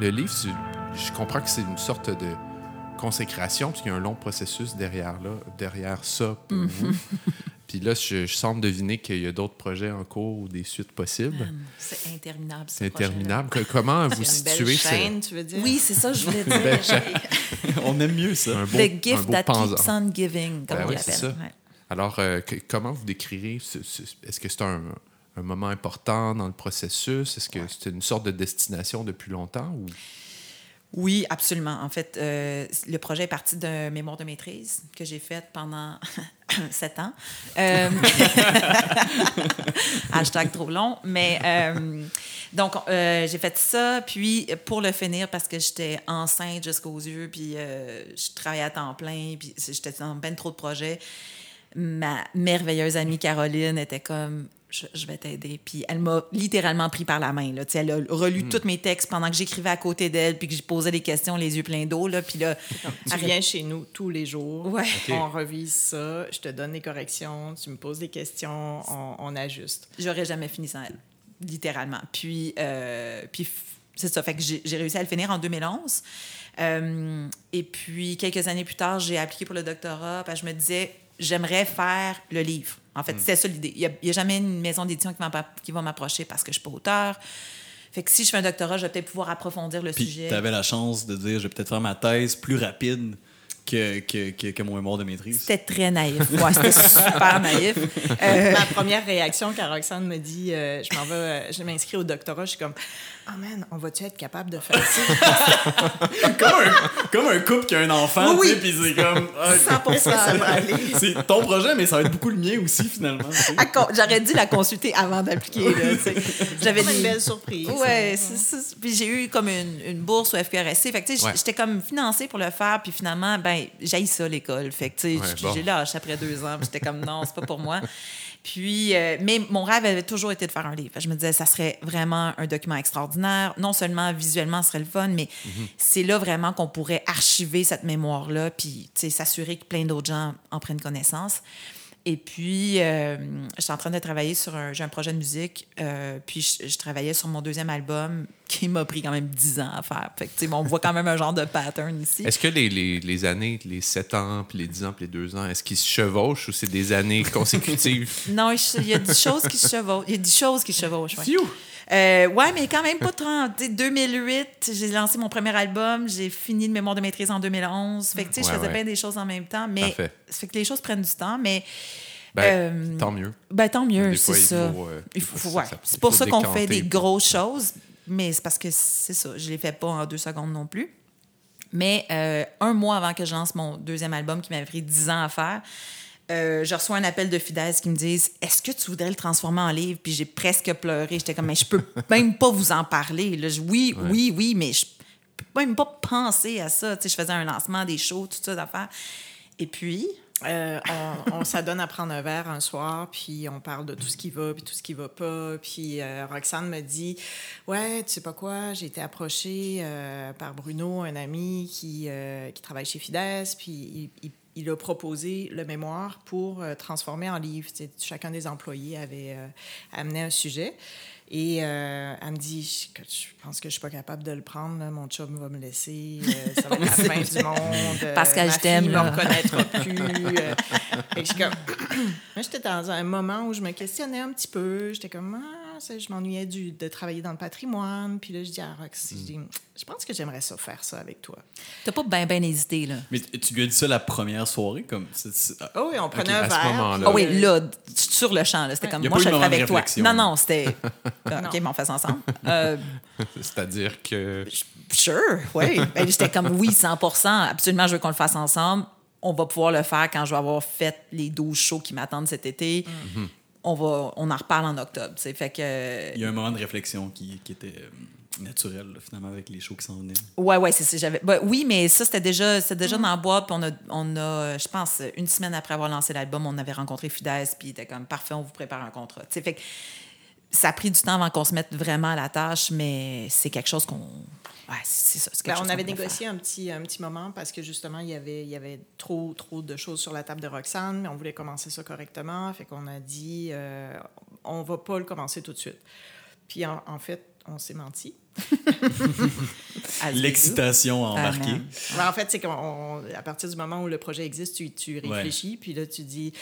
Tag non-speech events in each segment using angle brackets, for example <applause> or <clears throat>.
le livre, tu- je comprends que c'est une sorte de consécration, parce qu'il y a un long processus derrière, là, derrière ça pour vous. <laughs> Puis là, je, je semble deviner qu'il y a d'autres projets en cours ou des suites possibles. C'est interminable. ce C'est interminable. Que- comment <laughs> vous une belle situez ce- chaîne, tu veux dire? Oui, c'est ça, je voulais <laughs> belle dire. On aime mieux ça. un beau, The un gift beau that pendant. keeps on giving, comme Ben on oui, c'est l'appelle. ça. Ouais. Alors, euh, que- comment vous décrirez ce- ce- Est-ce que c'est un, un moment important dans le processus? Est-ce que c'est une sorte de destination depuis longtemps ou? Oui, absolument. En fait, euh, le projet est parti d'un mémoire de maîtrise que j'ai fait pendant <laughs> sept ans. Euh, <laughs> Hashtag trop long. Mais euh, donc, j'ai fait ça. Puis, pour le finir, parce que j'étais enceinte jusqu'aux yeux, puis je travaillais à temps plein, puis j'étais dans ben trop de projets, ma merveilleuse amie Caroline était comme je, je vais t'aider. Puis elle m'a littéralement pris par la main. Là. Tu sais, Elle a relu tous mes textes pendant que j'écrivais à côté d'elle, puis que je posais des questions, les yeux pleins d'eau. Là, puis là, Tu viens chez nous tous les jours. Ouais. On revise ça. Je te donne des corrections. Tu me poses des questions. On, on ajuste. j'aurais jamais fini sans elle, littéralement. Puis, euh, puis c'est ça. Fait que j'ai j'ai réussi à le finir en 2011. Euh, et puis, quelques années plus tard, j'ai appliqué pour le doctorat. Que je me disais, j'aimerais faire le livre. En fait, c'était ça l'idée. Il n'y a, jamais une maison d'édition qui, va m'approcher parce que je ne suis pas auteur. Fait que si je fais un doctorat, je vais peut-être pouvoir approfondir le Puis sujet. tu avais la chance de dire je vais peut-être faire ma thèse plus rapide que, que, que, que mon mémoire de maîtrise. C'était très naïf. Ouais, c'était <laughs> super naïf. Euh, <laughs> Ma première réaction quand Roxane me dit euh, je m'en vais, euh, je m'inscris au doctorat, je suis comme Ah man, on va-tu être capable de faire ça? <laughs> comme, un, comme un couple qui a un enfant, Oui, puis c'est comme. ah, 100 ça va aller. c'est ton projet, mais ça va être beaucoup le mien aussi, finalement. J'aurais dû la consulter avant d'appliquer. <laughs> J'avais une belle surprise. Ouais, c'est ça. Puis j'ai eu comme une, une bourse au FQRSC. Fait que, tu sais, Ouais. j'étais comme financée pour le faire. Puis finalement, ben, j'ai ça, l'école. Fait que, tu sais, Ouais, j- bon. j'ai lâché après deux ans. Puis j'étais comme, non, c'est pas pour moi. Puis, euh, mais mon rêve avait toujours été de faire un livre. Je me disais, ça serait vraiment un document extraordinaire. Non seulement visuellement, ce serait le fun, mais c'est là vraiment qu'on pourrait archiver cette mémoire-là, puis s'assurer que plein d'autres gens en prennent connaissance. Et puis, euh, j'étais en train de travailler sur un, j'ai un projet de musique, euh, puis je, je travaillais sur mon deuxième album qui m'a pris quand même dix ans à faire. Fait que, tu sais, bon, on voit quand même un genre de pattern ici. Est-ce que les, les, les années, les 7 ans, puis les 10 ans, puis les 2 ans, est-ce qu'ils se chevauchent ou c'est des années consécutives? <laughs> Non, il y a des choses qui se chevauchent. Il y a des choses qui se chevauchent. ouais. Euh, ouais, mais quand même pas 30. Tu sais, 2008, j'ai lancé mon premier album, j'ai fini le mémoire de maîtrise en 2011. Fait que, tu sais, je faisais ouais. bien des choses en même temps, mais Parfait. ça fait que les choses prennent du temps, mais Ben, Euh, tant mieux. ben, tant mieux, c'est il faut, euh, faut- ça- ouais. C'est pour ça qu'on fait des grosses choses, mais c'est parce que c'est ça, je les fais pas en deux secondes non plus. Mais euh, un mois avant que je lance mon deuxième album, qui m'avait pris dix ans à faire, euh, je reçois un appel de Fidesz qui me disent Est-ce que tu voudrais le transformer en livre? Puis j'ai presque pleuré. J'étais comme Mais je peux <laughs> même pas vous en parler. Là, je- oui, oui, oui, mais je peux même pas penser à ça. Tu sais, je faisais un lancement, des shows, tout ça d'affaires. Et puis, Euh, on on s'adonne à prendre un verre un soir, puis on parle de tout ce qui va, puis tout ce qui va pas. Puis euh, Roxane me dit Ouais, tu sais pas quoi, j'ai été approchée euh, par Bruno, un ami qui, euh, qui travaille chez Fidesz, puis il, il- il a proposé le mémoire pour euh, transformer en livre. Chacun des employés avait euh, amené un sujet. Et euh, elle me dit, je, je pense que je suis pas capable de le prendre. là. Mon chum va me laisser. euh, ça va être la <laughs> fin du monde. Pascal, ma je t'aime, là. me reconnaîtra plus. euh. <laughs> Que je suis comme... <clears throat> Moi, j'étais dans un moment où je me questionnais un petit peu. J'étais comme, ah, je m'ennuyais du- de travailler dans le patrimoine. Puis là, je dis à Rox, je dis, je pense que j'aimerais ça faire ça avec toi. t'as pas bien, bien hésité, là. Mais tu lui as dit ça la première soirée, comme. ah, Oh oui, on prenait Ok, un à ce verre. moment-là. Ah oui, là, sur le champ, là, c'était comme Y a moi, pas je eu le de ferai moment de avec toi. réflexion. Non, non, c'était. <laughs> OK, mais on fait ça ensemble. <laughs> Euh, C'est-à-dire que. sure, oui. <laughs> Ben, j'étais comme oui, 100% Absolument, je veux qu'on le fasse ensemble. On va pouvoir le faire quand je vais avoir fait les 12 shows qui m'attendent cet été. On, va, on en reparle en octobre. Fait que. Il y a un moment de réflexion qui, qui était euh, naturel, là, finalement, avec les shows qui s'en venaient. Ouais, ouais, c'est ça. J'avais... ben, oui, mais ça, c'était déjà, c'était déjà dans le bois. Puis on a, on a, je pense, une semaine après avoir lancé l'album, on avait rencontré Fidesz. Puis il était comme, parfait, on vous prépare un contrat. Fait que ça a pris du temps avant qu'on se mette vraiment à la tâche, mais c'est quelque chose qu'on. Ouais, c'est ça. Ben, on avait négocié un petit, un petit moment parce que justement, il y avait, il y avait trop, trop de choses sur la table de Roxane, mais on voulait commencer ça correctement. Fait qu'on a dit, euh, on va pas le commencer tout de suite. Puis en, en fait, on s'est menti. <laughs> L'excitation à embarquer. Amen. Ouais, en fait, c'est qu'à partir du moment où le projet existe, tu, tu réfléchis, puis là, tu dis,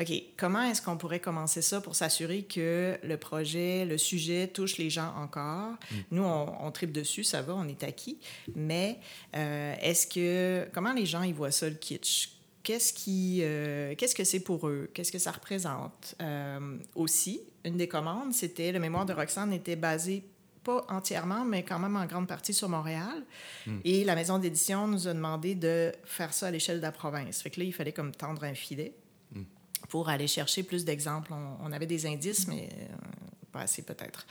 OK, comment est-ce qu'on pourrait commencer ça pour s'assurer que le projet, le sujet touche les gens encore? Nous, on, on tripe dessus, ça va, on est acquis, mais euh, est-ce que, comment les gens, ils voient ça, le kitsch? Qu'est-ce qui, euh, qu'est-ce que c'est pour eux? Qu'est-ce que ça représente? Euh, aussi, une des commandes, c'était, le mémoire de Roxane était basé pas entièrement, mais quand même en grande partie sur Montréal. Et la maison d'édition nous a demandé de faire ça à l'échelle de la province. Fait que là, il fallait comme tendre un filet pour aller chercher plus d'exemples. On, on avait des indices, mais euh, pas assez peut-être.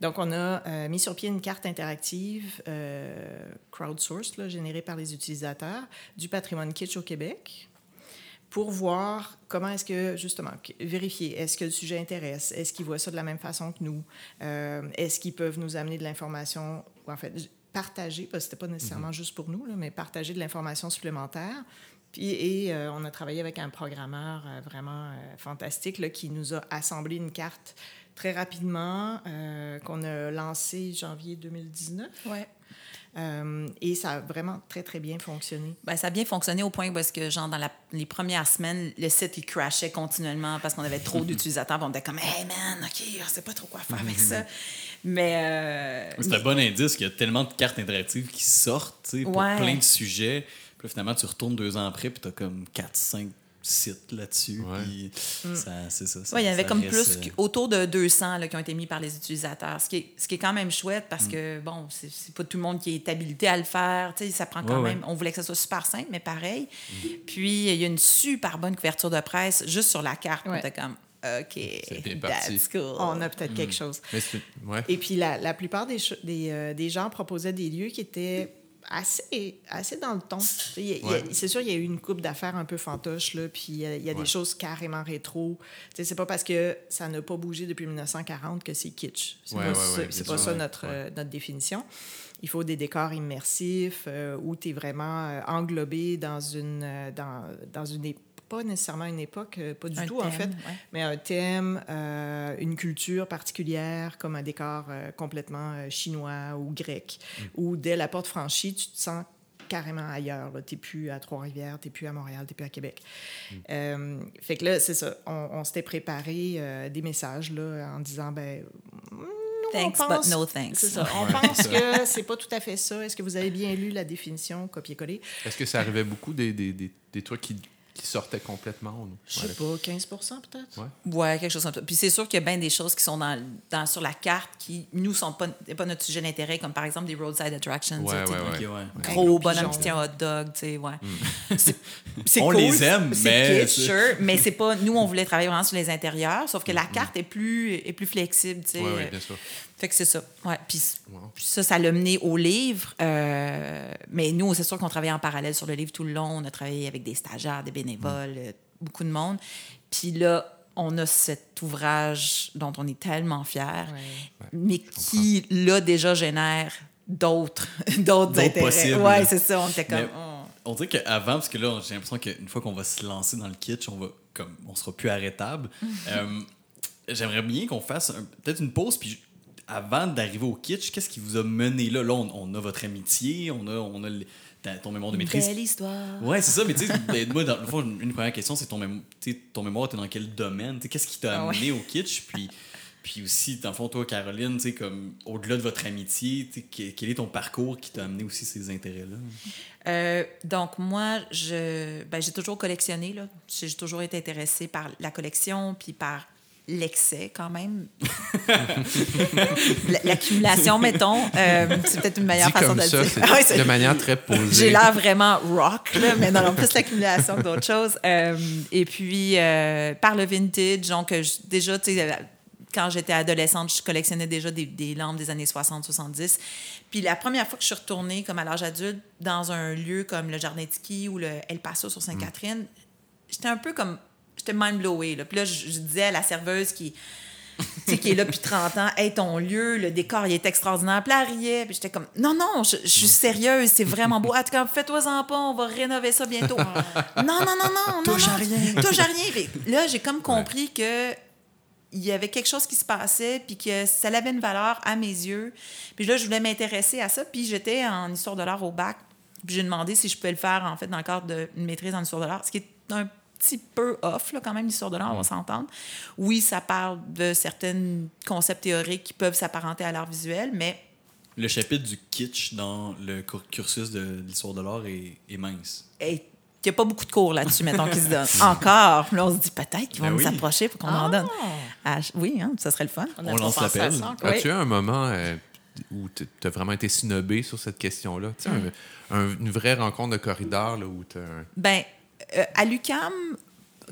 Donc, on a euh, mis sur pied une carte interactive euh, crowdsourced, là, générée par les utilisateurs, du patrimoine kitsch au Québec pour voir comment est-ce que, justement, vérifier, est-ce que le sujet intéresse, est-ce qu'ils voient ça de la même façon que nous, Euh, est-ce qu'ils peuvent nous amener de l'information, ou en fait, partager, parce que c'était pas nécessairement juste pour nous, là, mais partager de l'information supplémentaire. Puis, et euh, on a travaillé avec un programmeur euh, vraiment fantastique là, qui nous a assemblé une carte très rapidement, qu'on a lancée janvier 2019. Ouais. Euh, et ça a vraiment très, très bien fonctionné. Ben, ça a bien fonctionné au point parce que, genre, dans la- les premières semaines, le site, il crashait continuellement parce qu'on avait trop <laughs> d'utilisateurs. On était comme, hey man, OK, on sait pas trop quoi faire avec ça. <laughs> Mais. euh, C'est un bon indice qu'il y a tellement de cartes interactives qui sortent tu sais, pour Ouais. plein de sujets. Puis là, finalement, tu retournes deux ans après, puis tu as comme 4, 5 sites là-dessus. Ouais. Puis ça, c'est ça. ça- Ouais, il y avait comme reste, plus euh, autour de 200 là, qui ont été mis par les utilisateurs, ce qui est, ce qui est quand même chouette Mm. parce que, bon, c'est pas tout le monde qui est habilité à le faire. Tu sais, ça prend quand Ouais, même. ouais. On voulait que ça soit super simple, mais pareil. Puis, il y a une super bonne couverture de presse juste sur la carte. Ouais. On était comme, OK, bien parti. that's cool. On a peut-être quelque chose. Mais c'est. Ouais. Et puis, la, la plupart des, des, euh, des gens proposaient des lieux qui étaient assez, assez dans le ton. Ouais. C'est sûr, il y a eu une coupe d'affaires un peu fantoche, là, puis il y a, il y a Ouais. des choses carrément rétro. C'est pas parce que ça n'a pas bougé depuis 1940 que c'est kitsch. C'est Ouais, pas, ça, pas notre, euh, notre définition. Il faut des décors immersifs euh, où tu es vraiment euh, englobé dans une, euh, dans, dans une pas nécessairement une époque, euh, pas du Un tout en thème, fait, ouais. mais un thème, euh, une culture particulière, comme un décor euh, complètement euh, chinois ou grec, où dès la porte franchie, tu te sens carrément ailleurs. Tu n'es plus à Trois-Rivières, tu n'es plus à Montréal, tu n'es plus à Québec. Euh, fait que là, c'est ça. On, on s'était préparé euh, des messages là, en disant, ben, nous, Thanks, on pense, but no thanks. C'est ça. On pense <laughs> que c'est pas tout à fait ça. Est-ce que vous avez bien lu la définition, copier-coller? Est-ce que ça arrivait beaucoup des, des, des, des trucs qui, qui sortaient complètement? Je sais pas, 15% peut-être? Ouais. Ouais, quelque chose comme ça. Puis c'est sûr qu'il y a bien des choses qui sont dans, dans- sur la carte qui, nous, sont pas, pas notre sujet d'intérêt, comme par exemple des roadside attractions. Ouais, ouais. Gros bonhomme qui tient un hot dog, tu sais, ouais. <laughs> C'est On cool, les aime, c'est mais kitsch, c'est- sure, mais c'est pas... Nous, on <laughs> voulait travailler vraiment sur les intérieurs, sauf que la carte est plus, est plus flexible, tu sais. Ouais, bien sûr. Fait que c'est ça. Ouais. Puis Wow. puis ça, ça l'a mené au livre. Euh, mais nous, c'est sûr qu'on travaillait en parallèle sur le livre tout le long. On a travaillé avec des stagiaires, des bénévoles, euh, beaucoup de monde. Puis là, on a cet ouvrage dont on est tellement fiers, Ouais. mais qui, là, déjà génère d'autres <laughs> d'autres intérêts. Ouais, c'est ça. On était comme... Mais- oh. On dirait qu'avant, parce que là, j'ai l'impression qu'une fois qu'on va se lancer dans le kitsch, on va comme on sera plus arrêtable. <laughs> Euh, J'aimerais bien qu'on fasse un- peut-être une pause, puis avant d'arriver au kitsch, qu'est-ce qui vous a mené là? Là, on, on a votre amitié, on a, on a le- ta- ton mémoire de maîtrise. Belle histoire. Ouais, c'est ça, mais tu sais, <laughs> ben, moi, dans le fond, une première question, c'est ton, mémo- ton mémoire, t'es dans quel domaine? Qu'est-ce qui t'a Ah ouais. amené au kitsch? Puis, puis aussi, dans le fond, toi, Caroline, tu sais, comme au-delà de votre amitié, quel est ton parcours qui t'a amené aussi ces intérêts-là? Euh, donc, moi, je, ben, j'ai toujours collectionné. Là. J'ai toujours été intéressée par la collection, puis par l'excès quand même. <laughs> L'accumulation, mettons. Euh, c'est peut-être une meilleure Dit façon comme de ça, le dire. Ah de manière très posée. j'ai l'air vraiment rock, là, mais non, non, plus l'accumulation que d'autres choses. Euh, et puis, euh, par le vintage, donc, je- déjà, tu sais, quand j'étais adolescente, je collectionnais déjà des, des lampes des années 60-70. Puis la première fois que je suis retournée, comme à l'âge adulte, dans un lieu comme le Jardin Tiki ou le El Paso sur Sainte-Catherine, j'étais un peu comme... J'étais mind-blowée. Là. Puis là, je, je disais à la serveuse qui tu sais, qui est là depuis 30 ans, hey, ton lieu, le décor, il est extraordinaire. Puis là, elle riait. Puis j'étais comme, non, non, je, je suis sérieuse, c'est vraiment beau. En tout cas, fais-toi-en pas, on va rénover ça bientôt. non, non, non, non. Touche non, à non. rien. Touche à rien. Puis là, j'ai comme compris que il y avait quelque chose qui se passait, puis que ça avait une valeur à mes yeux. Puis là, je voulais m'intéresser à ça, puis j'étais en histoire de l'art au bac. Puis j'ai demandé si je pouvais le faire, en fait, dans le cadre d'une maîtrise en histoire de l'art, ce qui est un petit peu off, là, quand même, l'histoire de l'art, on va s'entendre. Oui, ça parle de certains concepts théoriques qui peuvent s'apparenter à l'art visuel, mais Le chapitre du kitsch dans le cur- cursus de l'histoire de l'art est, est mince. il n'y a pas beaucoup de cours là-dessus, mettons, qui se donnent. <laughs> Encore. Là, on se dit peut-être qu'ils vont Ben nous oui. approcher pour qu'on en donne. Ah, oui, hein, ça serait le fun. On, a On lance l'appel. As-tu eu un moment euh, où tu as vraiment été snobé sur cette question-là? Tu sais, un- un- une vraie rencontre de corridor là, où tu un... Ben, euh, à l'UCAM,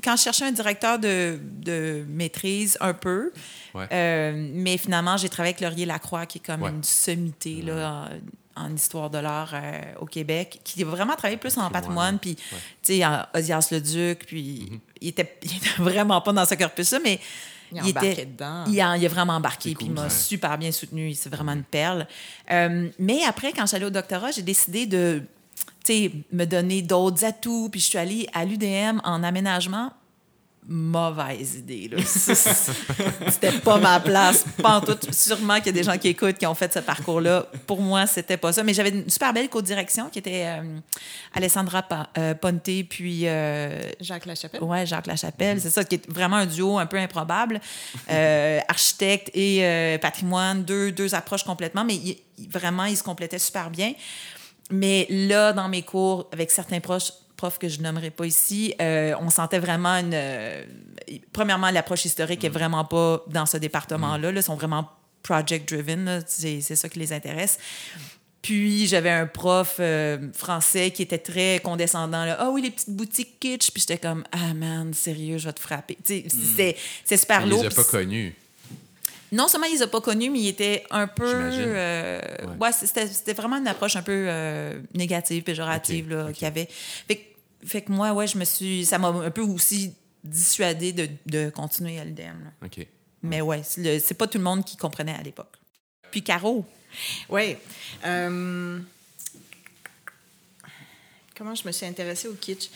quand je cherchais un directeur de, de maîtrise, un peu, Ouais. euh, mais finalement, j'ai travaillé avec Laurier Lacroix, qui est comme Ouais. une sommité là, en, en histoire de l'art euh, au Québec, qui a vraiment travaillé plus en patrimoine, puis, tu sais, en Osias le Duc, puis il, était, <laughs> il était vraiment pas dans ce corpus-là, mais Il dedans. il a, il a vraiment embarqué, puis cool, il m'a ouais. super bien soutenu. C'est vraiment une perle. Euh, mais après, quand j'allais au doctorat, j'ai décidé de me donner d'autres atouts. Puis je suis allée à l'UDM en aménagement. Mauvaise idée. là. <laughs> c'était pas ma place. Pas en tout. Sûrement qu'il y a des gens qui écoutent qui ont fait ce parcours-là. Pour moi, c'était pas ça. Mais j'avais une super belle co-direction qui était euh, Alessandra Pa- euh, Ponte, puis euh, Jacques Lachapelle. Ouais, Jacques Lachapelle, c'est ça, qui est vraiment un duo un peu improbable. Euh, <laughs> architecte et euh, patrimoine, deux, deux approches complètement, mais il- vraiment, ils se complétaient super bien. Mais là, dans mes cours, avec certains proches, profs que je nommerai pas ici, euh, on sentait vraiment une... euh, premièrement, l'approche historique est vraiment pas dans ce département-là. Là, ils sont vraiment project-driven, c'est ça qui les intéresse. Puis j'avais un prof euh, français qui était très condescendant. Ah oui, les petites boutiques kitsch. Puis j'étais comme, ah man, sérieux, je vais te frapper. Sais, C'est super Il lourd. les a pas connus. Non seulement ils les ont pas connus, mais il était un peu. Euh, Ouais. ouais, c'était c'était vraiment une approche un peu euh, négative, péjorative, Ok, là, ok. qu'il y avait. Fait, que- fait que moi, ouais, je me suis. Ça m'a un peu aussi dissuadé de, de continuer à l'UDM. là. OK. Mais ouais, c'est le- c'est pas tout le monde qui comprenait à l'époque. Puis Caro, Oui. Euh, Comment je me suis intéressée au kitsch?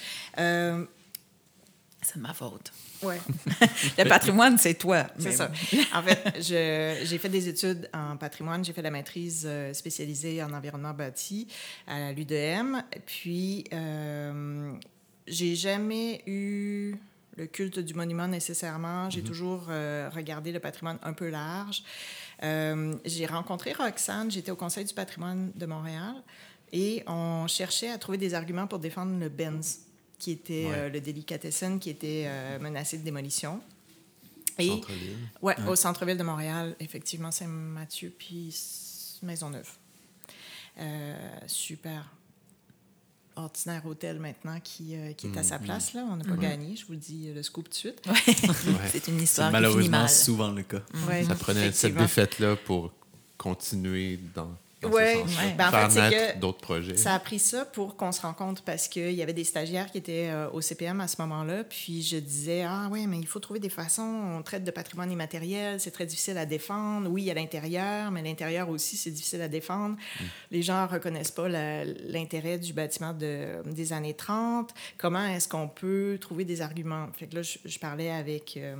C'est de ma faute. ouais. <laughs> Le patrimoine, c'est toi. C'est ça. En fait, <laughs> j'ai fait des études en patrimoine. J'ai fait la maîtrise euh, spécialisée en environnement bâti à l'UDM. Puis, euh, j'ai jamais eu le culte du monument nécessairement. J'ai toujours euh, regardé le patrimoine un peu large. Euh, j'ai rencontré Roxane. J'étais au Conseil du patrimoine de Montréal et on cherchait à trouver des arguments pour défendre le Benz, qui était Ouais. euh, le délicatessen qui était euh, menacé de démolition. Et Centre-ville. Ouais, au centre-ville de Montréal, effectivement, Saint-Mathieu, puis Maisonneuve. Euh, super ordinaire hôtel maintenant qui, euh, qui est à sa place. Là. On n'a pas gagné, je vous le dis le scoop tout de suite. <laughs> C'est une C'est histoire qui finit malheureusement mal. souvent le cas. Ouais, Ça prenait cette défaite-là pour continuer dans Ouais, ouais. Ben, en fait, que d'autres projets. Ça a pris ça pour qu'on se rencontre parce qu'il y avait des stagiaires qui étaient euh, au CPM à ce moment-là. Puis je disais, ah oui, mais il faut trouver des façons. On traite de patrimoine immatériel, c'est très difficile à défendre. Oui, à l'intérieur, mais l'intérieur aussi, c'est difficile à défendre. Les gens ne reconnaissent pas l'intérêt du bâtiment de, des années 30. Comment est-ce qu'on peut trouver des arguments? Fait que là, je, je parlais avec. euh,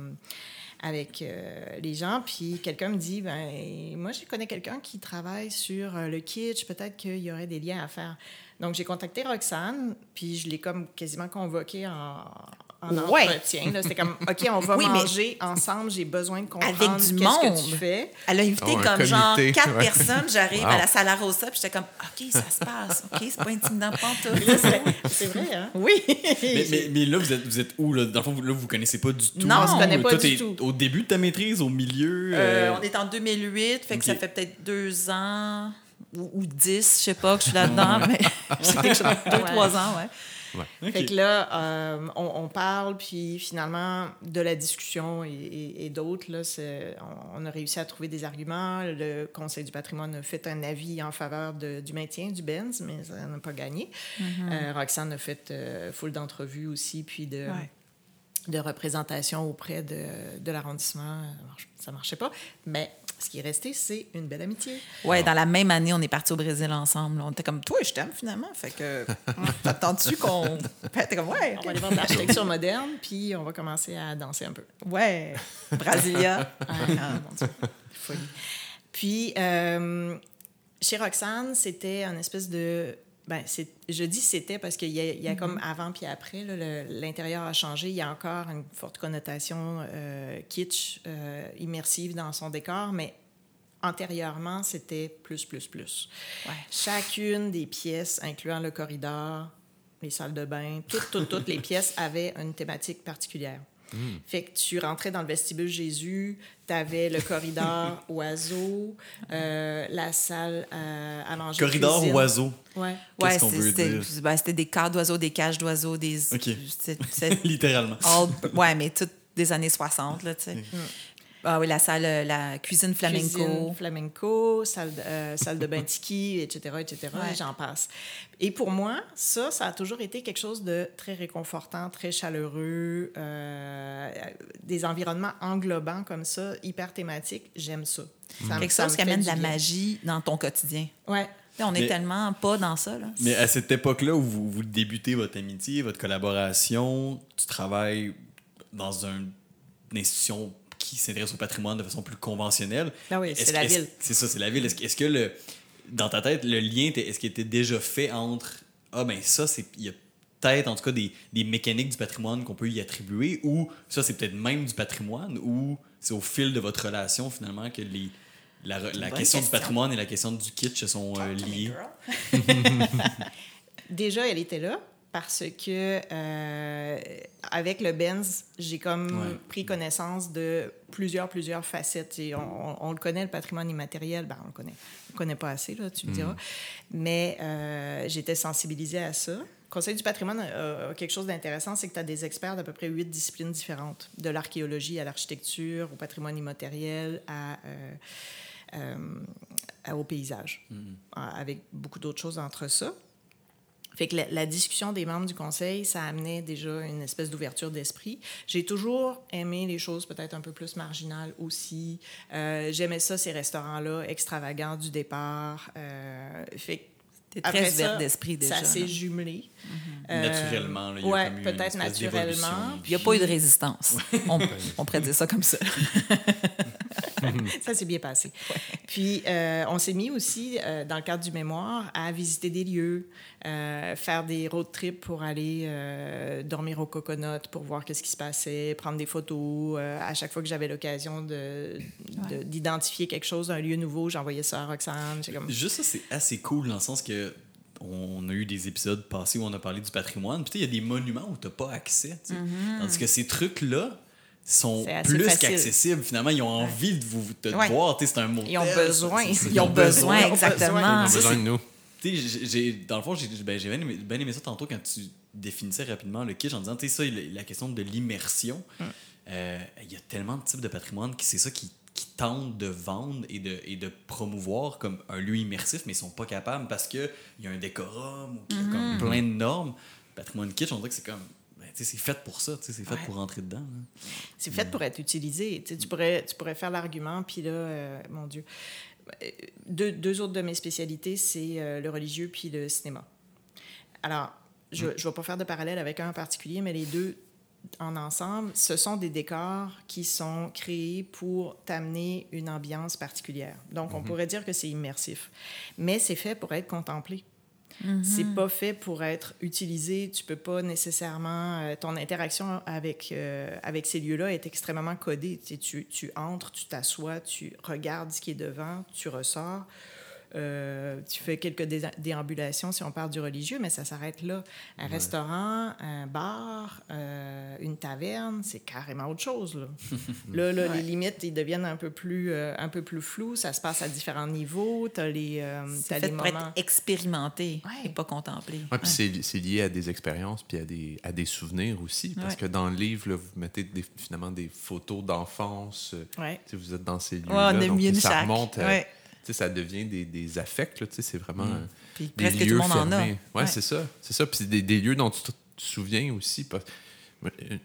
avec euh, les gens, puis quelqu'un me dit, ben, moi, je connais quelqu'un qui travaille sur euh, le kitsch, peut-être qu'il y aurait des liens à faire. Donc, j'ai contacté Roxane, puis je l'ai comme quasiment convoquée en, en Ouais. entretien. C'était comme, <laughs> OK, on va Oui, mais- manger ensemble, j'ai besoin de comprendre Avec du qu'est-ce monde. que tu fais. Elle a invité Oh, comme genre comité, quatre ouais. personnes. J'arrive Wow. à la salle à Rosa, puis j'étais comme, OK, ça se passe. OK, c'est pas intimidant pas. C'est vrai, hein? Oui. Mais, mais, mais là, vous êtes, vous êtes où? Là? Dans le fond, vous, là, vous connaissez pas du tout. Non, on se connaît pas Toi, du tout. Au début de ta maîtrise, au milieu. Euh, euh, on est en 2008, fait que ça fait peut-être deux ans ou, ou dix, je sais pas, que je suis là-dedans, mais <laughs> quelque chose, deux, trois ans, ouais. Ok. Fait que là, euh, on, on parle, puis finalement, de la discussion et, et- et d'autres, là, c'est- on, on a réussi à trouver des arguments. Le Conseil du patrimoine a fait un avis en faveur de- du maintien du Benz, mais ça n'a pas gagné. Euh, Roxane a fait euh, foule d'entrevues aussi, puis de, Ouais. de représentation auprès de, de l'arrondissement. Ça Ça marchait pas, mais Ce qui est resté, c'est une belle amitié. Ouais, dans la même année, on est parti au Brésil ensemble. On était comme, toi, je t'aime finalement. Fait que, <laughs> t'attends-tu qu'on. <laughs> T'es comme, ouais, On va aller voir de l'architecture moderne, puis on va commencer à danser un peu. Ouais. <laughs> Brasilia. Ah, mon Dieu, folie. Puis, euh, chez Roxane, c'était un espèce de. Ben, je dis c'était parce qu'il y a, il y a comme avant puis après, l'intérieur a changé. Il y a encore une forte connotation euh, kitsch, euh, immersive dans son décor, mais antérieurement, c'était plus, plus, plus. Ouais. Chacune des pièces, incluant le corridor, les salles de bain, toutes, toutes, toutes les <laughs> pièces avaient une thématique particulière. Fait que tu rentrais dans le vestibule Jésus, tu avais le <laughs> corridor oiseau, euh, la salle euh, à manger. Corridor cuisine. oiseau. Ouais. Ouais, Qu'est-ce qu'on veut c'était dire? ben, c'était des cas d'oiseaux, des cages d'oiseaux, des. Ok. c'est- <laughs> c'est Littéralement. all- ouais, mais toutes des années 60, là, tu sais. Ah oui, la salle, euh, la cuisine flamenco. Cuisine flamenco, salle de, euh, salle de bain tiki, etc., etc., Ouais. et j'en passe. Et pour moi, ça, ça a toujours été quelque chose de très réconfortant, très chaleureux, euh, des environnements englobants comme ça, hyper thématiques, j'aime ça. Ça Quelque ça chose qui amène de la bien. magie dans ton quotidien. Ouais. On est Mais- tellement pas dans ça, là. Mais à cette époque-là où vous, vous débutez votre amitié, votre collaboration, tu travailles dans un- une institution qui s'intéresse au patrimoine de façon plus conventionnelle. Ah oui, c'est la ville. C'est ça, c'est la ville. Est-ce, que- est-ce que le, dans ta tête, le lien, était- est-ce qu'il était déjà fait entre Ah, ben ça, c'est. Il y a peut-être en tout cas des, des mécaniques du patrimoine qu'on peut y attribuer, ou ça, c'est peut-être même du patrimoine, ou c'est au fil de votre relation finalement que les. La, la question, du patrimoine et la question du kitsch sont euh, liées. <laughs> <laughs> Déjà, elle était là parce que euh, avec le Benz, j'ai comme Ouais. pris connaissance de plusieurs, plusieurs facettes. Et on, on- on le connaît, le patrimoine immatériel, ben, on le connaît. On le connaît pas assez, là, tu me diras. Mais euh, j'étais sensibilisée à ça. Conseil du patrimoine a, a quelque chose d'intéressant, c'est que tu as des experts d'à peu près huit disciplines différentes, de l'archéologie à l'architecture, au patrimoine immatériel, à, euh, euh, au paysage, à- avec beaucoup d'autres choses entre ça. Fait que la, la discussion des membres du conseil, ça amenait déjà une espèce d'ouverture d'esprit. J'ai toujours aimé les choses peut-être un peu plus marginales aussi. Euh, J'aimais ça, ces restaurants-là extravagants du départ. Euh, fait que très ça, ouverte d'esprit déjà. Ça s'est jumelé. Euh, Naturellement, là, il y a ouais, peut-être naturellement. Il n'y a pas eu de résistance. On, <laughs> on pourrait dire ça comme ça. <laughs> Ça s'est bien passé. Puis, euh, on s'est mis aussi, euh, dans le cadre du mémoire, à visiter des lieux, euh, faire des road trips pour aller euh, dormir au coconut pour voir qu'est-ce qui se passait, prendre des photos. Euh, à chaque fois que j'avais l'occasion de- de- d'identifier quelque chose, un lieu nouveau, j'envoyais ça à Roxane. Comme... Juste ça, c'est assez cool dans le sens que on a eu des épisodes passés où on a parlé du patrimoine. Puis tu sais, il y a des monuments où tu n'as pas accès. sais. Tandis que ces trucs-là sont plus qu'accessibles. Finalement, ils ont envie de vous de te Ouais. voir. C'est un motel. Ils ont besoin. Ils ont besoin, Ils ont exactement. besoin. De nous. Tu sais, dans le fond, j'ai ben, bien, aimé, bien aimé ça tantôt quand tu définissais rapidement le kitsch en disant, tu sais, ça, la, question de l'immersion. Euh, Il y a tellement de types de patrimoine qui c'est ça qui, qui tentent de vendre et de, et de promouvoir comme un lieu immersif, mais ils sont pas capables parce qu'il y a un décorum ou qu'il y a comme plein de normes. Patrimoine kitsch, on dirait que c'est comme. ben, c'est fait pour ça, c'est fait Ouais. pour rentrer dedans. C'est fait pour être utilisé. Tu, tu pourrais, tu pourrais faire l'argument, puis là, euh, mon Dieu. Deux, deux autres de mes spécialités, c'est euh, le religieux puis le cinéma. Alors, je ne vais pas faire de parallèle avec un en particulier, mais les deux en ensemble, ce sont des décors qui sont créés pour t'amener une ambiance particulière. Donc, on pourrait dire que c'est immersif. Mais c'est fait pour être contemplé. C'est pas fait pour être utilisé. Tu peux pas nécessairement. euh, ton interaction avec, euh, avec ces lieux-là est extrêmement codée. Tu, tu entres, tu t'assois, tu regardes ce qui est devant, tu ressors. Euh, tu fais quelques dé- déambulations si on parle du religieux, mais ça s'arrête là. Un restaurant, un bar, euh, une taverne, c'est carrément autre chose. Là, <laughs> là, là, les limites, ils deviennent un peu plus, euh, un peu plus floues. Ça se passe à différents niveaux. Tu as les, euh, t'as fait les pour moments... être expérimenté Ouais. et pas contemplé. Ouais, puis c'est- lié à des expériences puis à des, à des souvenirs aussi. Parce Ouais. que dans le livre, là, vous mettez des- finalement des photos d'enfance. Vous êtes dans ces lieux. Ouais, on a donc, mis une ça chaque. remonte. à- ça devient des, des affects. C'est vraiment euh, Puis des presque tout lieux le monde en a. fermés. Ouais, Ouais. c'est ça. C'est ça. Puis c'est des, des lieux dont tu te souviens aussi. parce-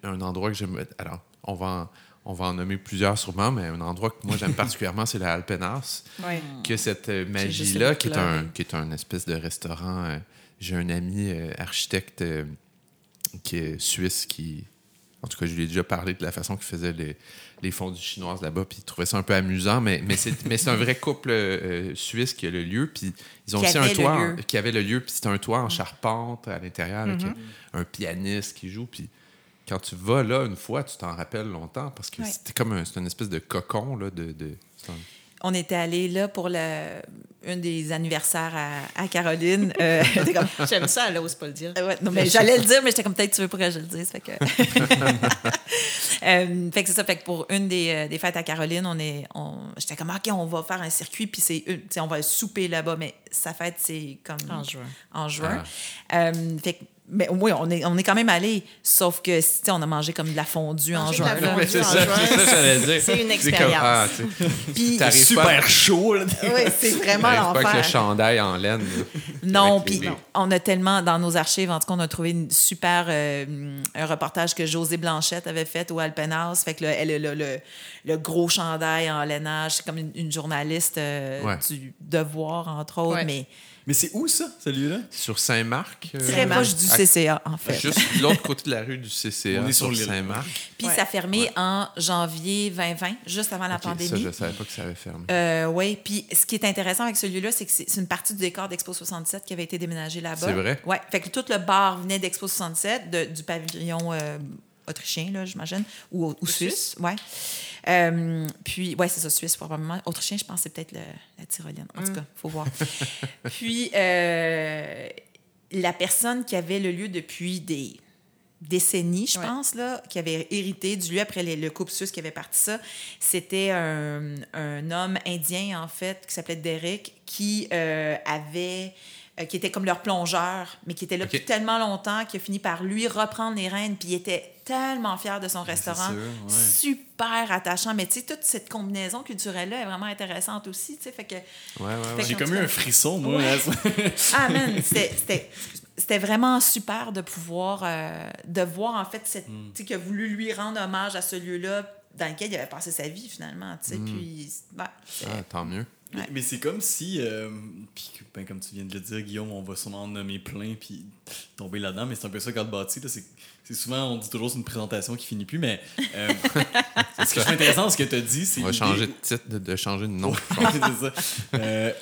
Un endroit que j'aime. Alors, on va, en, on va en nommer plusieurs sûrement, mais un endroit que moi j'aime <laughs> particulièrement, c'est la Alpenas, Ouais. qui a cette euh, magie-là, qui est, un, qui est un espèce de restaurant. euh, J'ai un ami euh, architecte euh, qui est suisse qui. En tout cas, je lui ai déjà parlé de la façon qu'il faisait les, les fondues chinoises là-bas, puis il trouvait ça un peu amusant, mais, mais c'est un vrai couple euh, suisse qui a le lieu, puis ils ont Qui aussi un toit, en- qui avait le lieu, puis c'est un toit en charpente à l'intérieur avec un, un pianiste qui joue, puis quand tu vas là une fois, tu t'en rappelles longtemps parce que c'était comme un, une espèce de cocon là, de. On était allé là pour le, un des anniversaires à, à Caroline. Euh, <laughs> comme, <laughs> J'aime ça, là, ose pas le dire. Ouais, non, mais j'allais le dire, mais j'étais comme peut-être tu veux pas que je le dise. Fait que, <laughs> Euh, fait que c'est ça. Fait que pour une des, euh, des fêtes à Caroline, on est, on, j'étais comme ok, on va faire un circuit, puis c'est, on va souper là-bas, mais sa fête c'est comme En juin. En juin. Euh, fait que, mais oui, on est, on est quand même allé, sauf que tu sais, on a mangé comme de la fondue en juin. c'est ça, c'est ça que j'allais dire. C'est une comme- expérience. ah, Puis Super pas, chaud, là. oui, c'est vraiment t'arrives pas avec le l'enfer. chandail en laine. là. Non, les- puis on a tellement, dans nos archives, en tout cas, on a trouvé une super, euh, un reportage que José Blanchette avait fait au Alpenhaus. Fait que là, elle a le, le, le gros chandail en lainage, c'est comme une, une journaliste euh, Ouais. du Devoir, entre autres, Ouais. mais Mais c'est où ça, celui-là? Sur Saint-Marc. euh, très proche du CCA, en fait. Juste de l'autre côté de la rue du CCA, On est sur sur. Saint-Marc. Puis Ouais. ça a fermé en janvier 2020, juste avant la Ok, ça, pandémie. je savais pas que ça avait fermé. Euh, oui, puis ce qui est intéressant avec celui-là, c'est que c'est c'est une partie du décor d'Expo 67 qui avait été déménagé là-bas. C'est vrai? Oui, fait que tout le bar venait d'Expo 67, de- du pavillon euh, autrichien, là, j'imagine, ou, ou suisse, ouais. Euh, puis, ouais, c'est ça, suisse probablement. Autrichien, je pense c'est peut-être la tyrolienne. En tout cas, il faut voir. <laughs> puis, euh, la personne qui avait le lieu depuis des décennies, je Ouais. pense, là, qui avait hérité du lieu après les- le couple suisse qui avait parti ça, c'était un, un homme indien, en fait, qui s'appelait Derek, qui euh, avait euh, qui était comme leur plongeur, mais qui était là depuis tellement longtemps qu'il a fini par lui reprendre les rênes, puis il était tellement fier de son restaurant, sûr, ouais. super attachant. Mais tu sais, toute cette combinaison culturelle-là est vraiment intéressante aussi, tu sais, fait que... Ouais, ouais. J'ai comme eu un frisson, moi. Ouais. <laughs> Ah, man, c'était- c'était c'était vraiment super de pouvoir, euh, de voir en fait, cette, Mm. tu sais, qu'il a voulu lui rendre hommage à ce lieu-là dans lequel il avait passé sa vie finalement, tu sais, puis, ben, Mm. Ah, tant mieux. Mais, Ouais. mais c'est comme si, euh, puis ben, comme tu viens de le dire, Guillaume, on va sûrement en nommer plein puis tomber là-dedans, mais c'est un peu ça quand bâti. là, C'est c'est souvent, on dit toujours c'est une présentation qui finit plus, mais euh, <laughs> ce que je trouve intéressant, ce que tu as dit, c'est. On va changer de titre, de, de changer de nom. Ouais, <laughs> c'est ça. Euh,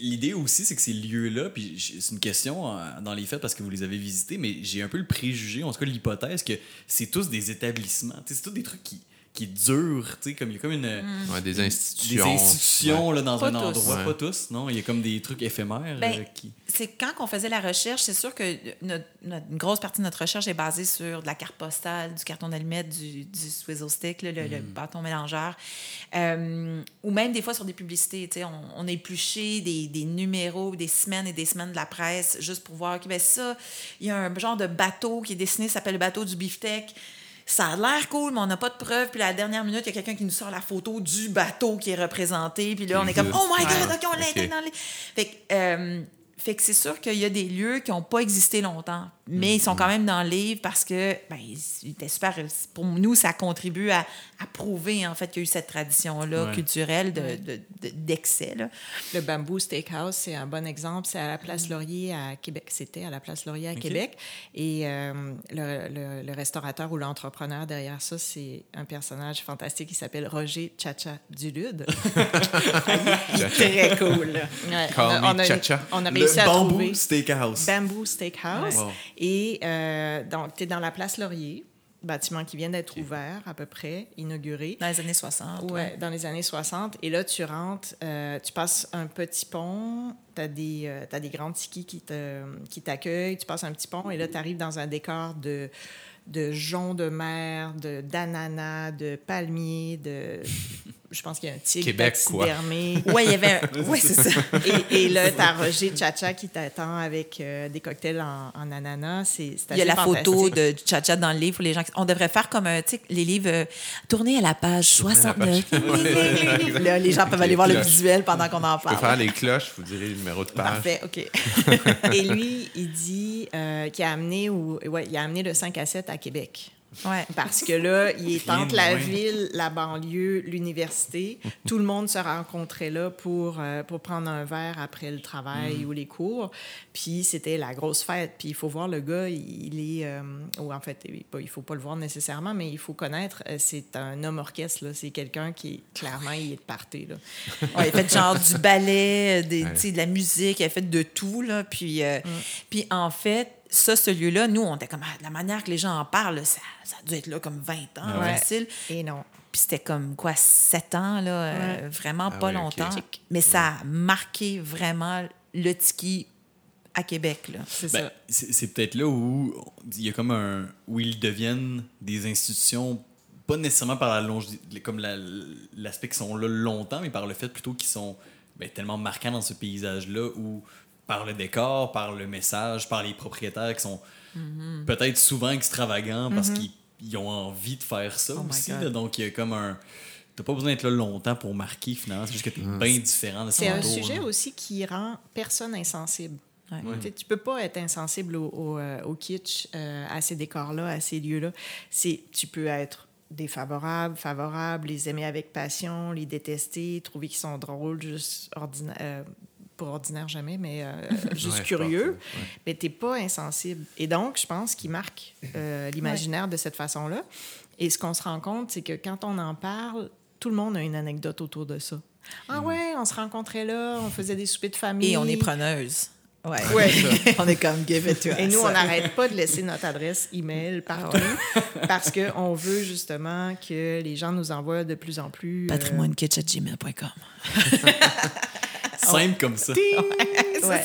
L'idée aussi, c'est que ces lieux-là, puis c'est une question euh, dans les faits parce que vous les avez visités, mais j'ai un peu le préjugé, en tout cas l'hypothèse, que c'est tous des établissements. C'est tous des trucs qui, qui durent, tu sais, comme il y a comme une. Ouais, des Des institutions. institutions là, dans Pas un tous. endroit, Ouais. pas tous, non? Il y a comme des trucs éphémères Ben, euh, qui. c'est quand on faisait la recherche, c'est sûr que notre, notre- une grosse partie de notre recherche est basée sur de la carte postale, du carton d'allumette, du, du swizzle stick, là, le, le Mm. bâton mélangeur, Euh, ou même des fois sur des publicités. tu sais, On, on a épluché des, des numéros, des semaines et des semaines de la presse juste pour voir que ben ça, il y a un genre de bateau qui est dessiné, ça s'appelle le bateau du beefsteak. Ça a l'air cool, mais on n'a pas de preuves. Puis à la dernière minute, il y a quelqu'un qui nous sort la photo du bateau qui est représenté. Puis là, on est comme, oh my God, OK, on l'a Ok. été dans les... Fait que, euh, fait que c'est sûr qu'il y a des lieux qui n'ont pas existé longtemps, mais ils sont quand même dans le livre parce que ben, ils étaient super. Pour nous, ça contribue à, à prouver en fait qu'il y a eu cette tradition-là Ouais. culturelle de, de- de- d'excès. là. Le Bamboo Steakhouse, c'est un bon exemple. C'est à la Place Laurier à Québec. C'était à la Place Laurier à. Québec. Et euh, le, le- le restaurateur ou l'entrepreneur derrière ça, c'est un personnage fantastique qui s'appelle Roger Chacha Dulude. <laughs> Très cool. Ouais, on, a, me on a- Chacha. on a Le réussi à bambou trouver steakhouse. Bamboo Steakhouse. Wow. Et euh, donc, tu es dans la Place Laurier, bâtiment qui vient d'être ouvert à peu près, inauguré. Dans les années 60. Ouais, dans les années 60. Et là, tu rentres, euh, tu passes un petit pont, tu as, des euh, t'as des grands tikis qui, te, qui t'accueillent, tu passes un petit pont et là, tu arrives dans un décor de, de joncs de mer, de, d'ananas, de palmiers, de... <laughs> Je pense qu'il y a un tigre Québec, quoi. <laughs> Oui, il y avait un... ouais, c'est ça. <laughs> Et, et là, tu as Roger Chacha qui t'attend avec euh, des cocktails en, en ananas. C'est, c'est Il y a la photo de Chacha dans le livre pour les gens. qui- On devrait faire comme, tu sais, les livres euh, tournés à la page 69. <laughs> Là, les gens peuvent aller voir le visuel pendant qu'on en Je peux faire parle. les cloches, vous dirai le numéro de page. Parfait, OK. et lui, il dit euh, qu'il a amené, ou, ouais, il a amené le 5 à 7 à Québec. Ouais. Parce que là, il est entre la loin. ville, la banlieue, l'université. <laughs> Tout le monde se rencontrait là pour, euh, pour prendre un verre après le travail ou les cours. Puis c'était la grosse fête. Puis il faut voir le gars, il est... euh, ou en fait, il faut pas le voir nécessairement, mais il faut connaître, euh, c'est un homme orchestre. là. C'est quelqu'un qui, est- clairement, il est de party. Là. <laughs> Ouais, il a fait genre du ballet, des, tu sais, de la musique, il a fait de tout. Là, puis, euh, puis en fait, ça, ce lieu-là, nous, on était comme, ah, la manière que les gens en parlent, ça, ça a dû être là comme 20 ans, Ouais. facile. Et non. Puis c'était comme quoi, 7 ans, là, euh, vraiment Ah pas longtemps. Mais ça a marqué vraiment le tiki à Québec. Là. C'est Ben, ça. c'est peut-être là où il y a comme un où ils deviennent des institutions pas nécessairement par la longe comme la- l'aspect qu'ils sont là longtemps mais par le fait plutôt qu'ils sont ben, tellement marquants dans ce paysage là où par le décor par le message par les propriétaires qui sont peut-être souvent extravagants parce qu'ils ils ont envie de faire ça Oh aussi là. donc il y a comme un t'as pas besoin d'être là longtemps pour marquer finalement c'est juste que t'es bien différent de ce C'est un sujet là. aussi qui rend personne insensible. Ouais. Tu sais, Tu peux pas être insensible au, au, euh, au kitsch, euh, à ces décors-là, à ces lieux-là. Tu peux être défavorable, favorable, les aimer avec passion, les détester, trouver qu'ils sont drôles, juste ordinaire, euh, pour ordinaire jamais, mais euh, <laughs> juste Ouais, curieux. je pense, ouais. Mais t'es pas insensible. Et donc, je pense qu'il marque euh, l'imaginaire de cette façon-là. Et ce qu'on se rend compte, c'est que quand on en parle, tout le monde a une anecdote autour de ça. Ah Mm. ouais, on se rencontrait là, on faisait des soupers de famille. Et on est preneuse. Ouais. Ouais. <laughs> on est comme give it to Et nous, us. on n'arrête pas de laisser notre adresse email partout <laughs> parce qu'on veut justement que les gens nous envoient de plus en plus. euh, patrimoinekitsch@gmail.com. <laughs> simple comme ça ouais. <laughs>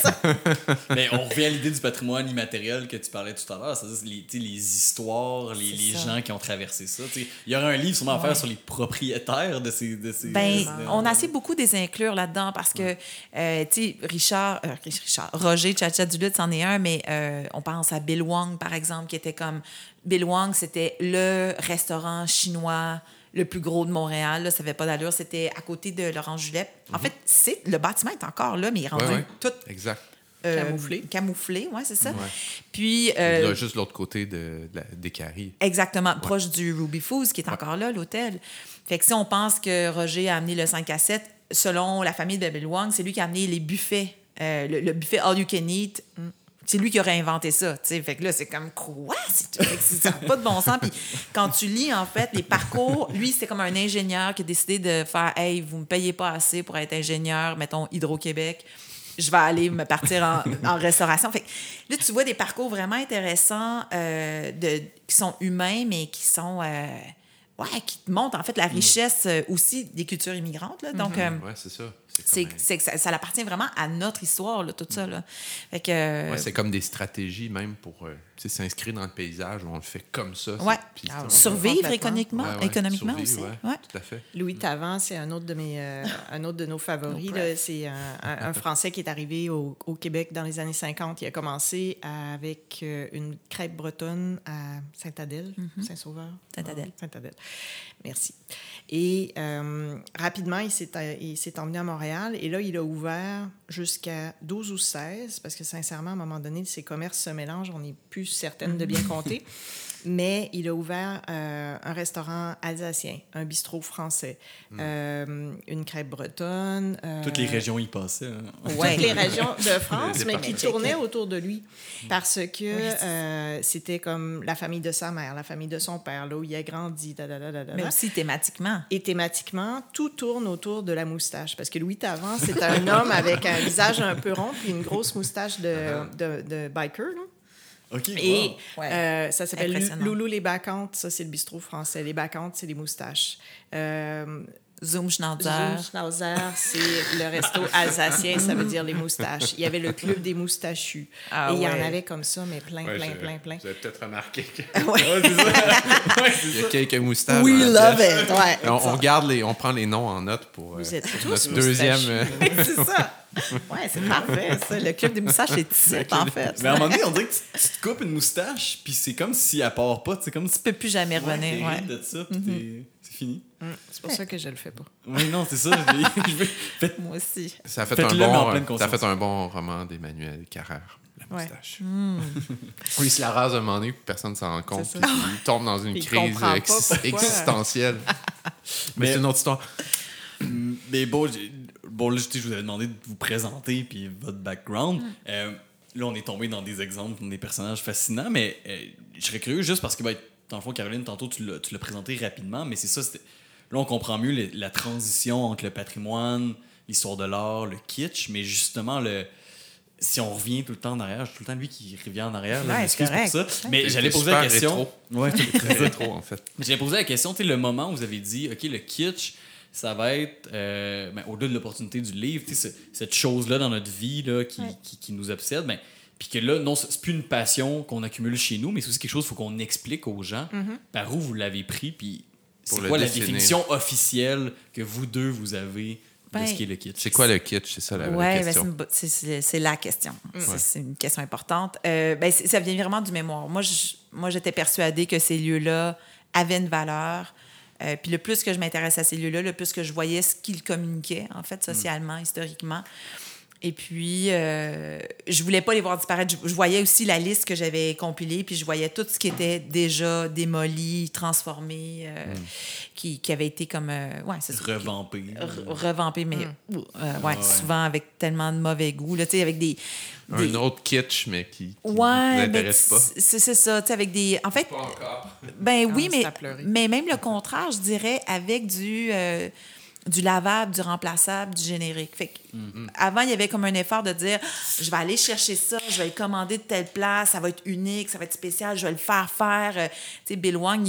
<laughs> Mais on revient à l'idée du patrimoine immatériel que tu parlais tout à l'heure, c'est-à-dire les, histoires, les, les ça. gens qui ont traversé ça. Il y aurait un livre sûrement à faire sur les propriétaires de ces. De ces Ben, de- on a assez beaucoup des inclure là-dedans parce que, euh, tu sais, Richard, euh, Richard, Roger Chacha Duluth, c'en est un, mais euh, on pense à Bill Wong, par exemple, qui était comme. Bill Wong, c'était le restaurant chinois le plus gros de Montréal. Là, ça n'avait pas d'allure. C'était à côté de Laurent Julep. En fait, c'est, le bâtiment est encore là, mais il est rendu Ouais, ouais. tout Exact. euh, Camouflé. Camouflé, oui, c'est ça. Ouais. Puis. euh, Là, juste l'autre côté de, de la- des caries. Exactement, proche du Ruby Foods qui est encore là, l'hôtel. Fait que si on pense que Roger a amené le 5 à 7, selon la famille de Bill Wong, c'est lui qui a amené les buffets, euh, le, le buffet All You Can Eat. C'est lui qui aurait inventé ça. Fait que là, c'est comme quoi? C'est ça n'a pas de bon sens. Puis quand tu lis, en fait, les parcours, lui, c'est comme un ingénieur qui a décidé de faire Hey, vous me payez pas assez pour être ingénieur, mettons Hydro-Québec. Je vais aller me partir en, en restauration. Fait que là, tu vois des parcours vraiment intéressants euh, de, qui sont humains, mais qui sont. euh, ouais, qui te montrent en fait la richesse euh, aussi des cultures immigrantes. Là. Donc, Ouais, c'est ça. C'est, que ça, ça appartient vraiment à notre histoire, là, tout ça. Là. Fait que, euh, Ouais, c'est comme des stratégies même pour euh, tu sais, s'inscrire dans le paysage où on le fait comme ça. ouais. Ah survivre économiquement, Ouais, ouais, économiquement survivre, aussi. ouais, Ouais. Tout à fait. Louis Tavant, c'est un autre de mes, euh, un autre de nos favoris. No là. C'est un, un- un Français qui est arrivé au, au Québec dans les années 50. Il a commencé avec euh, une crêpe bretonne à Saint-Adèle, Saint-Sauveur. Saint-Adèle. Saint-Adèle. Merci. Et euh, rapidement, il s'est, il s'est emmené à Montréal et là, il a ouvert jusqu'à 12 ou 16 parce que sincèrement, à un moment donné, ces commerces se mélangent. On n'est plus certaine de bien compter. <laughs> Mais il a ouvert euh, un restaurant alsacien, un bistrot français, euh, une crêpe bretonne. euh, Toutes les régions y passaient. hein. Ouais. toutes les <laughs> régions de France, mais qui tournaient autour de lui. Parce que Oui, euh, c'était comme la famille de sa mère, la famille de son père, là où il a grandi. da, da, da, da, da, Mais aussi thématiquement. Et thématiquement, tout tourne autour de la moustache. Parce que Louis Tavant, c'est un <laughs> homme avec un visage un peu rond puis une grosse moustache de, de, de biker. là. OK. Et wow. Euh, ça s'appelle. Loulou les Bacchantes. Ça, c'est le bistrot français. Les Bacchantes, c'est les moustaches. Euh, Zoom Schnauzer. Zoom Schnauzer, c'est le resto alsacien, ça veut dire les moustaches. Il y avait le club des moustachus. Ah et il y en avait comme ça, mais plein, Ouais, plein, plein, plein. Vous avez peut-être remarqué qu'il <laughs> Ouais. y a quelques moustaches. We love it. Ouais. On, on garde les, on prend les noms en note pour euh, Vous êtes tous notre deuxième. <laughs> euh, c'est ça. Ouais, c'est parfait, ça. Le club des moustaches, c'est ici, en fait. Mais à un moment donné, on dirait que tu, tu te coupes une moustache, puis c'est comme si elle part pas. C'est comme si Tu peux plus jamais revenir. Ouais, de ça, puis t'es- c'est fini. C'est pour ça que je le fais pas. Oui, non, c'est ça. je <laughs> veux- Faites- Moi aussi. Ça a fait, un bon, ça a fait un bon roman d'Emmanuel Carrère, La Ouais. moustache. <laughs> Oui, il se la rase à un moment donné, puis personne ne s'en rend compte. Puis il <laughs> tombe dans une il crise ex- existentielle. Mais, Mais- c'est une autre histoire. Mais bon, bon là, je je vous avais demandé de vous présenter puis votre background. Euh, là, on est tombé dans des exemples, dans des personnages fascinants, mais euh, je serais curieux juste parce que, ben, dans le fond, Caroline, tantôt, tu l'as tu l'as présenté rapidement, mais c'est ça, c'était- là, on comprend mieux la transition entre le patrimoine, l'histoire de l'art, le kitsch, mais justement, le si on revient tout le temps en arrière, j'ai tout le temps lui qui revient en arrière, là, Ouais, je correct. pour ça. Mais j'allais poser la question. rétro. Ouais, <laughs> Très rétro, en fait. mais J'avais posé la question, tu sais, le moment où vous avez dit, OK, le kitsch, ça va être, euh, ben, au-delà de l'opportunité du livre, tu sais, ce- cette chose-là dans notre vie là, qui, Ouais. qui, qui nous obsède, ben, puis que là, non, c'est plus une passion qu'on accumule chez nous, mais c'est aussi quelque chose qu'il faut qu'on explique aux gens par où vous l'avez pris, puis c'est quoi la définition officielle que vous deux, vous avez de Ben, ce qui est le kitsch? C'est quoi le kitsch? C'est ça la, Ouais, ben, c'est question. bo- c'est- c'est c'est la question. C'est- C'est une question importante. Euh, ben, ça vient vraiment du mémoire. Moi, je- moi, j'étais persuadée que ces lieux-là avaient une valeur. Euh, puis le plus que je m'intéresse à ces lieux-là, le plus que je voyais ce qu'ils communiquaient, en fait, socialement, historiquement. Et puis, euh, je voulais pas les voir disparaître. Je, je voyais aussi la liste que j'avais compilée, puis je voyais tout ce qui était déjà démoli, transformé, euh, qui, qui avait été comme... euh, ouais, c'est ça. Revampé. Re- revampé, mais euh, ouais, ouais. souvent avec tellement de mauvais goût, là, tu sais, avec des... Un autre kitsch, mais qui, qui Ouais, vous mais intéresse pas. c'est c'est ça, tu sais, avec des... En fait, Pas encore. ben oui, mais, mais même le contraire, je dirais, avec du, euh, du lavable, du remplaçable, du générique. Fait que, Avant, il y avait comme un effort de dire je vais aller chercher ça, je vais le commander de telle place, ça va être unique, ça va être spécial, je vais le faire faire. Euh, tu sais, Bill Wang,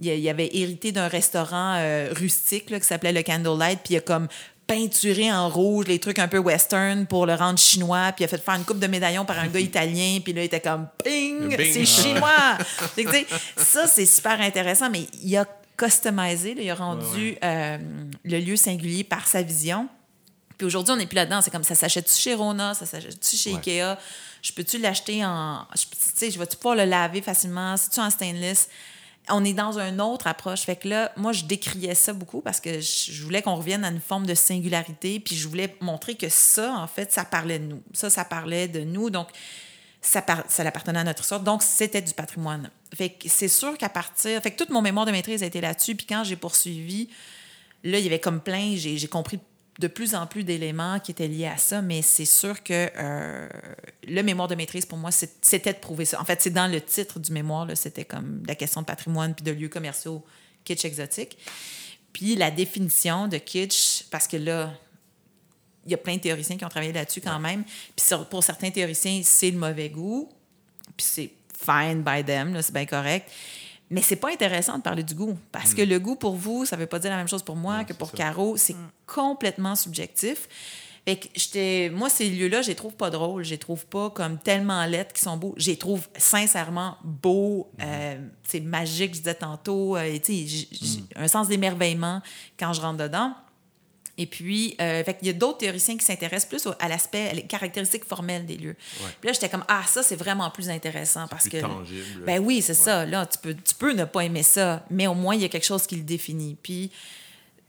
il, avait hérité d'un restaurant euh, rustique là, qui s'appelait le Candlelight, puis il a comme peinturé en rouge les trucs un peu western pour le rendre chinois, puis il a fait faire une coupe de médaillons par un gars <laughs> italien, puis là, il était comme ping, c'est chinois. Que, tu sais, <laughs> ça, c'est super intéressant, mais il a customisé, là, il a rendu euh, le lieu singulier par sa vision. Puis aujourd'hui, on n'est plus là-dedans. C'est comme ça s'achète-tu chez Rona, ça s'achète-tu chez Ouais. Ikea? Je peux-tu l'acheter en. Je, tu sais, je vais-tu pouvoir le laver facilement? C'est-tu en stainless? On est dans une autre approche. Fait que là, moi, je décriais ça beaucoup parce que je, voulais qu'on revienne à une forme de singularité. Puis je voulais montrer que ça, en fait, ça parlait de nous. Ça, ça parlait de nous. Donc, ça, par- ça appartenait à notre histoire. Donc, c'était du patrimoine. Fait que c'est sûr qu'à partir. Fait que toute mon mémoire de maîtrise a été là-dessus. Puis quand j'ai poursuivi, là, il y avait comme plein. J'ai j'ai compris de plus en plus d'éléments qui étaient liés à ça, mais c'est sûr que euh, le mémoire de maîtrise, pour moi, c'était de prouver ça. En fait, c'est dans le titre du mémoire, là, c'était comme la question de patrimoine puis de lieux commerciaux kitsch exotique. Puis la définition de kitsch, parce que là, il y a plein de théoriciens qui ont travaillé là-dessus quand même. Puis pour certains théoriciens, c'est le mauvais goût. Puis c'est fine by them, c'est bien correct. Mais c'est pas intéressant de parler du goût. Parce que le goût pour vous, ça veut pas dire la même chose pour moi que pour ça. Caro. C'est complètement subjectif. Fait que j'étais, moi, ces lieux-là, je les trouve pas drôles. Je les trouve pas comme tellement lettres qui sont beaux. Je les trouve sincèrement beaux. euh, c'est magique, je disais tantôt. euh, tu sais, j'ai- j'ai un sens d'émerveillement quand je rentre dedans. Et puis, euh, fait qu'il y a d'autres théoriciens qui s'intéressent plus au- à l'aspect, les caractéristiques formelles des lieux. Puis là, j'étais comme, ah, ça, c'est vraiment plus intéressant parce plus que. tangible. Ben oui, c'est ça. Là, tu peux, tu peux ne pas aimer ça, mais au moins, il y a quelque chose qui le définit. Puis,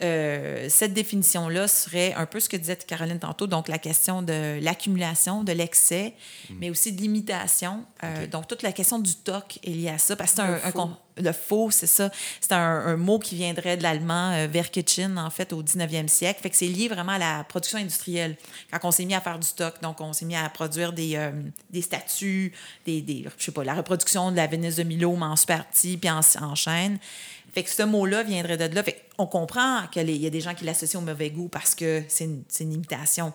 euh, cette définition-là serait un peu ce que disait Caroline tantôt, donc la question de l'accumulation, de l'excès, mais aussi de l'imitation. Euh, Donc, toute la question du toc est liée à ça, parce que c'est un, Le un faux. con- le faux, c'est ça. C'est un, un mot qui viendrait de l'allemand euh, Verkitchen, en fait, au 19e siècle. Fait que c'est lié vraiment à la production industrielle. Quand on s'est mis à faire du stock, donc on s'est mis à produire des, euh, des statues, des, des, je sais pas, la reproduction de la Vénus de Milo, mais en super petit, puis en, en chaîne. Fait que ce mot-là viendrait de là. Fait on comprend qu'il y a des gens qui l'associent au mauvais goût parce que c'est une, imitation.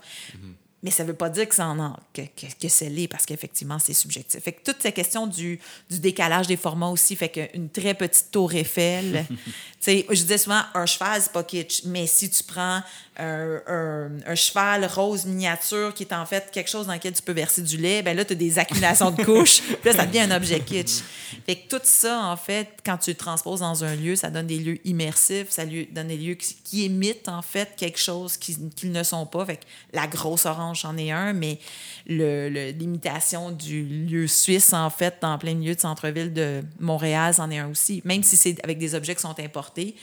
Mais ça ne veut pas dire que, en que, que, que c'est l'est, parce qu'effectivement, c'est subjectif. Fait que toute cette question du, du décalage des formats aussi, fait qu'une très petite tour Eiffel, <laughs> tu sais, je disais souvent, un cheval, c'est pas kitsch, mais si tu prends un, un- un cheval rose miniature qui est en fait quelque chose dans lequel tu peux verser du lait, ben là, tu as des accumulations de couches. <laughs> Puis là, ça devient un objet kitsch. Fait que tout ça, en fait, quand tu le transposes dans un lieu, ça donne des lieux immersifs, ça lui donne des lieux qui, qui imitent, en fait, quelque chose qui- qu'ils ne sont pas. Fait que la grosse orange en est un, mais le- le- l'imitation du lieu suisse, en fait, en plein milieu de centre-ville de Montréal, c'en est un aussi. Même si c'est avec des objets qui sont importés,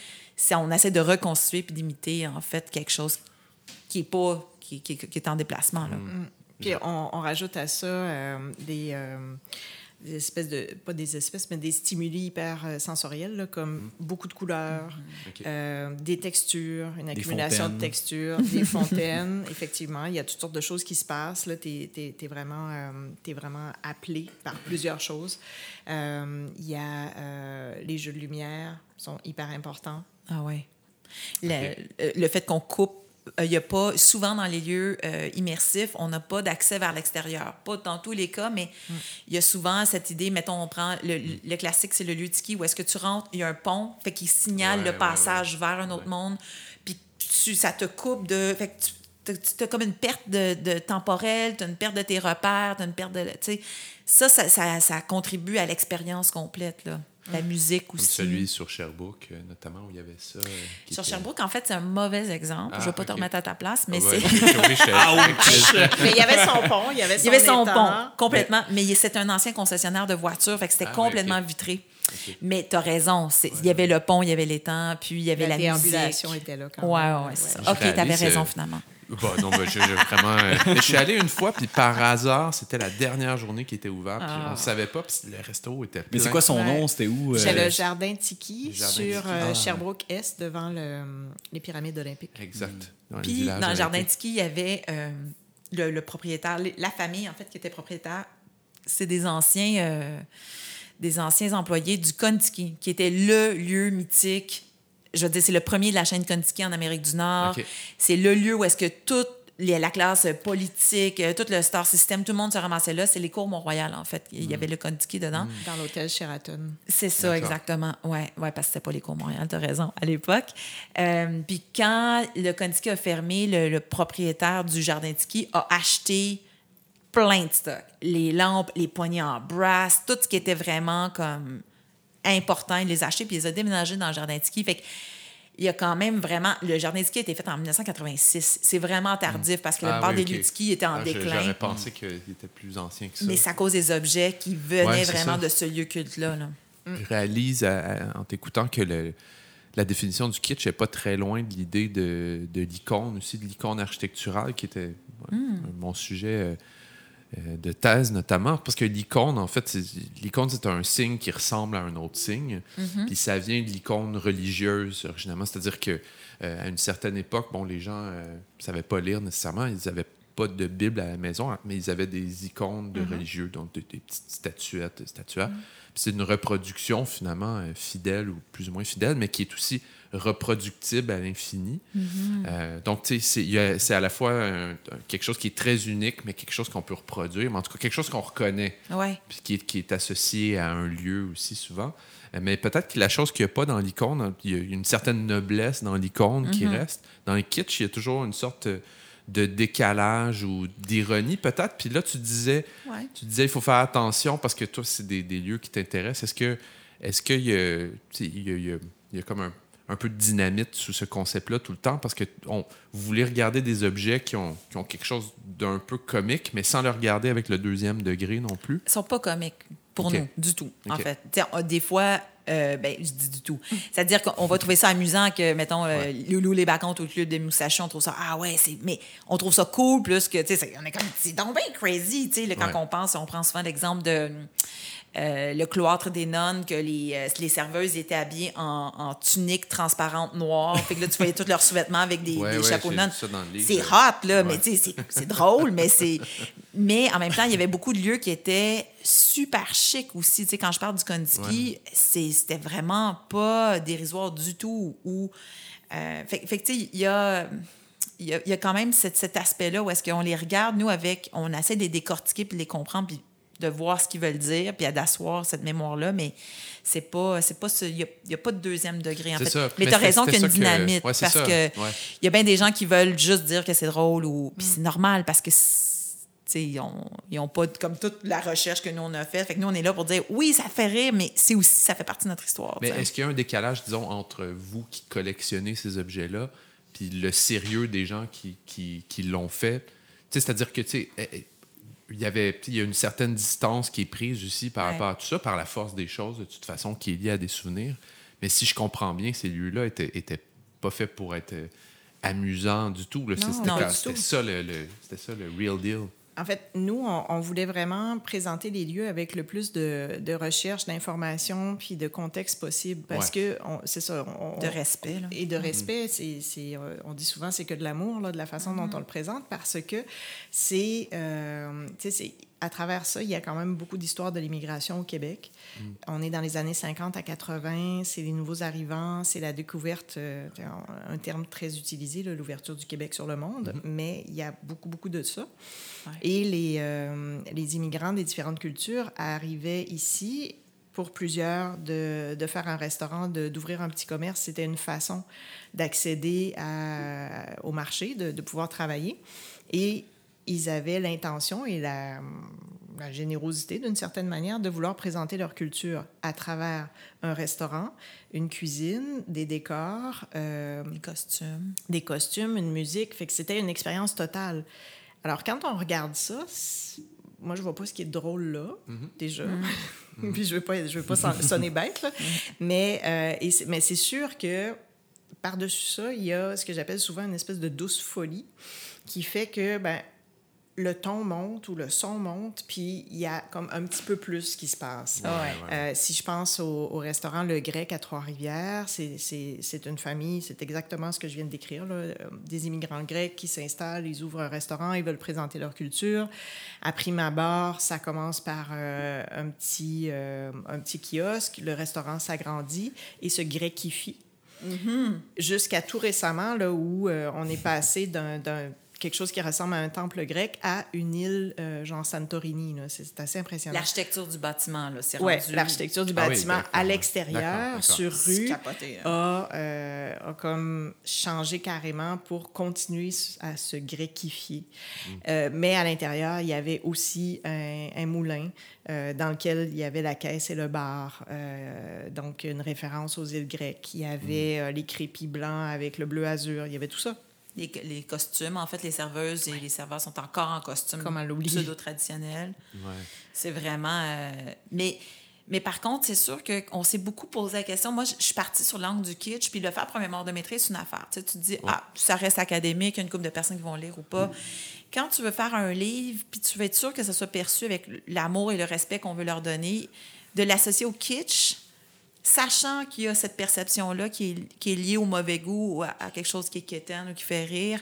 ça, on essaie de reconstituer puis d'imiter, en fait, quelque chose qui est pas qui, qui- qui est en déplacement là. Puis on, on rajoute à ça euh, des, euh, des espèces de, pas des espèces, mais des stimuli hyper euh, sensoriels, là, comme beaucoup de couleurs, euh, des textures, une accumulation de textures, des <laughs> fontaines. Effectivement, il y a toutes sortes de choses qui se passent. Tu es, vraiment, euh, t'es vraiment appelé par plusieurs choses. Euh, Il y a euh, les jeux de lumière sont hyper importants. Ah ouais. Le, euh, le fait qu'on coupe, euh, il y a pas souvent dans les lieux euh, immersifs, on n'a pas d'accès vers l'extérieur. Pas dans tous les cas, mais il y a souvent cette idée, mettons, on prend le, le classique, c'est le lieu de ski où est-ce que tu rentres, il y a un pont, fait qu'il signale Ouais, le ouais, passage vers un autre monde, puis tu, ça te coupe de, fait que tu tu as comme une perte de, de temporelle, tu as une perte de tes repères, tu as une perte de. Tu sais, ça, ça, ça, ça contribue à l'expérience complète, là. La musique Comme aussi. celui sur Sherbrooke, euh, notamment, où il y avait ça. euh, Sur était- Sherbrooke, en fait, c'est un mauvais exemple. Ah, je ne vais pas te ok. remettre à ta place, mais Ouais, c'est. <laughs> <laughs> oui, j'étais- <laughs> Mais il y avait son pont, il y avait Il son y avait son étang. pont, complètement. Mais il- c'est un ancien concessionnaire de voitures, fait que c'était Ah, ouais, complètement vitré. Mais tu as raison. c'est- Il y avait le pont, il y avait l'étang, puis il y avait La la, musique. déambulation était là quand Ouais, même. ouais, ça. Je OK, tu avais raison euh, finalement. Bah, non, bah, je, je- vraiment. euh, <laughs> je suis allé une fois, puis par hasard, c'était la dernière journée qui était ouverte, puis on ne savait pas, puis le resto était plein. Mais c'est quoi son Ouais. nom? C'était où? C'est euh, le jardin Tiki Le jardin sur Tiki. euh, Ah. Sherbrooke-Est devant le- les pyramides olympiques. Exact. Dans Puis, dans le jardin. Tiki, il y avait euh, le, le propriétaire, la famille, en fait, qui était propriétaire. C'est des anciens, euh, des anciens employés du Kontiki, qui était le lieu mythique. Je veux dire, c'est le premier de la chaîne Kontiki en Amérique du Nord. C'est le lieu où est-ce que toute les- la classe politique, euh, tout le star system, tout le monde se ramassait là. C'est les cours Mont-Royal, en fait. Il y avait le Kontiki dedans. Dans l'hôtel Sheraton. C'est ça, exactement. Ouais, ouais, parce que c'était pas les cours Montréal, t'as raison, à l'époque. Euh, Puis quand le Kontiki a fermé, le, le propriétaire du Jardin Tiki a acheté plein de stocks. Les lampes, les poignées en brass, tout ce qui était vraiment comme important, il les a achetés puis il les a déménagés dans le Jardin Tiki. Fait que il y a quand même vraiment... Le Jardin Tiki a été fait en 1986. C'est vraiment tardif parce que le oui, des ok. lieux Tiki était en Ah, déclin. J'aurais pensé qu'il était plus ancien que ça. Mais c'est à cause des objets qui venaient Ouais, vraiment ça. de ce lieu culte-là. là. Je réalise à- à- en t'écoutant que le- la définition du kitsch n'est pas très loin de l'idée de, de l'icône, aussi de l'icône architecturale, qui était ouais, mon sujet euh, euh, de thèse notamment. Parce que l'icône, en fait, c'est- l'icône, c'est un signe qui ressemble à un autre signe. Puis ça vient de l'icône religieuse, originalement. C'est-à-dire que euh, à une certaine époque, bon, les gens ne savaient pas lire nécessairement. Ils n'avaient pas de Bible à la maison, mais ils avaient des icônes de religieux, donc des, des petites statuettes, statuaires. Puis c'est une reproduction finalement euh, fidèle ou plus ou moins fidèle, mais qui est aussi reproductible à l'infini. Euh, donc, tu sais, c'est- à la fois un- quelque chose qui est très unique, mais quelque chose qu'on peut reproduire, mais en tout cas quelque chose qu'on reconnaît, Ouais. puis qui est, qui est associé à un lieu aussi souvent. Euh, Mais peut-être que la chose qu'il n'y a pas dans l'icône, hein, il y a une certaine noblesse dans l'icône qui reste. Dans le kitsch, il y a toujours une sorte de décalage ou d'ironie peut-être. Puis là, tu disais, Ouais. tu disais, il faut faire attention parce que toi, c'est des, des lieux qui t'intéressent. Est-ce que, est-ce qu'il y y y a comme un, un peu de dynamite sous ce concept-là tout le temps parce que on, vous voulez regarder des objets qui ont, qui ont quelque chose d'un peu comique, mais sans le regarder avec le deuxième degré non plus? Ils sont pas comiques pour nous, du tout, en fait. T'sais, des fois, euh, ben, je dis du tout. <laughs> C'est-à-dire qu'on va trouver ça amusant que, mettons, euh. Loulou les bacontes au club de Moussachon, on trouve ça, ah ouais, c'est, mais on trouve ça cool plus que, tu sais, on est comme, c'est donc bien crazy, tu sais, quand on pense, on prend souvent l'exemple de. Euh, le cloître des nonnes, que les, euh, les serveuses étaient habillées en, en tunique transparente noire. fait que là, tu voyais tous leurs sous-vêtements avec des, Ouais, des ouais, chapeaux de nonnes. C'est hot, là, mais tu sais, c'est- drôle, mais c'est. Mais en même temps, il y avait beaucoup de lieux qui étaient super chics aussi. Tu sais, quand je parle du Kondiki, c'était vraiment pas dérisoire du tout. Ou, euh, fait, fait que, tu sais, il y a. Il y, a, il y a quand même cet, cet aspect-là où est-ce qu'on les regarde, nous, avec, on essaie de les décortiquer puis de les comprendre, puis de voir ce qu'ils veulent dire, puis d'asseoir cette mémoire-là, mais c'est pas, c'est pas il n'y a, pas de deuxième degré, en fait. ça. Mais Mais tu as raison qu'il y a une ça que- dynamite, ouais, c'est parce que Ouais. il y a bien des gens qui veulent juste dire que c'est drôle, ou, puis Mm. c'est normal, parce que c'est- tu sais, ils n'ont pas comme toute la recherche que nous on a faite. Fait que nous on est là pour dire oui, ça fait rire, mais c'est aussi ça fait partie de notre histoire. Mais est-ce qu'il y a un décalage, disons, entre vous qui collectionnez ces objets-là, puis le sérieux des gens qui, qui, qui l'ont fait? C'est-à-dire que, tu sais, eh, eh, il y avait il y a une certaine distance qui est prise aussi par Ouais. rapport à tout ça, par la force des choses, de toute façon, qui est liée à des souvenirs. Mais si je comprends bien, ces lieux-là étaient, étaient pas faits pour être euh, amusants du tout. C'était ça le, le- c'était ça le real deal. En fait, nous, on, on voulait vraiment présenter les lieux avec le plus de, de recherche, d'informations, puis de contexte possible. Parce que, c'est ça. on- de respect. Là. Et de respect, c'est, c'est, euh, on dit souvent c'est que de l'amour, de la façon dont on le présente, parce que c'est, euh, à travers ça, il y a quand même beaucoup d'histoires de l'immigration au Québec. On est dans les années 50 à 80, c'est les nouveaux arrivants, c'est la découverte, euh, un terme très utilisé, l'ouverture du Québec sur le monde, mais il y a beaucoup, beaucoup de ça. Ouais. Et les, euh, les immigrants des différentes cultures arrivaient ici pour plusieurs de, de faire un restaurant, d'ouvrir un petit commerce. C'était une façon d'accéder au marché, de, de pouvoir travailler. Et ils avaient l'intention et la, la générosité, d'une certaine manière, de vouloir présenter leur culture à travers un restaurant, une cuisine, des décors, euh, Les costumes. des costumes, une musique. Fait que c'était une expérience totale. Alors, quand on regarde ça, moi, je vois pas ce qui est drôle là, déjà. <laughs> Puis je veux pas, je veux pas son- sonner <laughs> bête, là. Mais, euh, et mais c'est sûr que par-dessus ça, il y a ce que j'appelle souvent une espèce de douce folie qui fait que, ben, le ton monte ou le son monte, puis il y a comme un petit peu plus qui se passe. Ouais. Euh, si je pense au, au restaurant Le Grec à Trois-Rivières, c'est- c'est c'est une famille, c'est exactement ce que je viens de décrire, là, euh, des immigrants grecs qui s'installent, ils ouvrent un restaurant, ils veulent présenter leur culture. À prime abord, ça commence par euh, un, petit, euh, un petit kiosque, le restaurant s'agrandit et se gréquifie. Jusqu'à tout récemment, là, où euh, on est passé d'un- quelque chose qui ressemble à un temple grec à une île euh, genre Santorini. C'est assez impressionnant. L'architecture du bâtiment, là, c'est Oui, rendu... l'architecture du Ah oui, bâtiment à l'extérieur, sur rue, capoté, hein. a, euh, a comme changé carrément pour continuer à se gréquifier. Mm. Euh, mais à l'intérieur, il y avait aussi un, un moulin euh, dans lequel il y avait la caisse et le bar, euh, donc une référence aux îles grecques. Il y avait Mm. euh, les crépis blancs avec le bleu azur, il y avait tout ça. Les, les costumes, en fait, les serveuses et les serveurs sont encore en costume pseudo-traditionnel. Ouais. C'est vraiment... euh, mais, mais par contre, c'est sûr qu'on s'est beaucoup posé la question. Moi, je suis partie sur l'angle du kitsch, puis le faire premier mort de maîtrise, c'est une affaire. Tu, sais, tu te dis, ah, ça reste académique, il y a une couple de personnes qui vont lire ou pas. Quand tu veux faire un livre, puis tu veux être sûr que ça soit perçu avec l'amour et le respect qu'on veut leur donner, de l'associer au kitsch, sachant qu'il y a cette perception-là qui est, qui est liée au mauvais goût ou à, à quelque chose qui est quétaine ou qui fait rire,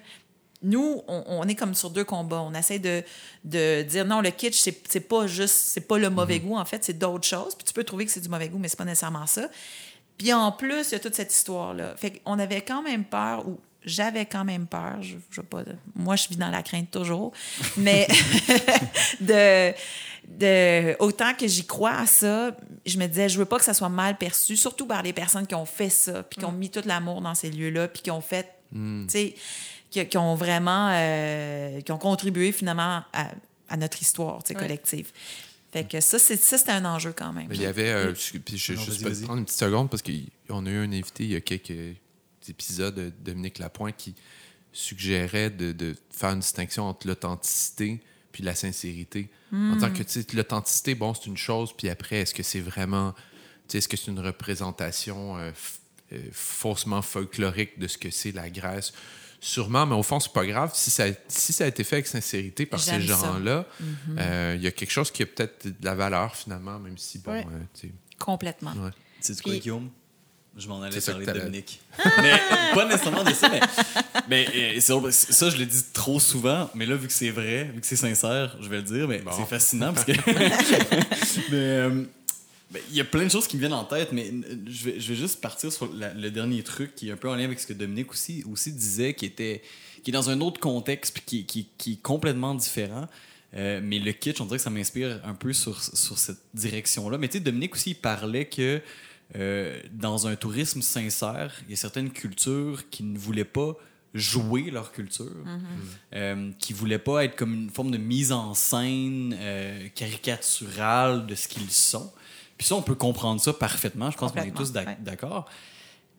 nous, on, on est comme sur deux combats. On essaie de, de dire non, le kitsch, c'est pas juste, c'est pas le mauvais goût, en fait, c'est d'autres choses. Puis tu peux trouver que c'est du mauvais goût, mais c'est pas nécessairement ça. Puis en plus, il y a toute cette histoire-là. Fait qu'on avait quand même peur, ou j'avais quand même peur, je, je pas, moi je vis dans la crainte toujours, mais <laughs> de, de autant que j'y crois à ça, je me disais, je veux pas que ça soit mal perçu, surtout par les personnes qui ont fait ça, puis qui ont mis tout l'amour dans ces lieux-là, puis qui ont fait, tu sais, qui, qui ont vraiment, euh, qui ont contribué finalement à, à notre histoire, tu sais, collective. Fait que ça, c'est ça, c'était un enjeu quand même. Mais il y avait. euh, je- puis je Non, juste prendre une petite seconde parce qu'on a eu un invité il y a quelques épisodes de Dominique Lapointe qui suggérait de, de faire une distinction entre l'authenticité puis la sincérité. En tant que tu sais, l'authenticité, bon, c'est une chose, puis après, est-ce que c'est vraiment. tu sais, Est-ce que c'est une représentation euh, euh, faussement folklorique de ce que c'est la Grèce? Sûrement, mais au fond, c'est pas grave. Si ça, si ça a été fait avec sincérité par ces gens-là, euh, il y a quelque chose qui a peut-être de la valeur, finalement, même si, bon, Ouais. euh, Complètement. Ouais. Sais quoi, Guillaume? Je m'en allais parler de Dominique. mais pas nécessairement de ça, mais, mais ça, je le dis trop souvent, mais là, vu que c'est vrai, vu que c'est sincère, je vais le dire, mais Bon. c'est fascinant parce que. <laughs> <laughs> mais euh, ben, il y a plein de choses qui me viennent en tête, mais euh, je vais, je vais juste partir sur la- le dernier truc qui est un peu en lien avec ce que Dominique aussi, aussi disait, qui était qui est dans un autre contexte puis qui, qui, qui est complètement différent. Euh, mais le kitsch, on dirait que ça m'inspire un peu sur, sur cette direction-là. Mais tu sais, Dominique aussi, il parlait que euh, dans un tourisme sincère, il y a certaines cultures qui ne voulaient pas jouer leur culture, euh, qui ne voulaient pas être comme une forme de mise en scène euh, caricaturale de ce qu'ils sont. Puis ça, on peut comprendre ça parfaitement. Je pense qu'on est tous d'accord.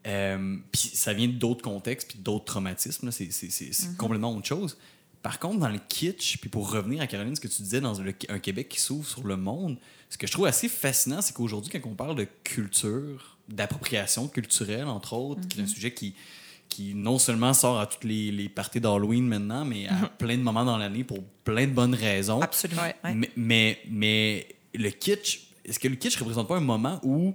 Puis ça vient d'autres contextes, puis d'autres traumatismes. C'est c'est- c'est complètement autre chose. Par contre, dans le kitsch, puis pour revenir à Caroline, ce que tu disais dans le- un Québec qui s'ouvre sur le monde, ce que je trouve assez fascinant, c'est qu'aujourd'hui, quand on parle de culture, d'appropriation culturelle, entre autres, qui est un sujet qui, qui non seulement sort à toutes les, les parties d'Halloween maintenant, mais à plein de moments dans l'année pour plein de bonnes raisons. Absolument. ouais. Mais, mais, mais le kitsch, est-ce que le kitsch représente pas un moment où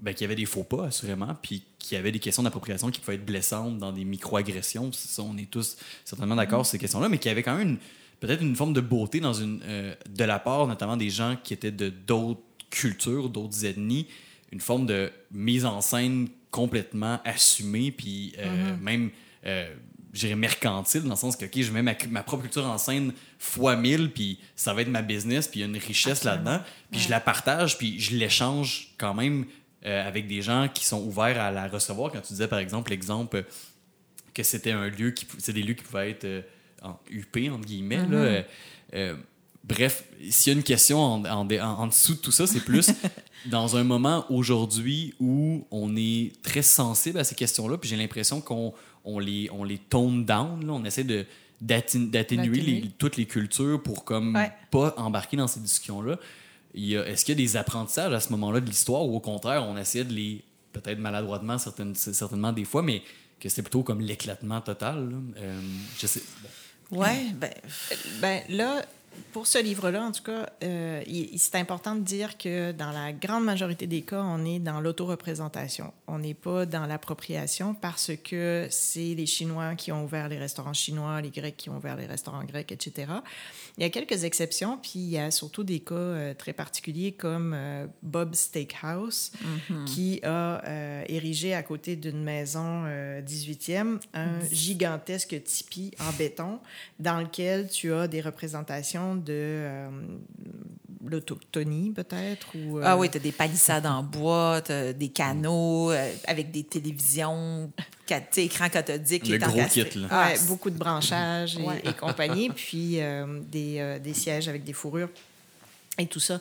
ben, qu'il y avait des faux pas, assurément, puis qu'il y avait des questions d'appropriation qui pouvaient être blessantes dans des micro-agressions? C'est Ça, on est tous certainement d'accord sur ces questions-là, mais qu'il y avait quand même une- peut-être une forme de beauté dans une, euh, de la part notamment des gens qui étaient de d'autres cultures, d'autres ethnies, une forme de mise en scène complètement assumée, puis euh, même, euh, je dirais, mercantile, dans le sens que, OK, je mets ma, ma propre culture en scène fois mille, puis ça va être ma business, puis il y a une richesse là-dedans, puis je la partage, puis je l'échange quand même euh, avec des gens qui sont ouverts à la recevoir. Quand tu disais, par exemple, l'exemple que c'était un lieu qui c'est des lieux qui pouvaient être en UP entre guillemets là, euh, euh, bref s'il y a une question en, en, en- dessous de tout ça c'est plus <laughs> dans un moment aujourd'hui où on est très sensible à ces questions là puis j'ai l'impression qu'on on les on les tone down là. on essaie de d'atténuer toutes les cultures pour comme Ouais. pas embarquer dans ces discussions là il y a- est-ce qu'il y a des apprentissages à ce moment-là de l'histoire ou au contraire on essayait de les peut-être maladroitement certaines, certainement des fois mais que c'est plutôt comme l'éclatement total. là? Euh, je sais. bon. Ouais, ben, Ben là, pour ce livre-là, en tout cas, euh, c'est important de dire que dans la grande majorité des cas, on est dans l'autoreprésentation. On n'est pas dans l'appropriation parce que c'est les Chinois qui ont ouvert les restaurants chinois, les Grecs qui ont ouvert les restaurants grecs, etc. Il y a quelques exceptions, puis il y a surtout des cas euh, très particuliers comme euh, Bob's Steakhouse, qui a euh, érigé à côté d'une maison euh, 18e un gigantesque tipi en béton dans lequel tu as des représentations de euh, l'autochtonie, peut-être. ou euh, ah oui, t'as des palissades en bois, t'as des canaux euh, avec des télévisions, tu écran cathodique. Le gros kit, là. Ah, Ouais, beaucoup de branchages et, Ouais. et compagnie, puis euh, des, euh, des sièges avec des fourrures et tout ça.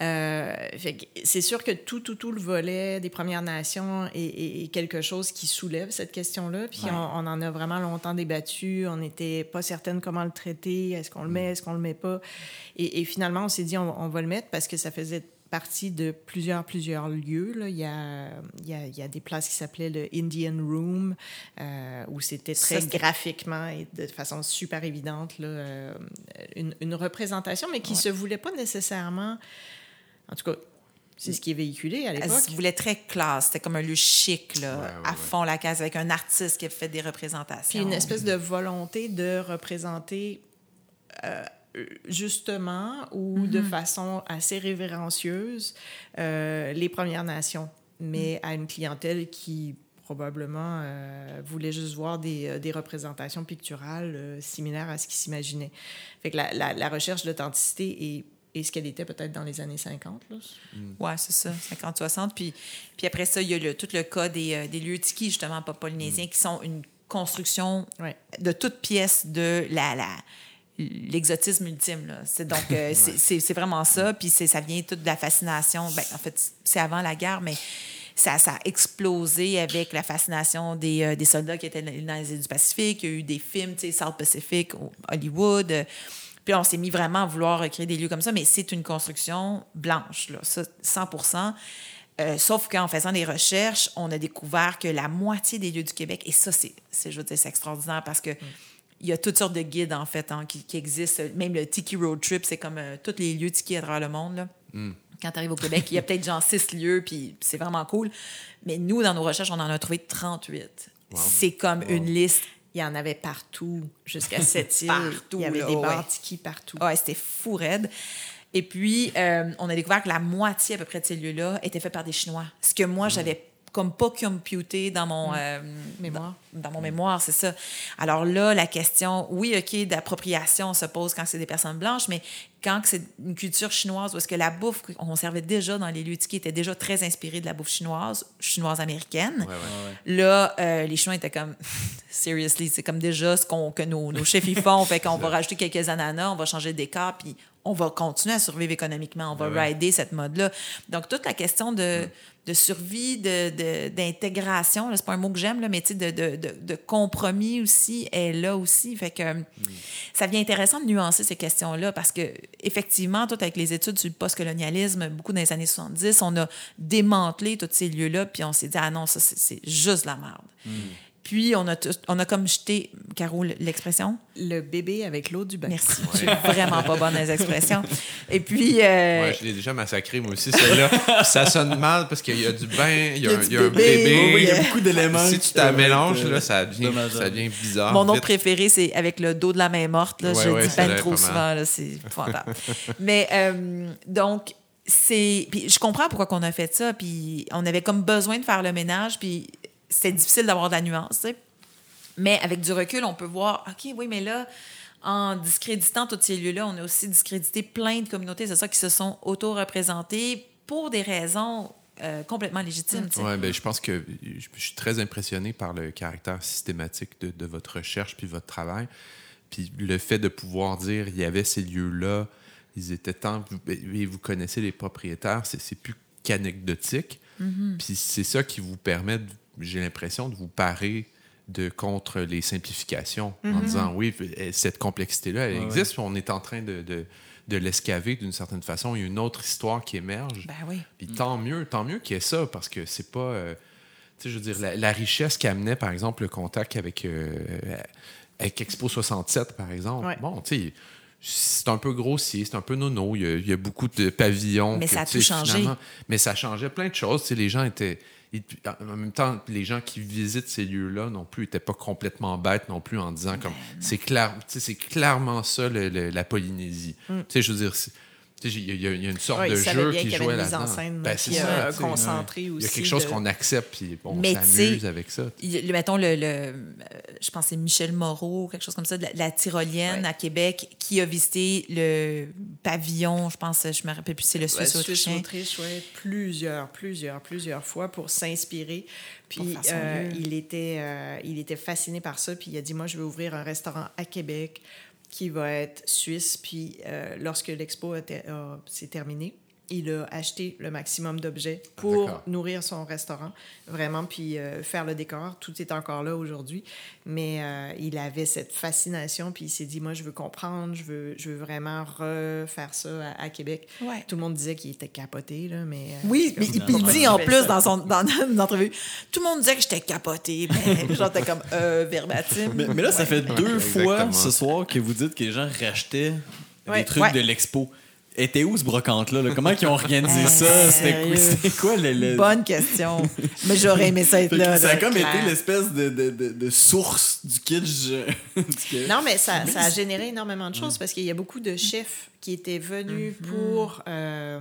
Euh, c'est sûr que tout, tout, tout le volet des Premières Nations est, est- est quelque chose qui soulève cette question-là. Puis Ouais. on, on en a vraiment longtemps débattu. On n'était pas certaine comment le traiter. Est-ce qu'on le met, est-ce qu'on le met pas? Et, et finalement, on s'est dit, on, on va le mettre parce que ça faisait partie de plusieurs, plusieurs lieux. Là. Il, y a, il, y a, il y a des places qui s'appelaient le Indian Room, euh, où c'était très graphiquement et de façon super évidente là, euh, une, une représentation, mais qui se voulait pas nécessairement... En tout cas, c'est ce qui est véhiculé à l'époque. se voulait très classe. C'était comme un lieu chic, là, Ouais, ouais, à fond la case, avec un artiste qui a fait des représentations. Puis une espèce de volonté de représenter euh, justement ou de façon assez révérencieuse euh, les Premières Nations, mais à une clientèle qui probablement euh, voulait juste voir des, euh, des représentations picturales euh, similaires à ce qu'ils s'imaginaient. Fait que la, la- la recherche d'authenticité est, est ce qu'elle était peut-être dans les années 50. Là. Oui, c'est ça, 50-60. Puis, puis après ça, il y a le, tout le cas des, euh, des lieux tiki, justement, pas polynésiens, qui sont une construction Ouais. de toute pièce de la, la, l'exotisme ultime. Là. C'est donc, euh, <laughs> c'est- c'est, vraiment ça. Puis c'est, ça vient tout de la fascination. Ben, en fait, c'est avant la guerre, mais ça, ça a explosé avec la fascination des, euh, des soldats qui étaient dans les îles du Pacifique. Il y a eu des films, tu sais, South Pacific, Hollywood. Puis on s'est mis vraiment à vouloir créer des lieux comme ça, mais c'est une construction blanche, là, ça, 100% Euh, sauf qu'en faisant des recherches, on a découvert que la moitié des lieux du Québec, et ça, c'est, c'est, je veux dire, c'est extraordinaire parce que il y a toutes sortes de guides, en fait, hein, qui, qui existent. Même le Tiki Road Trip, c'est comme euh, tous les lieux Tiki à travers le monde. Là. Quand tu arrives au Québec, il y a peut-être genre six lieux, puis c'est vraiment cool. Mais nous, dans nos recherches, on en a trouvé 38. C'est comme une liste. Il y en avait partout, jusqu'à cette <laughs> île. Partout, Il y avait là, des ouais. bars tiki partout. Ouais, c'était fou raide. Et puis, euh, on a découvert que la moitié à peu près de ces lieux-là étaient faits par des Chinois. Ce que moi, j'avais comme pas computé dans mon euh, Mémoire. Dans, dans mon mémoire, c'est ça. Alors là, la question, oui, OK, d'appropriation se pose quand c'est des personnes blanches, mais quand c'est une culture chinoise, où est-ce que la bouffe qu'on servait déjà dans les lieux tickets était déjà très inspirée de la bouffe chinoise, chinoise américaine. Là, euh, les Chinois étaient comme, <laughs> seriously, c'est comme déjà ce qu'on, que nos, nos chefs y font. fait qu'on <laughs> va rajouter quelques ananas, on va changer de décor, puis on va continuer à survivre économiquement. On va rider cette mode-là. Donc, toute la question de, de survie, de, de- d'intégration, là, c'est pas un mot que j'aime, là, mais tu sais, de, de, de, de compromis aussi est là aussi. Fait que euh, ça devient intéressant de nuancer ces questions-là parce que, effectivement, tout avec les études sur le postcolonialisme, beaucoup dans les années 70, on a démantelé tous ces lieux-là, puis on s'est dit, ah non, ça, c'est, c'est juste la merde. Puis, on a, on a comme jeté, Caro, l'expression? Le bébé avec l'eau du bain. Merci. Je suis vraiment pas bonne les expressions. <laughs> Et puis, euh, Ouais, je l'ai déjà massacré, moi aussi, celle-là. ça sonne mal parce qu'il y a du bain, il y a, Il y a un- du il y a un bébé. bébé. Oui, oui, il y a beaucoup d'éléments. Si tu peuvent mélanges, là, euh, ça devient, dommageables. ça devient bizarre. Mon autre Vite. préféré, c'est avec le dos de la main morte. Là, Ouais, je ouais, dis ben trop souvent. là, C'est épouvantable. Mais euh, donc, c'est. Puis je comprends pourquoi on a fait ça. Puis on avait comme besoin de faire le ménage. Puis c'est difficile d'avoir de la nuance. Mais avec du recul, on peut voir, OK, oui, mais là, en discréditant tous ces lieux-là, on a aussi discrédité plein de communautés, c'est ça, qui se sont auto-représentées pour des raisons euh, complètement légitimes. Ouais, ben, je pense que je, je suis très impressionné par le caractère systématique de, de votre recherche puis votre travail. Puis le fait de pouvoir dire il y avait ces lieux-là, ils étaient tant. Et vous connaissez les propriétaires, c'est c'est plus qu'anecdotique. Puis c'est ça qui vous permet, de- j'ai l'impression, de vous parer de contre les simplifications en disant oui, eh, cette complexité-là, elle Ouais, existe, on est en train de, de, de l'escaver d'une certaine façon. Il y a une autre histoire qui émerge. Ben oui. Puis tant mieux, tant mieux qu'il y ait ça, parce que c'est pas. euh, tu sais, je veux dire, la, la richesse qu'amenait, par exemple, le contact avec, euh, avec Expo 67, par exemple. Ouais. Bon, tu sais, c'est un peu grossier, c'est un peu nono. Il y a, il y a beaucoup de pavillons. Mais que, ça a tout changé. finalement- Mais ça changeait plein de choses. Tu sais, les gens étaient. Ils- en même temps, les gens qui visitent ces lieux-là non plus n'étaient pas complètement bêtes non plus en disant Ben comme c'est clair, tu sais, c'est clairement ça le- le- la Polynésie. Tu sais, je veux dire, c'est- il y, a- y une sorte Ouais, de jeu bien qui jouait une mise là-dedans. en scène, Ben, c'est ça, concentré Il y a quelque chose de- qu'on accepte puis on s'amuse avec ça. Il- mettons, le, le, euh, je pense que c'est Michel Moreau, quelque chose comme ça, de la, la tyrolienne Ouais. à Québec, qui a visité le pavillon, je pense, je me rappelle plus, c'est le Ouais, Suisse autrichien. Autriche, ouais, plusieurs, plusieurs, plusieurs fois pour s'inspirer. Puis euh, il, était, euh, il était fasciné par ça. Puis il a dit Moi, je vais ouvrir un restaurant à Québec qui va être suisse. Puis euh, lorsque l'expo s'est terminée, il a acheté le maximum d'objets pour d'accord. nourrir son restaurant, vraiment, puis euh, faire le décor. Tout est encore là aujourd'hui. Mais euh, il avait cette fascination, puis il s'est dit Moi, je veux comprendre, je veux, je veux vraiment refaire ça à, à Québec. Ouais. Tout le monde disait qu'il était capoté, là, mais... euh, Oui, mais comme- il, puis il dit en plus ça? dans, son, dans <laughs> une entrevue, tout le monde disait que j'étais capoté. <laughs> Mais j'étais comme, euh, verbatim. Mais, mais là, ça fait deux fois ce soir que vous dites que les gens rachetaient Ouais. des trucs Ouais. de l'expo. Était où ce brocante-là? là? Comment ils ont organisé Euh, ça? C'était quoi, sérieux? c'était quoi le. le- Bonne question. Mais j'aurais aimé ça être Fait que là. ça a là, comme clair. été l'espèce de, de, de, de source du kitsch. euh, <laughs> du. Non, mais ça, ça a généré énormément de choses parce qu'il y a beaucoup de chefs qui étaient venus pour, euh,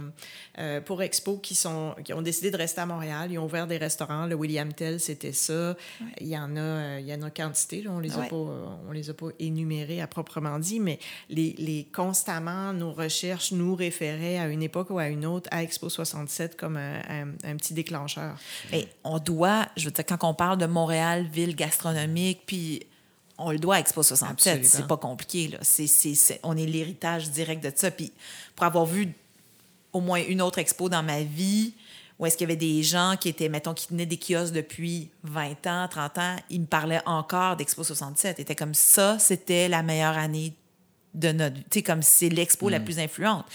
euh, pour Expo qui, sont, qui ont décidé de rester à Montréal. Ils ont ouvert des restaurants. Le William Tell, c'était ça. Il, y en a, euh, il y en a quantité. là. On a Ouais. on les a pas énumérés à proprement dit, mais les, les, constamment, nos recherches nous référaient à une époque ou à une autre à Expo 67 comme un, un- un petit déclencheur. Mais on doit, je veux dire, quand on parle de Montréal, ville gastronomique, puis on le doit à Expo 67, Absolument. c'est pas compliqué. Là. C'est- c'est- on est l'héritage direct de ça. Puis pour avoir vu au moins une autre expo dans ma vie, où est-ce qu'il y avait des gens qui étaient, mettons, qui tenaient des kiosques depuis 20 ans, 30 ans, ils me parlaient encore d'Expo 67. Ils étaient comme ça, c'était la meilleure année de notre vie. Tu sais, comme c'est l'expo la plus influente.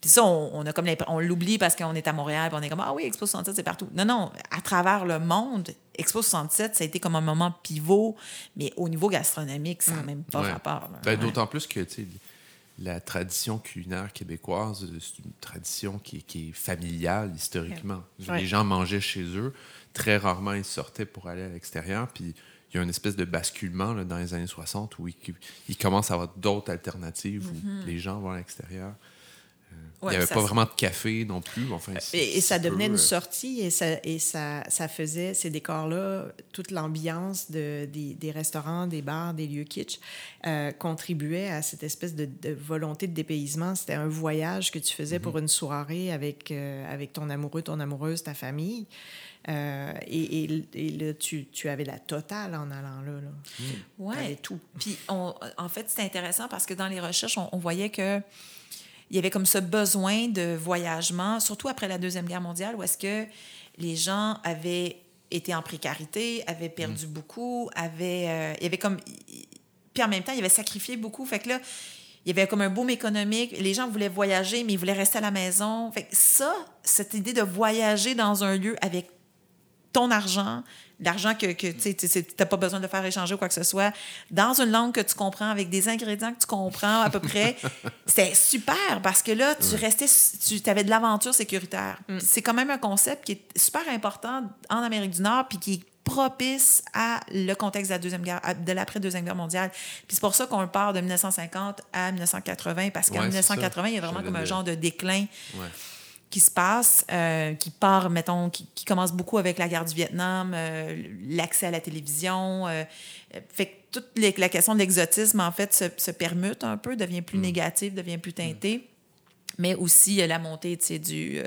Puis ça, on, on a comme on l'oublie parce qu'on est à Montréal, puis on est comme ah oui, Expo 67 c'est partout. Non non, à travers le monde, Expo 67 ça a été comme un moment pivot, mais au niveau gastronomique, ça n'a même pas Ouais. rapport. Ben, Ouais. D'autant plus que tu sais, la tradition culinaire québécoise, euh, c'est une tradition qui, est- qui est familiale historiquement. Ouais. Les gens mangeaient chez eux. Très rarement, ils sortaient pour aller à l'extérieur. Puis il y a une espèce de basculement là, dans les années 60 où ils, ils commencent à avoir d'autres alternatives où les gens vont à l'extérieur. Il n'y avait ça pas vraiment de café non plus. Enfin, Et, et ça devenait peu, une euh, sortie et ça, et ça, ça faisait, ces décors-là, toute l'ambiance de, des, des restaurants, des bars, des lieux kitsch, euh, contribuait à cette espèce de, de volonté de dépaysement. C'était un voyage que tu faisais pour une soirée avec, euh, avec ton amoureux, ton amoureuse, ta famille. Euh, et, et, et là, tu, tu avais la totale en allant là. là. Ouais. T'avais tout. Puis, on, en fait, c'est intéressant parce que dans les recherches, on, on voyait que il y avait comme ce besoin de voyagement, surtout après la Deuxième Guerre mondiale, où est-ce que les gens avaient été en précarité, avaient perdu beaucoup, avaient... euh, il y avait comme... Puis en même temps, ils avaient sacrifié beaucoup. Fait que là, il y avait comme un boom économique. Les gens voulaient voyager, mais ils voulaient rester à la maison. Fait que ça, cette idée de voyager dans un lieu avec ton argent, l'argent que, que tu n'as pas besoin de faire échanger ou quoi que ce soit, dans une langue que tu comprends, avec des ingrédients que tu comprends à peu près. <laughs> C'était super parce que là, tu restais, tu avais de l'aventure sécuritaire. Puis C'est quand même un concept qui est super important en Amérique du Nord puis qui est propice à le contexte de la deuxième guerre, de l'après-deuxième guerre mondiale. Puis c'est pour ça qu'on part de 1950 à 1980, parce qu'en Ouais, c'est ça. 1980, il y a vraiment comme un genre de déclin Ouais. Qui se passe, euh, qui part, mettons, qui, qui commence beaucoup avec la guerre du Vietnam, euh, l'accès à la télévision. euh, euh, fait que toute les- la question de l'exotisme, en fait, se, se permute un peu, devient plus négative, devient plus teintée. Mais aussi la montée tu sais, du, euh,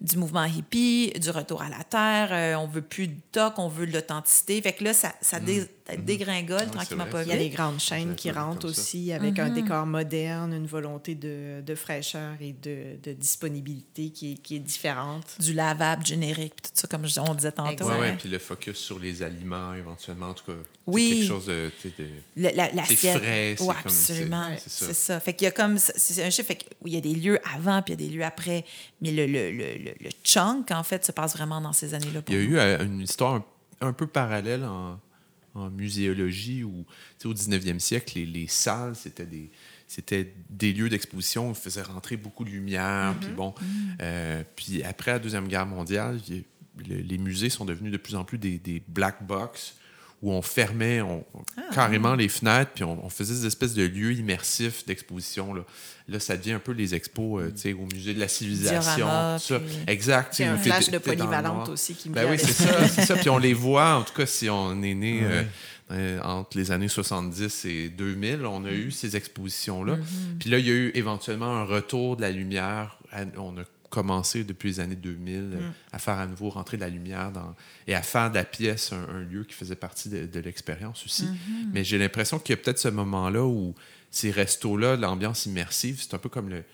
du mouvement hippie, du retour à la terre. euh, on veut plus de doc, on veut de l'authenticité. Fait que là, ça, ça dé- ça dégringole c'est tranquillement vrai, pas Il y a les grandes chaînes qui rentrent aussi avec Mm-hmm. un décor moderne, une volonté de, de fraîcheur et de, de disponibilité qui est, qui est différente. Du lavable générique, puis tout ça, comme on disait tantôt. Exact. Ouais, puis le focus sur les aliments, éventuellement, en tout cas. c'est Oui. Quelque chose de. de- Le- la, la frais, c'est Ouais, comme- c'est- absolument. c'est ça. C'est ça. Fait qu'il y a comme. c'est- un chiffre. Fait qu'il il y a des lieux avant, puis il y a des lieux après. Mais le, le, le, le, le chunk, en fait, se passe vraiment dans ces années-là. Il y a nous. eu euh, une histoire un, un peu parallèle en, en muséologie où, au 19e siècle, les, les salles, c'était des, c'était des lieux d'exposition où on faisait rentrer beaucoup de lumière. Puis bon, euh, puis après la Deuxième Guerre mondiale, le- les musées sont devenus de plus en plus des, des black box où on fermait on- on- carrément les fenêtres, puis on, on faisait des espèces de lieux immersifs d'exposition. Là. là, ça devient un peu les expos euh, sais, au musée de la civilisation. Diorama, tout ça. puis- Exact. tu sais, C'est un flash de polyvalente aussi qui me Ben oui, c'est ça, c'est ça. Puis on les voit, en tout cas, si on est né euh, euh, entre les années 70 et 2000, on a eu ces expositions-là. Mm-hmm. Puis là, il y a eu éventuellement un retour de la lumière. À- On a commencé depuis les années 2000 euh, Mm. à faire à nouveau rentrer de la lumière dans, et à faire de la pièce un, un lieu qui faisait partie de, de l'expérience aussi. Mm-hmm. Mais j'ai l'impression qu'il y a peut-être ce moment-là où ces restos-là, l'ambiance immersive, c'est un peu comme le,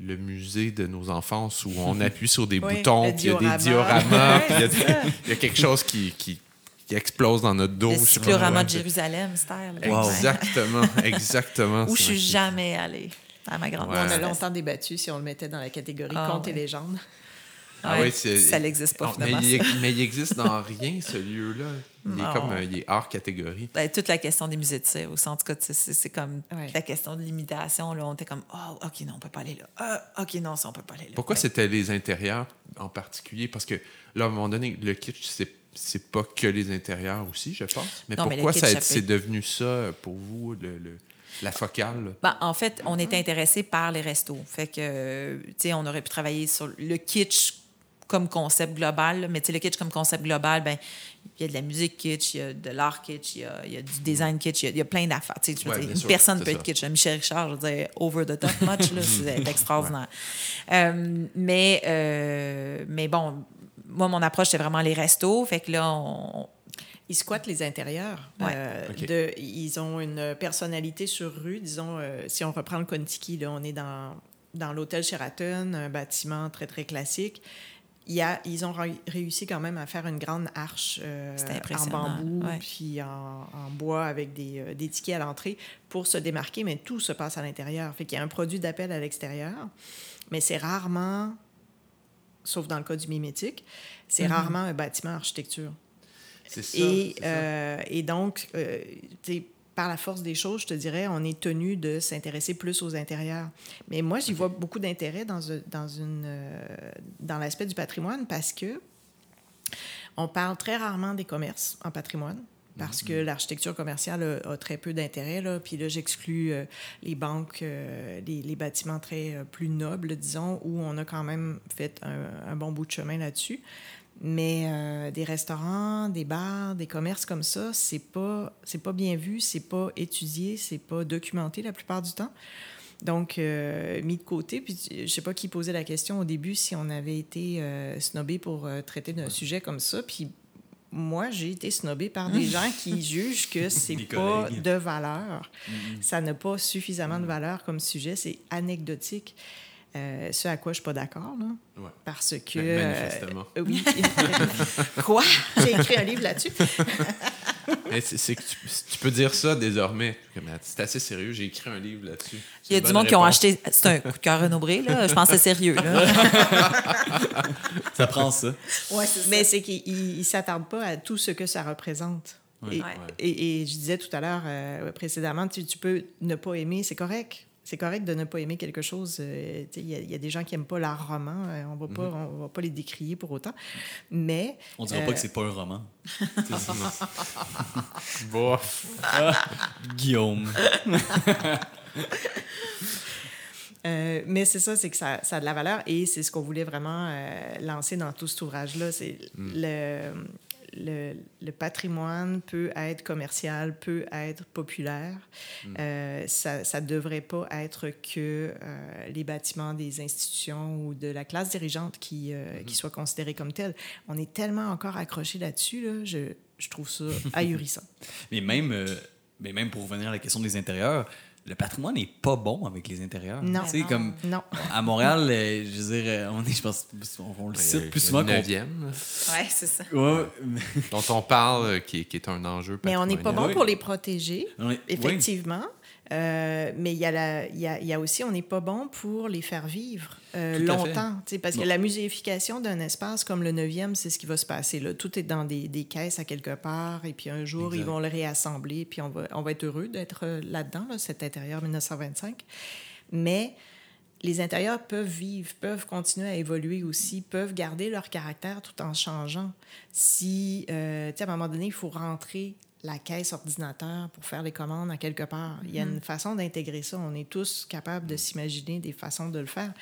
le musée de nos enfances où on <laughs> appuie sur des Oui, boutons, puis il y a des diorama. dioramas, <laughs> puis il y a y, quelque chose qui, qui, qui explose dans notre dos. Le comment. de Jérusalem, style. là. Wow. Exactement, exactement. <laughs> Où je c'est suis jamais allée, à ma grande Ouais. On a longtemps débattu si on le mettait dans la catégorie Ah, contes et légendes. Ah Ouais, oui, c'est- ça n'existe pas, Non, mais, finalement. il, mais il existe dans rien, ce lieu-là. Il est comme euh, il est hors catégorie. Ben, toute la question des musées de cire aussi. En tout cas, c'est comme Ouais. la question de l'imitation. Là, on était comme, oh, OK, non, on peut pas aller là. Ah, OK, non, ça, on peut pas aller là. Pourquoi Ouais. c'était les intérieurs en particulier? Parce que là, à un moment donné, le kitsch, c'est c'est pas que les intérieurs aussi, je pense. Mais Non, pourquoi c'est devenu ça pour vous, le, le- la focale? Ben, en fait, on était intéressé par les restos. Fait que, euh, tu sais, on aurait pu travailler sur le kitsch comme concept global. Mais tu sais, le kitsch comme concept global, ben il y a de la musique kitsch, il y a de l'art kitsch, il y a, il y a du design kitsch, il y a, il y a plein d'affaires. Tu sais, Ouais, une sûr, personne peut ça. être kitsch. Michel Richard, je veux dire, over the top much, c'est <laughs> extraordinaire. Euh, mais, euh, mais bon, moi, mon approche, c'est vraiment les restos. Fait que là, on, Ils squattent les intérieurs. Ouais. Euh, de, ils ont une personnalité sur rue. Disons, euh, si on reprend le Kontiki, là, on est dans, dans l'hôtel Sheraton, un bâtiment très, très classique. Il y a, ils ont ré- réussi quand même à faire une grande arche euh, en bambou, ouais. puis en, en bois avec des, euh, des tickets à l'entrée pour se démarquer, mais tout se passe à l'intérieur. Fait qu'il y a un produit d'appel à l'extérieur, mais c'est rarement, sauf dans le cas du mimétique, c'est rarement un bâtiment architecture. Ça. Et, ça. euh, et donc, euh, tu par la force des choses, je te dirais, on est tenu de s'intéresser plus aux intérieurs. Mais moi, j'y vois beaucoup d'intérêt dans, un- dans, une, euh, dans l'aspect du patrimoine parce que on parle très rarement des commerces en patrimoine. parce que l'architecture commerciale a, a très peu d'intérêt. là. Puis là, j'exclus euh, les banques, euh, les, les bâtiments très euh, plus nobles, disons, où on a quand même fait un, un bon bout de chemin là-dessus. Mais euh, des restaurants, des bars, des commerces comme ça, c'est pas c'est pas bien vu, c'est pas étudié, c'est pas documenté la plupart du temps. Donc, euh, mis de côté, puis je sais pas qui posait la question au début si on avait été euh, snobé pour traiter d'un sujet comme ça. Puis moi, j'ai été snobé par <laughs> des gens qui jugent que c'est pas de valeur. Ça n'a pas suffisamment de valeur comme sujet. C'est anecdotique. Euh, ce à quoi je suis pas d'accord, là. Ouais. Parce que. Ma- manifestement. euh, oui. <laughs> quoi? J'ai écrit un livre là-dessus. <laughs> Mais c'est c'est que tu, tu peux dire ça désormais. Comme, C'est assez sérieux, j'ai écrit un livre là-dessus. Il y a C'est du monde qui ont acheté. C'est un coup de cœur renobré, là. Je pense que c'est sérieux, là. <laughs> Ça prend ça. Ouais, c'est Mais c'est qu'ils ne s'attardent pas à tout ce que ça représente. Et, Ouais. et- et je disais tout à l'heure, euh, précédemment, tu, tu peux ne pas aimer, c'est correct. C'est correct de ne pas aimer quelque chose. euh, Il y, a- il y a des gens qui n'aiment pas l'art roman. euh, on va pas, on va pas les décrier pour autant. Mais On dira Euh, pas que c'est pas un roman. <laughs> Bof. <laughs> Guillaume. <laughs> Euh, mais c'est ça, c'est que ça, ça a de la valeur et c'est ce qu'on voulait vraiment euh, lancer dans tout cet ouvrage-là. C'est le, le, le patrimoine peut être commercial, peut être populaire. Euh, ça ne devrait pas être que euh, les bâtiments des institutions ou de la classe dirigeante qui, euh, qui soient considérés comme tels. On est tellement encore accroché là-dessus, là, je, je trouve ça ahurissant. <laughs> Mais même, euh, mais même pour revenir à la question des intérieurs, le patrimoine n'est pas bon avec les intérieurs. Non. Tu sais, Non. comme Non. à Montréal, euh, je veux dire, euh, on est, je pense, on, on le cite plus souvent Le qu'on. neuvième, Ouais, c'est ça. Ouais, mais- dont on parle, euh, qui, est- qui est un enjeu Mais on n'est pas bon pour les protéger. est- Effectivement. Euh, mais il y, y, a, y a aussi, on n'est pas bon pour les faire vivre euh, longtemps. Parce que la muséification d'un espace comme le 9e, c'est ce qui va se passer. Là. Tout est dans des, des caisses à quelque part, et puis un jour, ils vont le réassembler, puis on va, on va être heureux d'être euh, là-dedans, là, cet intérieur 1925. Mais les intérieurs peuvent vivre, peuvent continuer à évoluer aussi, peuvent garder leur caractère tout en changeant. Si, euh, tu sais, à un moment donné, il faut rentrer la caisse ordinateur pour faire les commandes à quelque part. Il y a une façon d'intégrer ça. On est tous capables de s'imaginer des façons de le faire.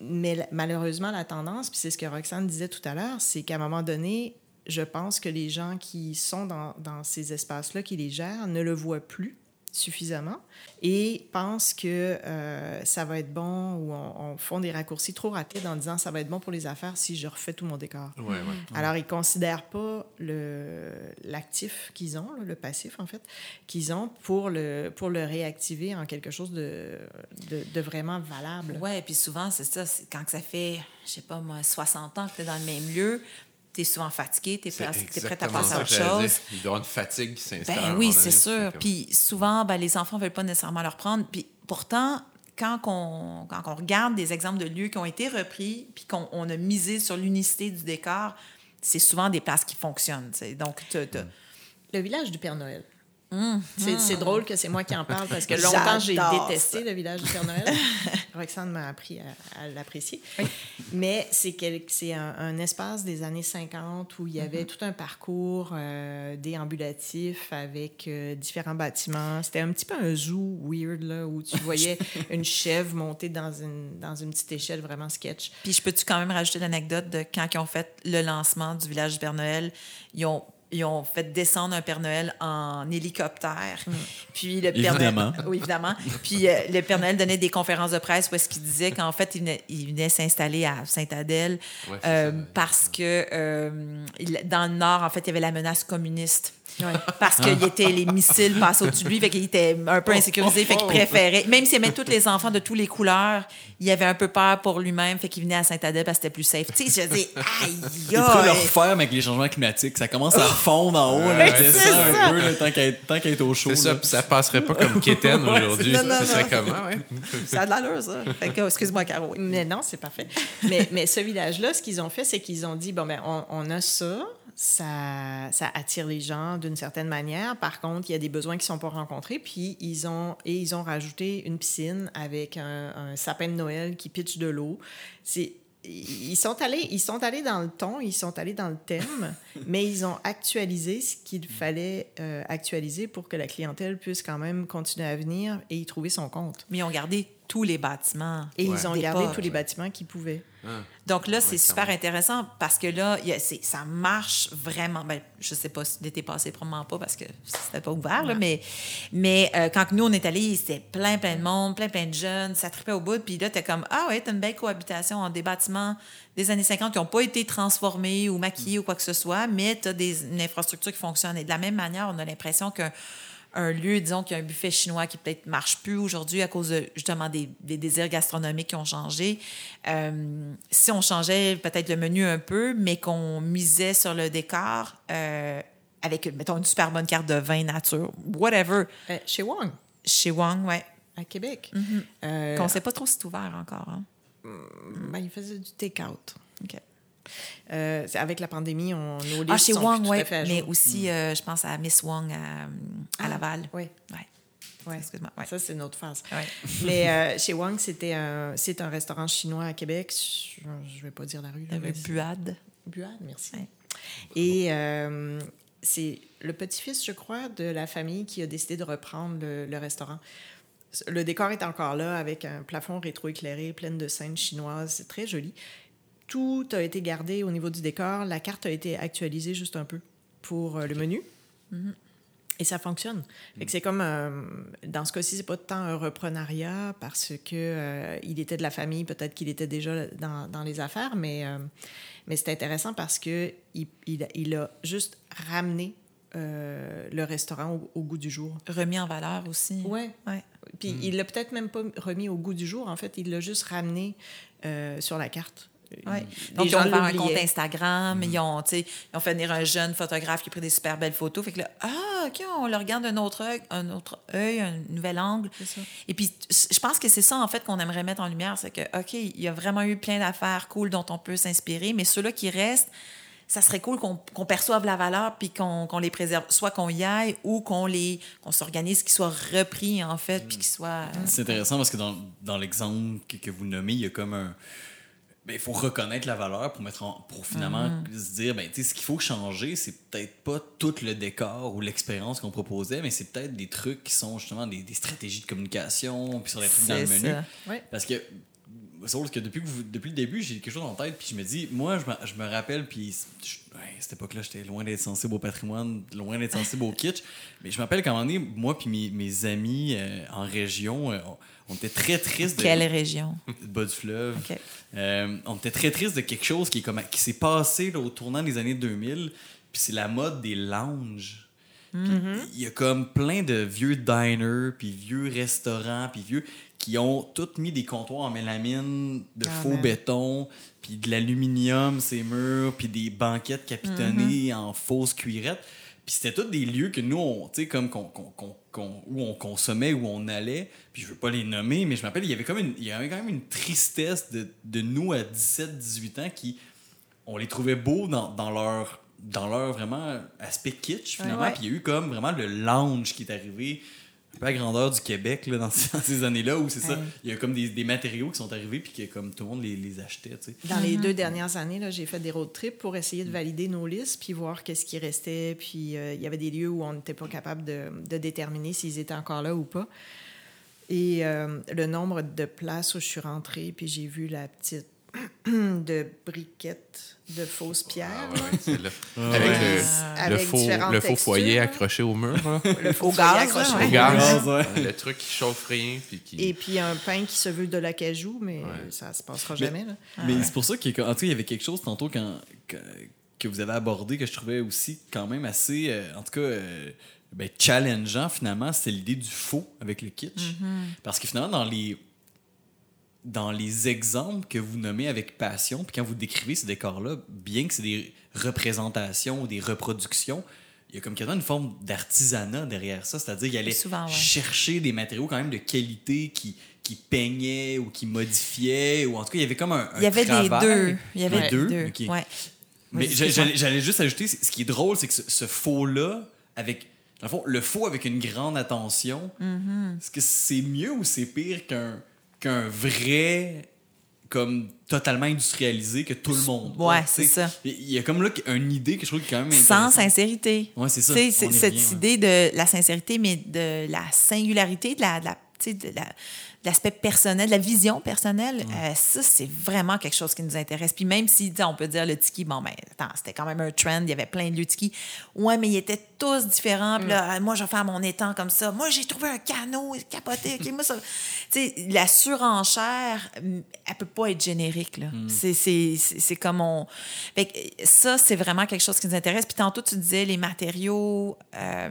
Mais malheureusement, la tendance, puis c'est ce que Roxane disait tout à l'heure, c'est qu'à un moment donné, je pense que les gens qui sont dans, dans ces espaces-là, qui les gèrent, ne le voient plus suffisamment et pensent que euh, ça va être bon ou on, on font des raccourcis trop rapides en disant ça va être bon pour les affaires si je refais tout mon décor. Ouais, ouais. Alors, ils ne considèrent pas le- l'actif qu'ils ont, là, le passif, en fait, qu'ils ont pour le, pour le réactiver en quelque chose de, de, de vraiment valable. Ouais, puis souvent, c'est ça. Quand que ça fait, je sais pas moi, 60 ans que tu es dans le même lieu, tu es souvent fatigué, tu es, prête à passer à ça autre chose. Il doit une fatigue qui s'installe. Ben oui, c'est sûr. comme- Puis souvent, ben, les enfants ne veulent pas nécessairement leur prendre. Puis pourtant, quand on, quand on regarde des exemples de lieux qui ont été repris, puis qu'on on a misé sur l'unicité du décor, c'est souvent des places qui fonctionnent. tu sais. Donc, Le village du Père Noël. C'est c'est drôle que c'est moi qui en parle parce que longtemps, j'ai ça. détesté le village du Père Noël. <laughs> Roxane m'a appris à, à l'apprécier. Mais c'est un, un espace des années 50 où il y avait tout un parcours euh, déambulatif avec euh, différents bâtiments. C'était un petit peu un zoo weird là, où tu voyais <laughs> une chèvre monter dans une, dans une petite échelle vraiment sketch. Puis je peux-tu quand même rajouter l'anecdote de quand ils ont fait le lancement du village du Père Noël, ils ont ils ont fait descendre un Père Noël en hélicoptère. Puis le Père Évidemment. Noël, <laughs> oui, évidemment. Puis euh, le Père Noël donnait des conférences de presse où est-ce qu'il disait qu'en fait, il venait, il venait s'installer à Sainte-Adèle Ouais, euh, parce que euh, il- dans le Nord, en fait, il y avait la menace communiste. Ouais. Parce que il était, les missiles passaient au-dessus de lui, fait qu'il était un peu insécurisé, fait qu'il préférait. Même s'il aimait tous les enfants de toutes les couleurs, il avait un peu peur pour lui-même, fait qu'il venait à Saint-Adèle parce que c'était plus safe. Tu sais, je dis, aïe, Il pourrait le refaire mais avec les changements climatiques. Ça commence à fondre en haut, là, descend ça. un peu là, tant qu'à être au chaud. C'est ça, puis ça passerait pas comme <laughs> Kéten aujourd'hui. Ça serait comment, ouais? Ça a de l'allure, ça. Fait que, excuse-moi, Caro. Mais non, c'est parfait. mais, mais ce village-là, ce qu'ils ont fait, c'est qu'ils ont dit, bon, ben, on, on a ça, ça, ça attire les gens d'une certaine manière. Par contre, il y a des besoins qui ne sont pas rencontrés. Puis, ils ont, et ils ont rajouté une piscine avec un, un sapin de Noël qui pitche de l'eau. C'est ils sont allés, ils sont allés dans le ton, ils sont allés dans le thème, <laughs> mais ils ont actualisé ce qu'il fallait euh, actualiser pour que la clientèle puisse quand même continuer à venir et y trouver son compte. Mais ils ont gardé tous les bâtiments. Et Ouais. ils ont gardé tous les bâtiments qu'ils pouvaient. Ah. Donc là, Ouais, c'est super même. intéressant parce que là, il y a- c'est- ça marche vraiment. Ben, je sais pas si l'été passé, probablement pas parce que c'était pas ouvert, là, mais, mais euh, quand nous, on est allés, c'était plein, plein de monde, plein, plein de jeunes, ça tripait au bout. Puis là, t'es comme, ah ouais, t'as une belle cohabitation en des bâtiments des années 50 qui n'ont pas été transformés ou maquillés ou quoi que ce soit, mais t'as des, une infrastructure qui fonctionne. Et de la même manière, on a l'impression qu'un un lieu, disons qu'il y a un buffet chinois qui peut-être marche plus aujourd'hui à cause de justement des, des désirs gastronomiques qui ont changé. Euh, si on changeait peut-être le menu un peu, mais qu'on misait sur le décor euh, avec, mettons, une super bonne carte de vin nature, whatever, Euh, chez Wong, chez Wang, ouais. à Québec, euh, Qu'on ne sait pas trop si c'est ouvert encore. Hein? ben, ils faisaient du take-out. OK. Euh, avec la pandémie, on, nos listes Ah, chez sont Wang, plus tout oui, à fait à mais jour. aussi, euh, je pense à Miss Wang à, à Ah, Laval. Oui, Ouais. ouais. Excuse-moi. Ouais. Ça, c'est une autre phase. Ouais. <laughs> Mais euh, chez Wang, c'était un, c'est un restaurant chinois à Québec. Je ne vais pas dire la rue. Avait mais- Buade. Buade, merci. Ouais. Et euh, c'est le petit-fils, je crois, de la famille qui a décidé de reprendre le, le restaurant. Le décor est encore là avec un plafond rétroéclairé plein de scènes chinoises. C'est très joli. Tout a été gardé au niveau du décor. La carte a été actualisée juste un peu pour euh, le menu. Et ça fonctionne. Fait que c'est comme, euh, dans ce cas-ci, c'est pas tant un reprenariat parce que euh, il était de la famille, peut-être qu'il était déjà dans, dans les affaires, mais, euh, mais c'est intéressant parce que il, il, a- il a juste ramené euh, le restaurant au, au goût du jour. Remis en valeur aussi. Ouais. Ouais. Puis il l'a peut-être même pas remis au goût du jour. En fait, il l'a juste ramené euh, sur la carte. Ouais. Donc, ils ont ouvert un compte. Instagram, ils, ont, ils ont fait venir un jeune photographe qui a pris des super belles photos. Fait que là, ah, OK, on le regarde d'un autre œil, un autre œil, un nouvel angle. ça. Et puis, je pense que c'est ça, en fait, qu'on aimerait mettre en lumière. C'est que, OK, il y a vraiment eu plein d'affaires cool dont on peut s'inspirer, mais ceux-là qui restent, ça serait cool qu'on qu'on perçoive la valeur puis qu'on qu'on les préserve. Soit qu'on y aille ou qu'on les qu'on s'organise, qu'ils soient repris, en fait, puis qu'ils soient. C'est intéressant parce que dans, dans l'exemple que, que vous nommez, il y a comme un. Ben, il faut reconnaître la valeur pour mettre en- pour finalement se dire ben tu sais ce qu'il faut changer c'est peut-être pas tout le décor ou l'expérience qu'on proposait mais c'est peut-être des trucs qui sont justement des, des stratégies de communication puis sur les trucs dans le menu. ça. Parce que drôle parce que depuis, que vous- depuis le début, j'ai quelque chose en tête, puis je me dis, moi, je me, je me rappelle, puis ouais, à cette époque-là, j'étais loin d'être sensible au patrimoine, loin d'être sensible au kitsch, mais je me rappelle qu'à un moment donné, moi puis mes, mes amis euh, en région, euh, on, on était très tristes de, Quelle région? de bas du fleuve. Euh, on était très triste de quelque chose qui, est comme, qui s'est passé là, au tournant des années 2000, puis c'est la mode des lounges. Puis Il y a comme plein de vieux diners, puis vieux restaurants, puis vieux qui ont tous mis des comptoirs en mélamine, de Ah, faux man. béton, puis de l'aluminium, ces murs, puis des banquettes capitonnées en fausses cuirettes. Puis c'était tous des lieux que nous, on, tu sais, comme qu'on, qu'on- qu'on- où on consommait, où on allait. Puis je veux pas les nommer, mais je m'appelle, il y avait comme une, il y avait quand même une tristesse de, de nous à 17-18 ans qui, on les trouvait beaux dans, dans leur dans leur vraiment aspect kitsch finalement puis il y a eu comme vraiment le lounge qui est arrivé peu à grandeur du Québec là, <laughs> dans, ces, années-là où c'est ça il y a comme des, des matériaux qui sont arrivés puis que comme tout le monde les, les achetait tu sais Dans les deux dernières années, là, j'ai fait des road trips pour essayer de valider nos listes, puis voir qu'est-ce qui restait. Puis euh, il y avait des lieux où on n'était pas capable de, de déterminer s'ils étaient encore là ou pas. Et euh, le nombre de places où je suis rentrée, puis j'ai vu la petite <clears throat> de briquettes de fausses pierres. Ah, ouais, c'est là. Ah, Avec, ouais. le, Avec le faux, le faux foyer accroché au mur. là. Le faux Au gaz, accroché là, au ouais. gaz. Au gaz. ouais. Le truc qui chauffe rien. Puis qui... Et puis un pain qui se veut de l'acajou, mais Ouais. ça se passera Mais- jamais. Là. Mais c'est pour ça qu'il y a- en tout cas, il y avait quelque chose tantôt quand, que, que vous avez abordé que je trouvais aussi quand même assez, euh, en tout cas, euh, ben, challengeant finalement, c'était l'idée du faux avec le kitsch. Parce que finalement, dans les, dans les exemples que vous nommez avec passion, puis quand vous décrivez ces décors-là, bien que c'est des représentations ou des reproductions, il y a comme quasiment une forme d'artisanat derrière ça. C'est-à-dire qu'il allait Souvent, ouais. chercher des matériaux quand même de qualité qui, qui peignaient ou qui modifiaient, ou en tout cas, il y avait comme un, un Il y avait des travail. deux. Il y avait Les des deux? deux. Ouais. Mais j'allais juste ajouter, ce qui est drôle, c'est que ce, ce faux-là, avec. Dans le fond, le faux avec une grande attention, Mm-hmm. est-ce que c'est mieux ou c'est pire qu'un qu'un vrai comme totalement industrialisé que tout le monde. Ouais, c'est ça. Il y a comme là une idée que je trouve qui est quand même Sans sincérité. Ouais, c'est ça. C'est cette ouais. idée de la sincérité, mais de la singularité, de la, de la- tu sais, de la- l'aspect personnel, la vision personnelle, euh, ça, c'est vraiment quelque chose qui nous intéresse. Puis même si, on peut dire le tiki, bon, ben, attends, c'était quand même un trend, il y avait plein de lieux tiki. Ouais, mais ils étaient tous différents. Puis là, moi, je vais faire mon étang comme ça. Moi, j'ai trouvé un canot, capoté. OK, moi, ça. Tu sais, la surenchère, elle peut pas être générique, là. C'est- C'est comme on. Fait que ça, c'est vraiment quelque chose qui nous intéresse. Puis tantôt, tu disais les matériaux. euh,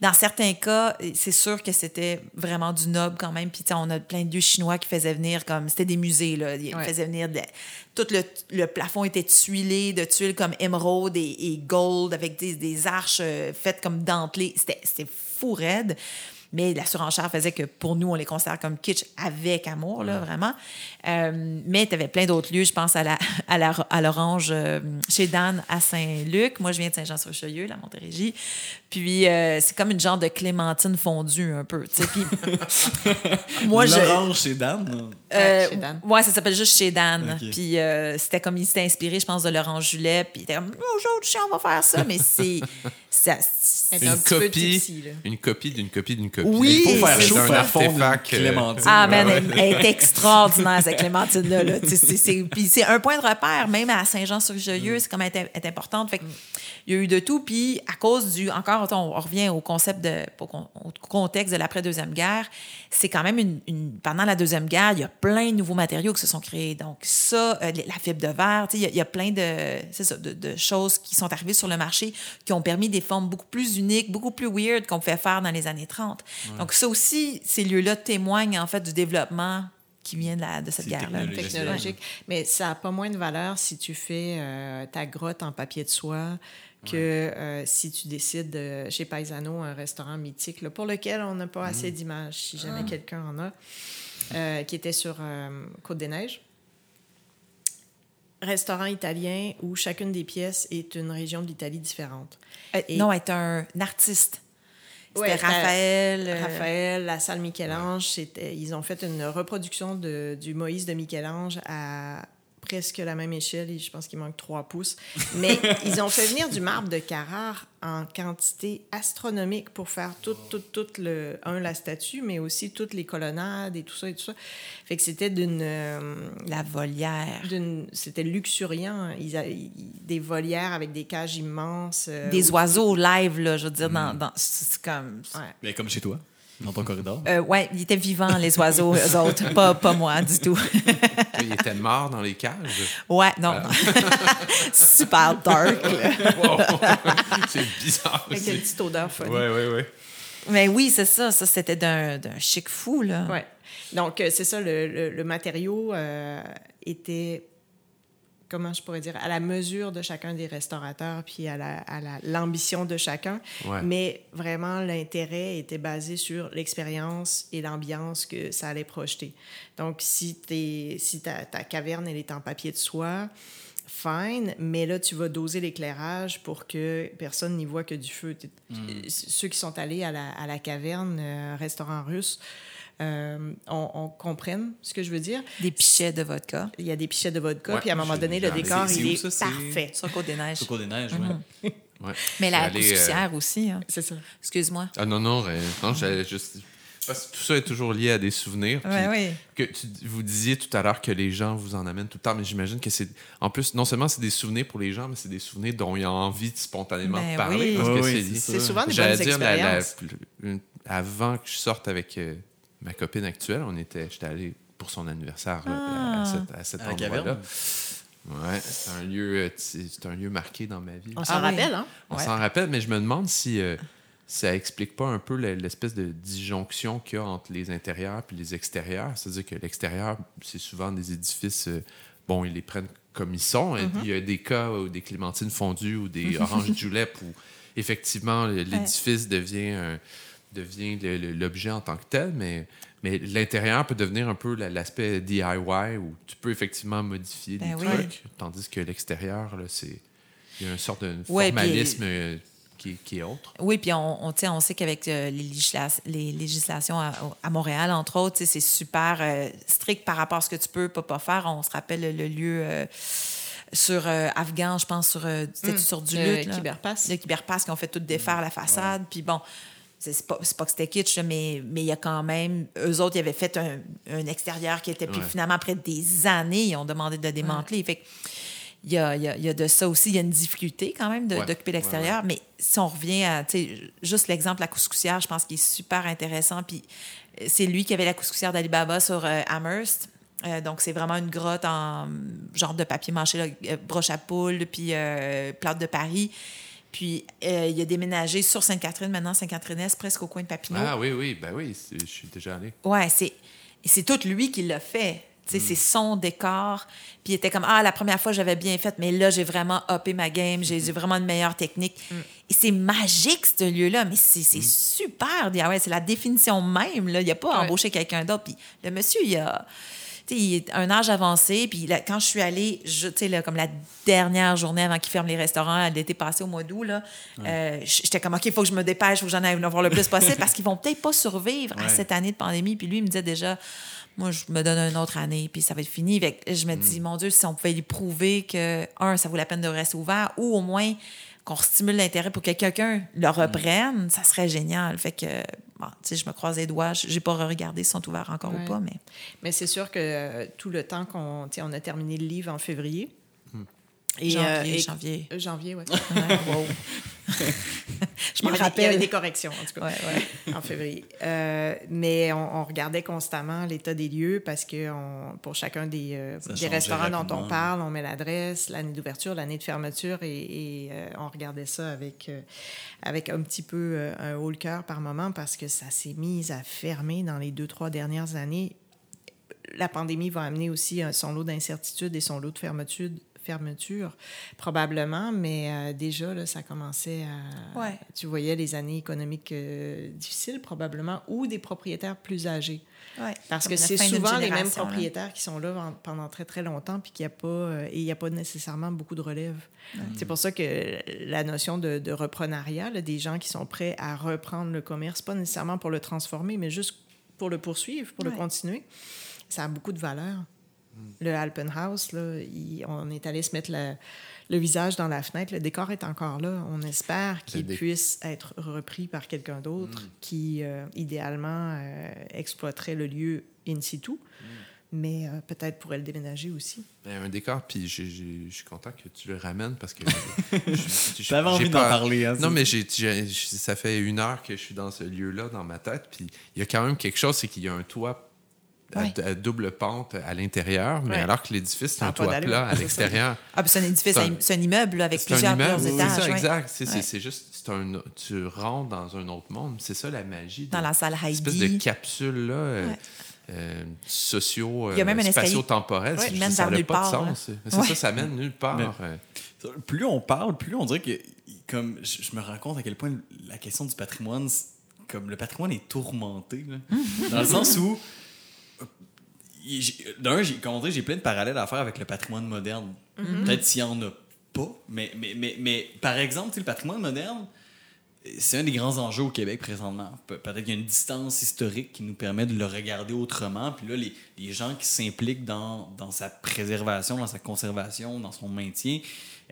dans certains cas, c'est sûr que c'était vraiment du noble quand même. Puis sais, on a plein de lieux chinois qui faisaient venir comme. C'était des musées, là. Ils Ouais. faisaient venir. de- tout le, le plafond était tuilé de tuiles comme émeraude et, et gold avec des, des arches euh, faites comme dentelées. C'était c'était fou raide. Mais la surenchère faisait que pour nous, on les considère comme kitsch avec amour, là, vraiment. Euh, mais tu avais plein d'autres lieux. Je pense à la <laughs> à la- à l'Orange euh, chez Dan à Saint-Luc. Moi, je viens de Saint-Jean-sur-Richelieu, la Montérégie. Puis euh, c'est comme une genre de clémentine fondue un peu. tu sais. Puis <laughs> moi, je. L'orange chez Dan. Euh, Ouais, chez Dan. Ouais, ça s'appelle juste chez Dan. Puis euh, c'était comme il s'était inspiré, je pense, de Laurent Julet. Puis il était comme, oh, aujourd'hui, on va faire ça. Mais c'est. ça- <laughs> Elle est Une petit copie, là. une copie d'une copie d'une copie. Oui, Il faut faire chaud, un faire fondre euh, clémentine. Ah, man, elle, elle est extraordinaire, cette Clémentine-là. là. Tu sais, c'est- c'est- Puis c'est un point de repère, même à Saint-Jean-sur-Richelieu, c'est comme elle est, est importante. Fait que il y a eu de tout. Puis à cause du. Encore, on revient au concept de. Au con- au contexte de l'après-deuxième guerre. C'est quand même une, une- Pendant la Deuxième Guerre, il y a plein de nouveaux matériaux qui se sont créés. Donc, ça, euh, la fibre de verre, tu sais, il y a- il y, a plein de, ça, de, de choses qui sont arrivées sur le marché qui ont permis des formes beaucoup plus uniques, beaucoup plus weird qu'on pouvait faire dans les années 30. Donc, ça aussi, ces lieux-là témoignent en fait du développement qui vient de, la- de cette guerre-là. technologique. technologique. Mais ça n'a pas moins de valeur si tu fais euh, ta grotte en papier de soie que euh, si tu décides de- chez Paisano, un restaurant mythique, là, pour lequel on n'a pas assez d'images, si jamais quelqu'un en a, euh, qui était sur euh, Côte-des-Neiges. Restaurant italien où chacune des pièces est une région de l'Italie différente. Euh, Et- Non, être un, artiste. C'était Ouais, Raphaël. euh, Raphaël, la salle Michel-Ange, ils ont fait une reproduction de, du Moïse de Michel-Ange à presque la même échelle, et je pense qu'il manque trois pouces. Mais <laughs> ils ont fait venir du marbre de Carrare en quantité astronomique pour faire tout, tout, tout le... Un, la statue, mais aussi toutes les colonnades et tout ça et tout ça. Fait que c'était d'une... euh, La volière. d'une- c'était luxuriant. Ils a- ils- des volières avec des cages immenses. euh, Des oiseaux live, là, je veux dire, dans, dans- c'est comme... Ouais. Ben, comme chez toi, dans ton corridor? Euh, ouais, ils étaient vivants, les oiseaux, eux autres. Pas, pas moi, du tout. <laughs> Il était mort dans les cages? Ouais, non. <laughs> Super dark. <laughs> Wow. c'est bizarre. Avec une petite odeur folle. Ouais, ouais, ouais. Mais oui, c'est ça. Ça, c'était d'un d'un chic fou, là. Ouais. Donc, euh, c'est ça, le, le- le matériau euh, était, comment je pourrais dire, à la mesure de chacun des restaurateurs, puis à la- à la- l'ambition de chacun. Ouais. Mais vraiment, l'intérêt était basé sur l'expérience et l'ambiance que ça allait projeter. Donc, si, t'es- si ta, ta caverne, elle est en papier de soie, fine, mais là, tu vas doser l'éclairage pour que personne n'y voit que du feu. T'es- Ceux qui sont allés à la, à la caverne, euh, restaurant russe, euh, on, on comprenne ce que je veux dire. Des pichets de vodka. Il y a des pichets de vodka, Ouais, puis à un moment donné, le décor, il est ça? Parfait. Sur Côte-des-Neiges. Sur Côte-des-Neiges, Mhm. ouais. ouais. Mais la J'allais, euh, aussi. hein. C'est ça. Excuse-moi. Ah non, non, non j'allais juste. Parce que tout ça est toujours lié à des souvenirs. Ouais, oui. Que tu, vous disiez tout à l'heure que les gens vous en amènent tout le temps, mais j'imagine que c'est. En plus, non seulement c'est des souvenirs pour les gens, mais c'est des souvenirs dont ils ont envie de spontanément Ben parler. oui. C'est- souvent des J'allais bonnes dire, la- la- expériences. avant que je sorte avec euh, ma copine actuelle, on était, j'étais allé pour son anniversaire là, Ah. à, cet, à endroit-là. Ouais, c'est un lieu, euh, c'est un lieu marqué dans ma vie. On s'en Ah oui? rappelle, hein? On Ouais. s'en rappelle, mais je me demande si euh, ça explique pas un peu l'espèce de disjonction qu'il y a entre les intérieurs et les extérieurs. C'est-à-dire que l'extérieur, c'est souvent des édifices, euh, bon, ils les prennent comme ils sont. Mm-hmm. Il y a des cas où des clémentines fondues ou des <laughs> oranges julep où effectivement l'édifice devient un- devient l'objet en tant que tel, mais, mais l'intérieur peut devenir un peu la- l'aspect DIY où tu peux effectivement modifier Ben des oui. trucs, tandis que l'extérieur, là, c'est il y a une sorte de Ouais, formalisme euh, qui, qui est autre. Oui, puis on, on, tu sais, on sait qu'avec euh, les, législa- les législations à, à Montréal, entre autres, c'est super euh, strict par rapport à ce que tu peux pas, pas faire. On se rappelle le, lieu euh, sur euh, Afghan, je pense, sur, euh, c'était sur du le lutte. Le Kyberpass, qui ont fait tout défaire la façade. Puis bon, c'est pas, pas que c'était kitsch, mais mais il y a quand même... Eux autres, ils avaient fait un, un extérieur qui était... Puis Ouais. finalement, après des années, ils ont demandé de le démanteler. Fait il y a, y a- y a de ça aussi. Il y a une difficulté quand même Ouais. d'occuper l'extérieur. Mais si on revient à, tu sais, juste l'exemple la couscoussière, je pense qu'il est super intéressant. Puis c'est lui qui avait la couscoussière d'Alibaba sur euh, Amherst. Euh, donc, c'est vraiment une grotte en genre de papier mâché, là, euh, broche à poule, puis euh, plate de Paris. Puis, euh, il a déménagé sur Sainte-Catherine, maintenant Sainte-Catherine-Est, presque au coin de Papineau. Ah oui, oui, ben oui, c'est- je suis déjà allé. Ouais, c'est c'est tout lui qui l'a fait. Sais, Mm. C'est son décor. Puis il était comme Ah, la première fois, j'avais bien fait, mais là, j'ai vraiment uppé ma game. J'ai j'ai vraiment une meilleure technique. Mm. Et c'est magique, ce lieu-là. Mais c'est c'est super. Ah ouais, c'est la définition même. Là. Il n'a pas Ouais. embauché quelqu'un d'autre. Puis le monsieur, il a. il est un âge avancé. Puis là, quand je suis allée, je- tu sais, là, comme la dernière journée avant qu'ils ferment les restaurants, l'été passé au mois d'août, là, euh, j'étais comme, OK, il faut que je me dépêche, il faut que j'en aille voir le plus possible parce qu'ils vont peut-être pas survivre à cette année de pandémie. Puis lui, il me disait déjà, moi, je me donne une autre année, puis ça va être fini. Fait que je me dis, mon Dieu, si on pouvait lui prouver que, un, ça vaut la peine de rester ouvert, ou au moins qu'on stimule l'intérêt pour que quelqu'un le reprenne, ça serait génial. Fait que, bon, tu sais, je me croise les doigts. J'ai pas regardé s'ils sont ouverts encore Ouais. ou pas, mais. Mais c'est sûr que euh, tout le temps qu'on on a terminé le livre en février. Et, janvier, euh, et- janvier. Euh, janvier, oui. Ouais, <laughs> wow. <laughs> Je m'en Il y avait rappelle. des corrections, en tout cas, Ouais, ouais. en février. Euh, mais on, on regardait constamment l'état des lieux parce que on- pour chacun des, euh, des restaurants dont on parle, on met l'adresse, l'année d'ouverture, l'année de fermeture et, et, euh, on regardait ça avec, euh, avec un petit peu euh, un haut le cœur par moment parce que ça s'est mis à fermer dans les deux, trois dernières années. La pandémie va amener aussi son lot d'incertitudes et son lot de fermeture, fermeture probablement, mais euh, déjà, là, ça commençait à... Ouais. Tu voyais les années économiques euh, difficiles probablement ou des propriétaires plus âgés. Ouais. Parce que c'est souvent les mêmes là. propriétaires qui sont là en- pendant très très longtemps puis qu'il n'y a pas euh, et il n'y a pas nécessairement beaucoup de relève. C'est pour ça que la notion de, de reprenariat, là, des gens qui sont prêts à reprendre le commerce, pas nécessairement pour le transformer, mais juste pour le poursuivre, pour Ouais. le continuer, ça a beaucoup de valeur. Le Alpenhaus, là, il- on est allé se mettre le visage dans la fenêtre. Le décor est encore là. On espère qu'il dé- puisse être repris par quelqu'un d'autre qui, euh, idéalement, euh, exploiterait le lieu in situ, mais euh, peut-être pourrait le déménager aussi. Ben, un décor, puis je suis content que tu le ramènes parce que. <laughs> J'avais envie d'en parler. Hein, Non, mais ça fait une heure que je suis dans ce lieu-là, dans ma tête. Puis il y a quand même quelque chose, c'est qu'il y a un toit Ouais. à double pente à l'intérieur, mais Ouais. alors que l'édifice, c'est un pas toit plat à c'est l'extérieur. Ah, puis c'est un édifice, C'est un- c'est un immeuble avec C'est un plusieurs, immeuble, plusieurs c'est étages. ça, ouais. exact. C'est, c'est- c'est juste, c'est un, tu rentres dans un autre monde. C'est ça la magie. de- Dans la salle Une espèce de Heidi. capsule là, euh, Ouais. euh, socio, Il y a même un euh, escalier spatio-temporel. Ouais, C'est- qui mène ça n'a pas de part, sens. C'est Ouais. ça, ça mène nulle part. Mais- euh. Plus on parle, plus on dirait que comme je, je me rends compte à quel point la question du patrimoine, c'est- comme le patrimoine est tourmenté, là. dans le sens où d'un, j'ai, comme on dirait, j'ai plein de parallèles à faire avec le patrimoine moderne. Peut-être s'il y en a pas, mais, mais, mais, mais par exemple, le patrimoine moderne, c'est un des grands enjeux au Québec présentement. Pe- Peut-être qu'il y a une distance historique qui nous permet de le regarder autrement. Puis là, les, les gens qui s'impliquent dans, dans sa préservation, dans sa conservation, dans son maintien,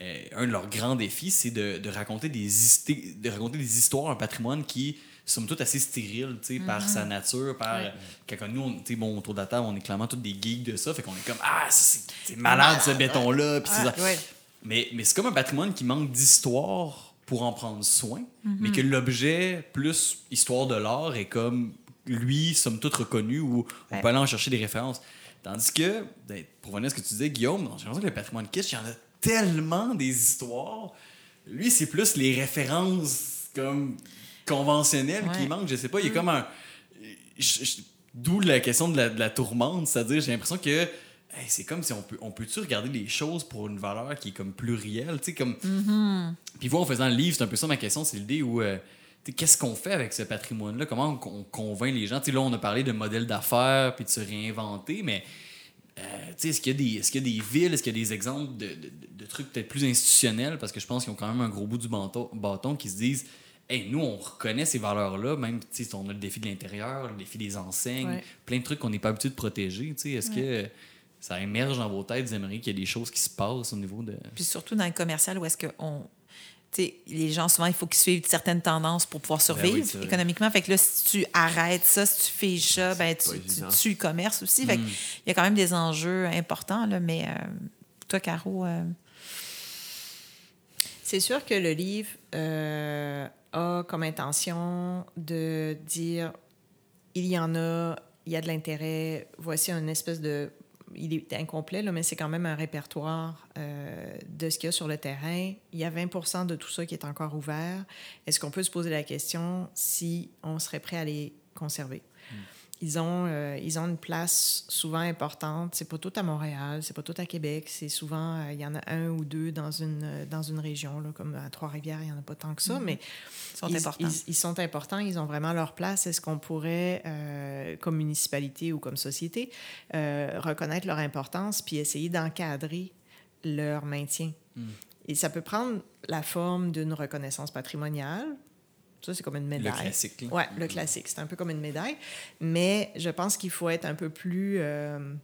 euh, un de leurs grands défis, c'est de, de raconter des histé- de raconter des histoires, un patrimoine qui somme toute assez stérile tu sais, par sa nature, par Ouais. quand nous, on, tu sais, bon, autour de la table, on est clairement tous des geeks de ça, fait qu'on est comme ah, c'est malade ce béton-là, puis. Ouais. Mais, mais c'est comme un patrimoine qui manque d'histoire pour en prendre soin, mais que l'objet plus histoire de l'art est comme lui, somme toute reconnu, ou on Ouais. peut aller en chercher des références. Tandis que, ben, pour revenir à ce que tu disais, Guillaume, j'ai l'impression que le patrimoine kitsch, il y en a tellement des histoires. Lui, c'est plus les références comme conventionnelles qui manquent. Je sais pas, il y a comme un. D'où la question de la, de la tourmente, c'est-à-dire, j'ai l'impression que hey, c'est comme si on peut, on peut-tu regarder les choses pour une valeur qui est comme plurielle, tu sais, comme. Puis vous, en faisant le livre, c'est un peu ça ma question, c'est l'idée où. euh, Qu'est-ce qu'on fait avec ce patrimoine-là? Comment on, on convainc les gens? Tu sais, là, on a parlé de modèle d'affaires puis de se réinventer, mais euh, tu sais, est-ce qu'il y, a des- est-ce qu'il y a des villes, est-ce qu'il y a des exemples de, de- de trucs peut-être plus institutionnels? Parce que je pense qu'ils ont quand même un gros bout du bâton, bâton qui se disent Hey, nous, on reconnaît ces valeurs-là, même tu sais, on a le défi de l'intérieur, le défi des enseignes, Ouais. plein de trucs qu'on n'est pas habitué de protéger. tu sais. Est-ce que ça émerge dans vos têtes, vous aimeriez qu'il y ait des choses qui se passent au niveau de. Puis surtout dans le commercial où est-ce que on. tu sais, les gens, souvent, il faut qu'ils suivent certaines tendances pour pouvoir survivre Ben oui, vrai. économiquement. Fait que là, si tu arrêtes ça, si tu fais ça, ben, tu, pas tu évident. tues le commerce aussi. Fait que Mm. il y a quand même des enjeux importants, là, mais euh, toi, Caro, euh, C'est sûr que le livre euh, a comme intention de dire il y en a, il y a de l'intérêt, voici une espèce de. Il est incomplet, là, mais c'est quand même un répertoire euh, de ce qu'il y a sur le terrain. Il y a 20 de tout ça qui est encore ouvert. Est-ce qu'on peut se poser la question si on serait prêt à les conserver? Ils ont, euh, ils ont une place souvent importante. C'est pas tout à Montréal, c'est pas tout à Québec. C'est souvent, euh, il y en a un ou deux dans une, euh, dans une région, là, comme à Trois-Rivières, il y en a pas tant que ça, mais ils sont ils, importants. Ils, ils sont importants, ils ont vraiment leur place. Est-ce qu'on pourrait, euh, comme municipalité ou comme société, reconnaître leur importance puis essayer d'encadrer leur maintien? Et ça peut prendre la forme d'une reconnaissance patrimoniale. Ça, c'est comme une Le médaille. classique. là. Ouais, le classique. C'est un peu comme une médaille. Mais je pense qu'il faut être un peu plus euh,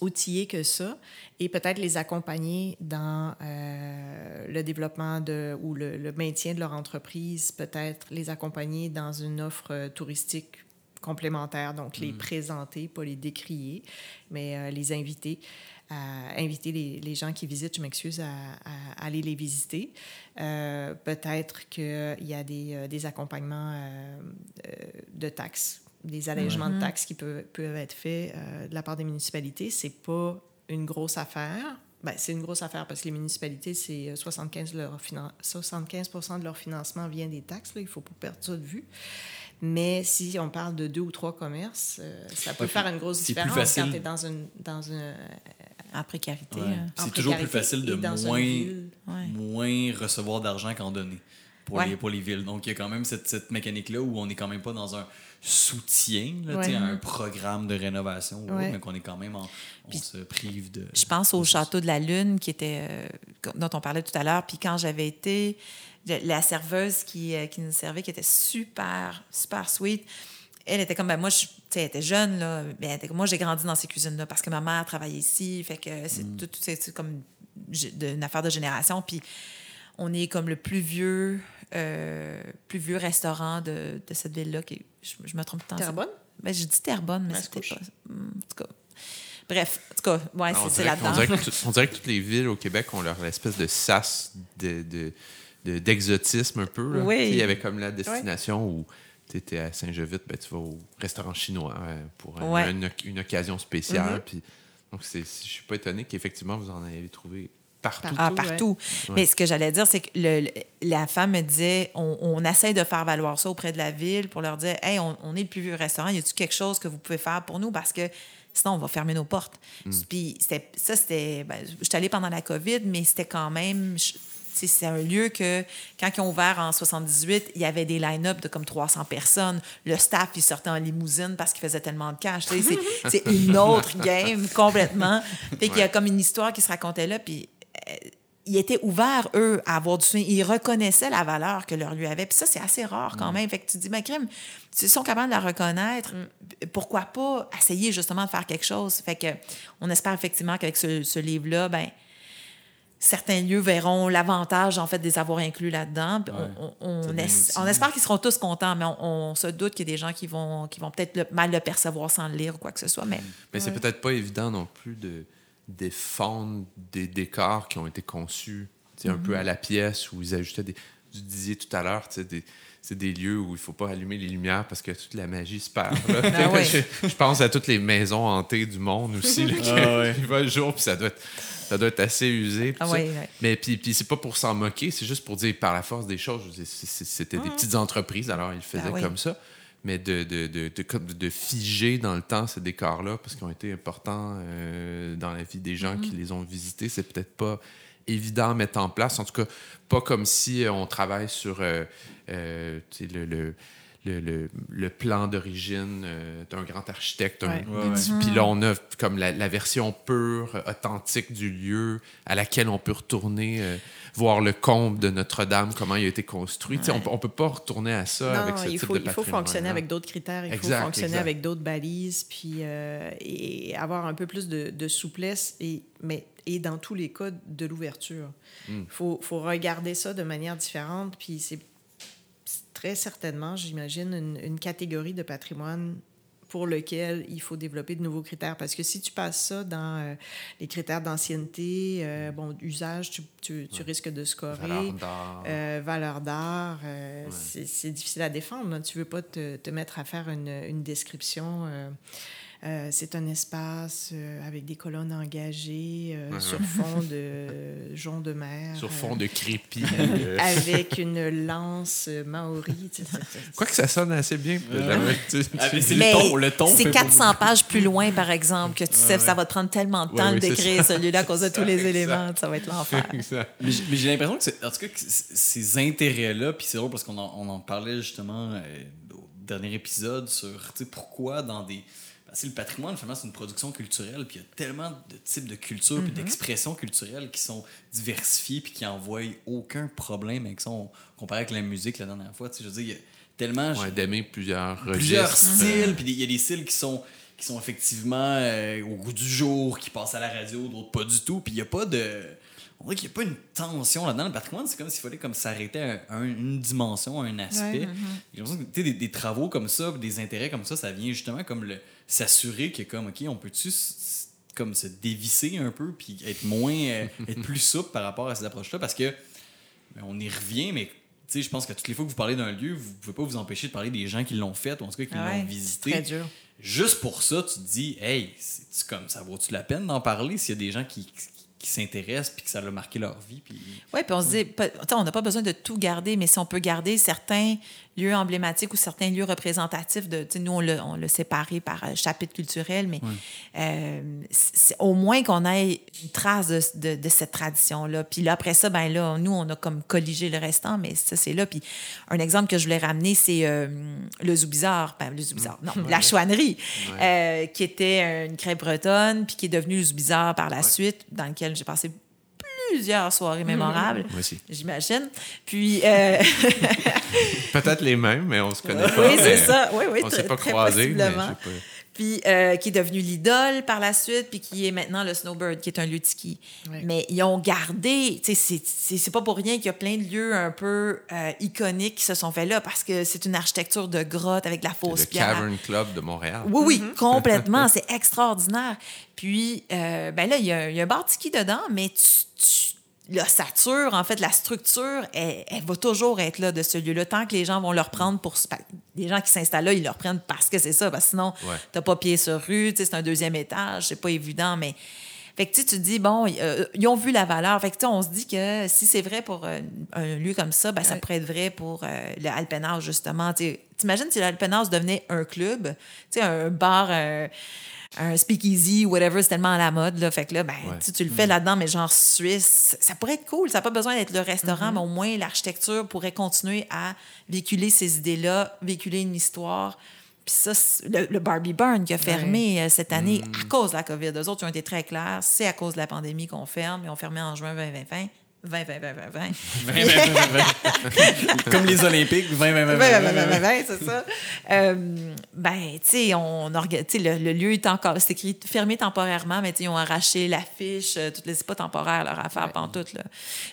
outillé que ça et peut-être les accompagner dans euh, le développement de, ou le, le maintien de leur entreprise, peut-être les accompagner dans une offre touristique complémentaire, donc les présenter, pas les décrier, mais euh, les inviter à inviter les, les gens qui visitent, je m'excuse, à, à aller les visiter. Euh, Peut-être qu'il y a des, euh, des accompagnements euh, de taxes, des allègements de taxes qui peuvent, peuvent être faits euh, de la part des municipalités. C'est pas une grosse affaire. Ben, c'est une grosse affaire parce que les municipalités, c'est euh, 75, de leur finan- 75 de leur financement vient des taxes. Là. Il ne faut pas perdre ça de vue. Mais si on parle de deux ou trois commerces, ça peut Ouais, faire une grosse plus différence facile. quand tu es dans une, dans une, En précarité. Ouais. hein. C'est toujours plus facile de moins. Ouais. moins recevoir d'argent qu'en donner pour, Ouais. les, pour les villes. Donc, il y a quand même cette, cette mécanique-là où on n'est quand même pas dans un soutien, là, Ouais. tu sais, un programme de rénovation, Ouais. mais qu'on est quand même en. On se prive de. Je pense au château de la Lune qui était euh, dont on parlait tout à l'heure. Puis quand j'avais été, la serveuse qui, euh, qui nous servait, qui était super, super sweet, elle était comme, ben moi, je, tu sais, elle était jeune, là. Ben, elle était comme, moi, j'ai grandi dans ces cuisines-là parce que ma mère travaillait ici. Fait que c'est tout, tout- c'est comme une affaire de génération. Puis on est comme le plus vieux, euh, plus vieux restaurant de, de cette ville-là. qui- Je, je me trompe tout le temps. Terrebonne? Ben, j'ai dit Terrebonne, mais c'était pas. Hmm, En tout cas. Bref, en tout cas, ouais, c'est- on, là-dedans. dirait que <laughs> tout- on dirait que toutes les villes au Québec ont leur espèce de sas de, de- de- d'exotisme un peu. là. Oui. Il y avait comme la destination où tu étais à Saint-Jovite, ben, tu vas au restaurant chinois euh, pour un- Ouais. une, une occasion spéciale. Mhm. Puis, donc, c'est, je suis pas étonné qu'effectivement, vous en ayez trouvé partout. Ah, Partout, ouais. Mais ce que j'allais dire, c'est que le- le- la femme me disait on, on essaie de faire valoir ça auprès de la ville pour leur dire Hey, on, on est le plus vieux restaurant, y a-t-il quelque chose que vous pouvez faire pour nous Parce que sinon, on va fermer nos portes. Puis c'était- ça, c'était. Ben, je suis allée pendant la COVID, mais c'était quand même. C'est un lieu que, quand ils ont ouvert en 78, il y avait des line-up de comme 300 personnes. Le staff, il sortait en limousine parce qu'il faisait tellement de cash. <laughs> C'est une autre game complètement. Fait qu'il y a comme une histoire qui se racontait là. Puis euh, ils étaient ouverts, eux, à avoir du soin. Ils reconnaissaient la valeur que leur lieu avait. Puis ça, c'est assez rare quand même. Fait que tu te dis, mais crime, s'ils sont capables de la reconnaître, pourquoi pas essayer justement de faire quelque chose? Fait que on espère effectivement qu'avec ce, ce livre-là, ben certains lieux verront l'avantage, en fait, de les avoir inclus là-dedans. Ouais. On, es- espère qu'ils seront tous contents, mais on, on se doute qu'il y a des gens qui vont, qui vont peut-être le- mal le percevoir sans le lire ou quoi que ce soit. Mais Mais c'est peut-être pas évident non plus de défendre des décors qui ont été conçus tu un peu à la pièce où ils ajustaient des. Vous disiez tout à l'heure, tu sais, des- c'est des lieux où il faut pas allumer les lumières parce que toute la magie se perd. <laughs> Ben <laughs> ouais. je, je pense à toutes les maisons hantées du monde aussi. Là, <laughs> Ah ouais. qui va le jour, puis ça doit être, ça doit être assez usé. Ah ouais. Mais puis, puis c'est pas pour s'en moquer, c'est juste pour dire par la force des choses. C'était des petites entreprises, alors ils le faisaient Ah comme ça. Mais de, de, de, de, figer dans le temps ces décors-là, parce qu'ils ont été importants euh, dans la vie des gens qui les ont visités, c'est peut-être pas évident à mettre en place. En tout cas, pas comme si euh, on travaille sur euh, le, le- le, le- le plan d'origine euh, d'un grand architecte. un- Ouais. Ouais. Puis là, on a comme la, la version pure, euh, authentique du lieu à laquelle on peut retourner, euh, voir le comble de Notre-Dame, comment il a été construit. Tu sais, On, peut- on peut pas retourner à ça Non, avec ce il type faut, de il faut fonctionner avec d'autres critères, il Exact, faut fonctionner exact. avec d'autres balises, puis euh, et avoir un peu plus de, de souplesse, et, mais, et dans tous les cas, de l'ouverture. Il Hmm. faut, faut regarder ça de manière différente, puis c'est très certainement, j'imagine, une, une catégorie de patrimoine pour lequel il faut développer de nouveaux critères. Parce que si tu passes ça dans euh, les critères d'ancienneté, euh, bon, usage, tu, tu, tu risques de scorer. Valeur d'art. Euh, valeur d'art, euh, c'est- c'est difficile à défendre. là. Tu veux pas te, te mettre à faire une, une description. Euh, c'est un espace euh, avec des colonnes engagées euh, Ouais, sur fond de jonc de mer. sur euh, fond de crépi. <laughs> euh, avec une lance maori. tu sais, c'est- <laughs> c'est- Quoique ça sonne assez bien. Ah, mais c'est le ton, c'est fait 400 pages plus loin, par exemple, que tu sais, ça va te prendre tellement de temps ouais, de décrire celui-là à cause de <laughs> tous les Exact. éléments. Ça va être l'enfer. Mais j'ai l'impression que, c'est- en tout cas, que ces intérêts-là, puis c'est drôle parce qu'on en, on en parlait justement au dernier épisode sur pourquoi dans des. Parce que le patrimoine, finalement, c'est une production culturelle, puis il y a tellement de types de cultures, puis d'expressions culturelles qui sont diversifiées, puis qui envoient aucun problème avec ça. On, comparé avec la musique la dernière fois, tu sais, je veux dire, il y a tellement. Ouais, d'aimer plusieurs plusieurs registres. styles, puis il y a des styles qui sont qui sont effectivement euh, au goût du jour, qui passent à la radio, d'autres pas du tout, puis il y a pas de on dirait qu'il n'y a pas une tension là-dedans. Le patrimoine, c'est comme s'il fallait comme s'arrêter à un- une dimension, à un aspect. J'ai l'impression que des, des travaux comme ça, des intérêts comme ça, ça vient justement comme le s'assurer que comme ok, on peut-tu comme se dévisser un peu puis être moins euh, <laughs> être plus souple par rapport à ces approches-là? Parce que ben, on y revient, mais tu sais, je pense que toutes les fois que vous parlez d'un lieu, vous pouvez pas vous empêcher de parler des gens qui l'ont fait ou en tout cas qui ouais, l'ont visité. Très dur. Juste pour ça, tu te dis, hey, c'est comme ça vaut-tu la peine d'en parler s'il y a des gens qui, qui, qui s'intéressent puis que ça a marqué leur vie. Puis... Oui, puis on se dit, on n'a pas besoin de tout garder, mais si on peut garder certains lieux emblématiques ou certains lieux représentatifs, de, nous, on l'a on séparé par euh, chapitre culturel, mais euh, au moins qu'on ait une trace de, de- de cette tradition-là. Puis là, après ça, ben là, nous, on a comme colligé le restant, mais ça, c'est là. Puis un exemple que je voulais ramener, c'est euh, le Zoubizarre. Ben, le Zoubizarre, non, la chouannerie, euh, qui était une crêpe bretonne, puis qui est devenue le Zoubizarre par la suite, dans lequel j'ai passé plusieurs soirées mémorables. Moi aussi. J'imagine. Puis, euh, <laughs> Peut-être les mêmes, mais on se connaît pas. oui, c'est ça. Oui, oui, On s'est pas croisés, mais Puis, euh, qui est devenu l'idole par la suite, puis qui est maintenant le Snowbird, qui est un lieu de ski. Mais ils ont gardé, tu sais, c'est- pas pour rien qu'il y a plein de lieux un peu euh, iconiques qui se sont faits là, parce que c'est une architecture de grotte avec de la fausse Le pierre. Cavern Club de Montréal. Oui, oui, complètement. <laughs> C'est extraordinaire. Puis, euh, ben là, il y, a un- il y a un bar de ski dedans, mais tu, tu- l'ossature, en fait, la structure, elle, elle va toujours être là de ce lieu-là. Tant que les gens vont le reprendre pour. Les gens qui s'installent là, ils le reprennent parce que c'est ça, parce que sinon, Ouais. t'as pas pied sur rue, c'est un deuxième étage, c'est pas évident, mais. Fait que tu sais, tu te dis, bon, euh, ils ont vu la valeur. Fait que tu sais, on se dit que si c'est vrai pour euh, un lieu comme ça, ben, ça pourrait être vrai pour euh, le Alpenage, justement. T'imagines si l'Alpenage devenait un club, tu sais, un bar, un, un speakeasy, whatever, c'est tellement à la mode. Là. Fait que là, ben, Ouais. tu, tu le fais là-dedans, mais genre suisse, ça pourrait être cool. Ça n'a pas besoin d'être le restaurant, mais au moins l'architecture pourrait continuer à véhiculer ces idées-là, véhiculer une histoire. Puis ça, le, le Barbie Burn qui a fermé euh, cette année à cause de la COVID. Eux autres, ils ont été très clairs. C'est à cause de la pandémie qu'on ferme. Ils ont fermé en juin 2020. 20, 20, 20, 20, 20. Comme les Olympiques, 20, 20, 20. 20, 20, 20, c'est ça. Ben, tu sais, on, t'sais, le, le lieu est encore, c'est écrit fermé temporairement, mais tu ils ont arraché l'affiche, toutes c'est pas temporaire leur affaire, pendant tout, là.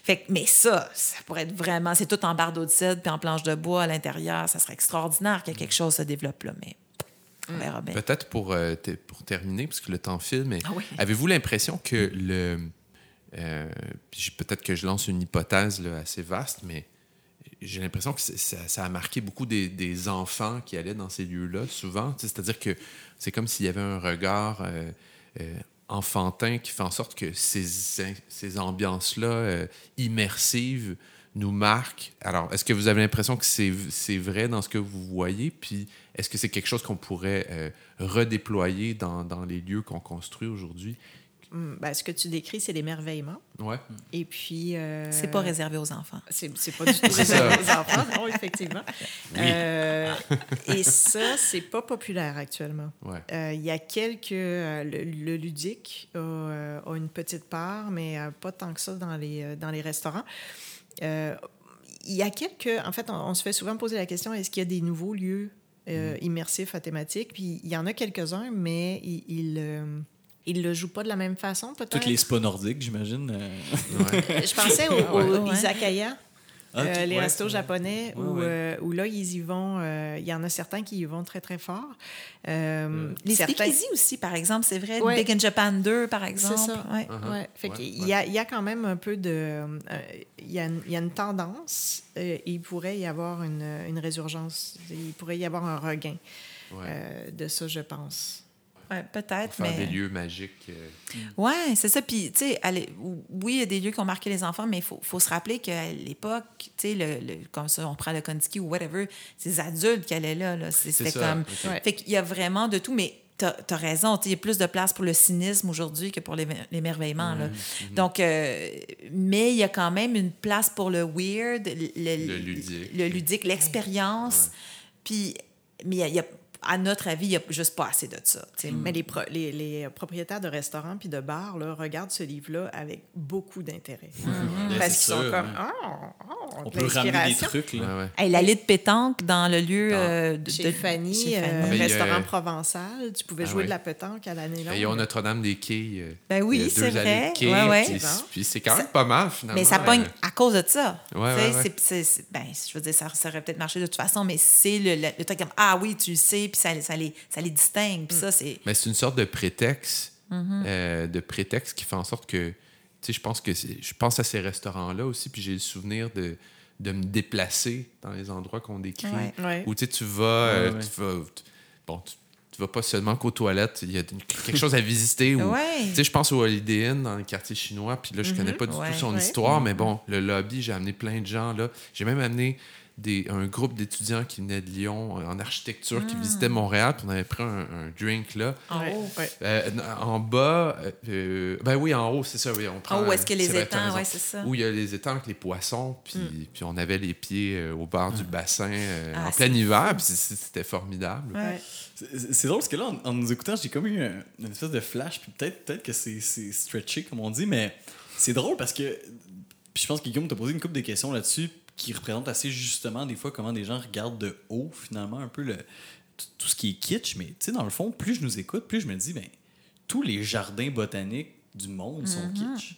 Fait que, mais ça, ça pourrait être vraiment, c'est tout en bardeau de cèdre puis en planche de bois à l'intérieur, ça serait extraordinaire que quelque chose se développe, là, mais. Peut-être pour, pour terminer, parce que le temps file, mais avez-vous l'impression que le, euh, puis Peut-être que je lance une hypothèse assez vaste, mais j'ai l'impression que ça, a marqué beaucoup des, enfants qui allaient dans ces lieux-là, souvent. C'est-à-dire que c'est comme s'il y avait un regard euh, euh, enfantin qui fait en sorte que ces, ces ambiances-là immersives nous marquent. Alors, est-ce que vous avez l'impression que c'est vrai dans ce que vous voyez? Puis, est-ce que c'est quelque chose qu'on pourrait redéployer dans, dans les lieux qu'on construit aujourd'hui? Hum, ben, ce que tu décris, c'est l'émerveillement. Ouais. Et puis. euh, C'est pas réservé aux enfants. C'est c'est pas du tout <laughs> réservé aux enfants, non, effectivement. <laughs> Euh, et <laughs> ça, c'est pas populaire actuellement. Ouais. Euh, Il y a quelques. euh, le, le ludique a, euh, a une petite part, mais pas tant que ça dans les, dans les restaurants. Euh, il y a quelques. En fait, on, on se fait souvent poser la question est-ce qu'il y a des nouveaux lieux euh, immersifs à thématique Puis il y en a quelques-uns, mais ils. ils euh, ils le jouent pas de la même façon, peut-être? Toutes les spas nordiques, j'imagine. euh. Ouais. Je pensais aux au ouais. izakaya. Ah, Euh, tout- les ouais, restos japonais Ouais, où, ouais. euh, où là, ils y vont. euh, Il y en a certains qui y vont très, très fort. Euh, Les certains- speakeasy aussi, par exemple, c'est vrai. Ouais. Big in Japan 2, par exemple. C'est ça. Ouais. Uh-huh. Ouais. Fait Ouais, qu'il ouais. y, a, il y a quand même un peu de. euh, il, y a une, il y a une tendance euh, il pourrait y avoir une, une résurgence. Il pourrait y avoir un regain Ouais. euh, de ça, je pense. Ouais, peut-être, Faire mais... des lieux magiques. euh, Ouais, c'est ça. Puis, tu sais, oui, il y a des lieux qui ont marqué les enfants, mais il faut, faut se rappeler qu'à l'époque, tu sais, le, le- comme ça, on prend le Konski ou whatever, c'est les adultes qui allaient là. là. C'était comme. Ouais. Fait qu'il y a vraiment de tout, mais t'as as raison. tu sais, Il y a plus de place pour le cynisme aujourd'hui que pour l'émer- l'émerveillement. Donc, euh, mais il y a quand même une place pour le weird, le, Le ludique. le ludique, l'expérience. Puis, mais il y a- il y a- à notre avis, il n'y a juste pas assez de ça. sais. Mais les, pro- les, les propriétaires de restaurants puis de bars là, regardent ce livre-là avec beaucoup d'intérêt. Ouais, Parce c'est qu'ils sont comme. Ah, oh, On peut ramener des trucs. Là. ouais, ouais. Hey, de pétanque dans le lieu euh, de, Chez de- Fanny, chez euh, Fanny. Mais il y a- restaurant provençal, tu pouvais Ah jouer oui. de la pétanque à l'année longue. Et on Notre-Dame des Quais. euh, Ben oui, il y a c'est deux allées vrai. de quais, Ouais, ouais. Puis, C'est bon. puis c'est quand même pas mal, finalement. Mais ça euh, pogne à cause de ça. Ouais, Tu sais, ouais, ouais. c'est- c'est- c'est- ben, je veux dire, ça, ça aurait peut-être marché de toute façon, mais c'est le, le, le truc comme Ah oui, tu le sais, puis ça, ça, les, ça les distingue. Puis ça, c'est. Mais c'est une sorte de prétexte, Mm-hmm. euh, de prétexte qui fait en sorte que, tu sais, je pense que c'est- je pense à ces restaurants-là aussi, puis j'ai le souvenir de, de me déplacer dans les endroits qu'on décrit, Ouais. Ouais. où tu sais, tu vas, euh, Ouais, ouais. tu vas, tu- bon, tu, tu vas pas seulement qu'aux toilettes, il y a quelque chose à visiter. ou- Ouais. Tu sais, je pense au Holiday Inn dans le quartier chinois, puis là, je connais pas du Ouais. tout son Ouais. histoire, mais bon, le lobby, j'ai amené plein de gens là. J'ai même amené des, un groupe d'étudiants qui venaient de Lyon euh, en architecture, qui visitaient Montréal, puis on avait pris un, un drink là. En Ouais, haut. ouais. Euh, en bas, euh, ben oui, en haut, c'est ça. Oui, on prend, En haut, est-ce que les étangs, ouais, c'est ça. Où il y a les étangs avec les poissons, puis, puis on avait les pieds au bord du bassin euh, Ah, en plein hiver, puis c'était formidable. Ouais. C'est drôle parce que là, en, en nous écoutant, j'ai comme eu un- une espèce de flash, puis peut-être peut que c'est c'est stretché, comme on dit, mais c'est drôle parce que. Puis je pense que Guillaume t'a posé une couple de questions là-dessus qui représentent assez justement des fois comment des gens regardent de haut, finalement, un peu le, tout, ce qui est kitsch. Mais tu sais, dans le fond, plus je nous écoute, plus je me dis, ben, tous les jardins botaniques du monde sont kitsch.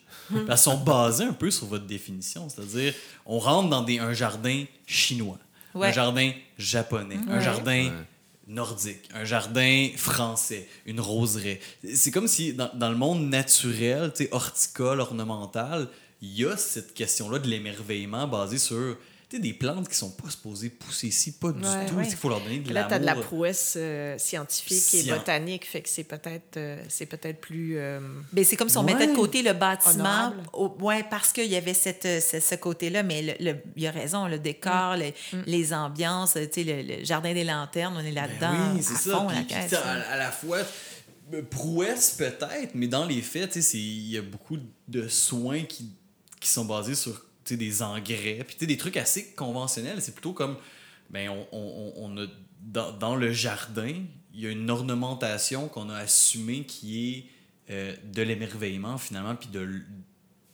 Parce qu'ils sont basés un peu sur votre définition. C'est-à-dire, on rentre dans des, un jardin chinois, Ouais. un jardin japonais, un jardin Ouais. nordique, un jardin français, une roseraie. C'est comme si dans, dans le monde naturel, tu sais, horticole, ornemental, il y a cette question-là de l'émerveillement basé sur des plantes qui sont pas supposées pousser ici, pas du Ouais, tout. ouais. Il faut leur donner de Là, tu as de la l'amour. prouesse euh, scientifique et botanique, fait que c'est peut-être euh, c'est peut-être plus. euh, Ben, c'est comme si on Ouais. mettait de côté le bâtiment. Au- ouais, parce qu'il y avait cette, ce, ce côté-là. Mais le, le- il a raison, le décor, le- les ambiances, tu sais, le, le jardin des lanternes, on est Ben là-dedans. oui, c'est à ça. fond, Puis- la puis, caisse, tu sais, à, à la fois, prouesse peut-être, mais dans les faits, il y a beaucoup de soins qui, qui sont basés sur des engrais, puis des trucs assez conventionnels. C'est plutôt comme, ben, on, on- on a, dans, dans le jardin, il y a une ornementation qu'on a assumée qui est euh, de l'émerveillement finalement, puis de,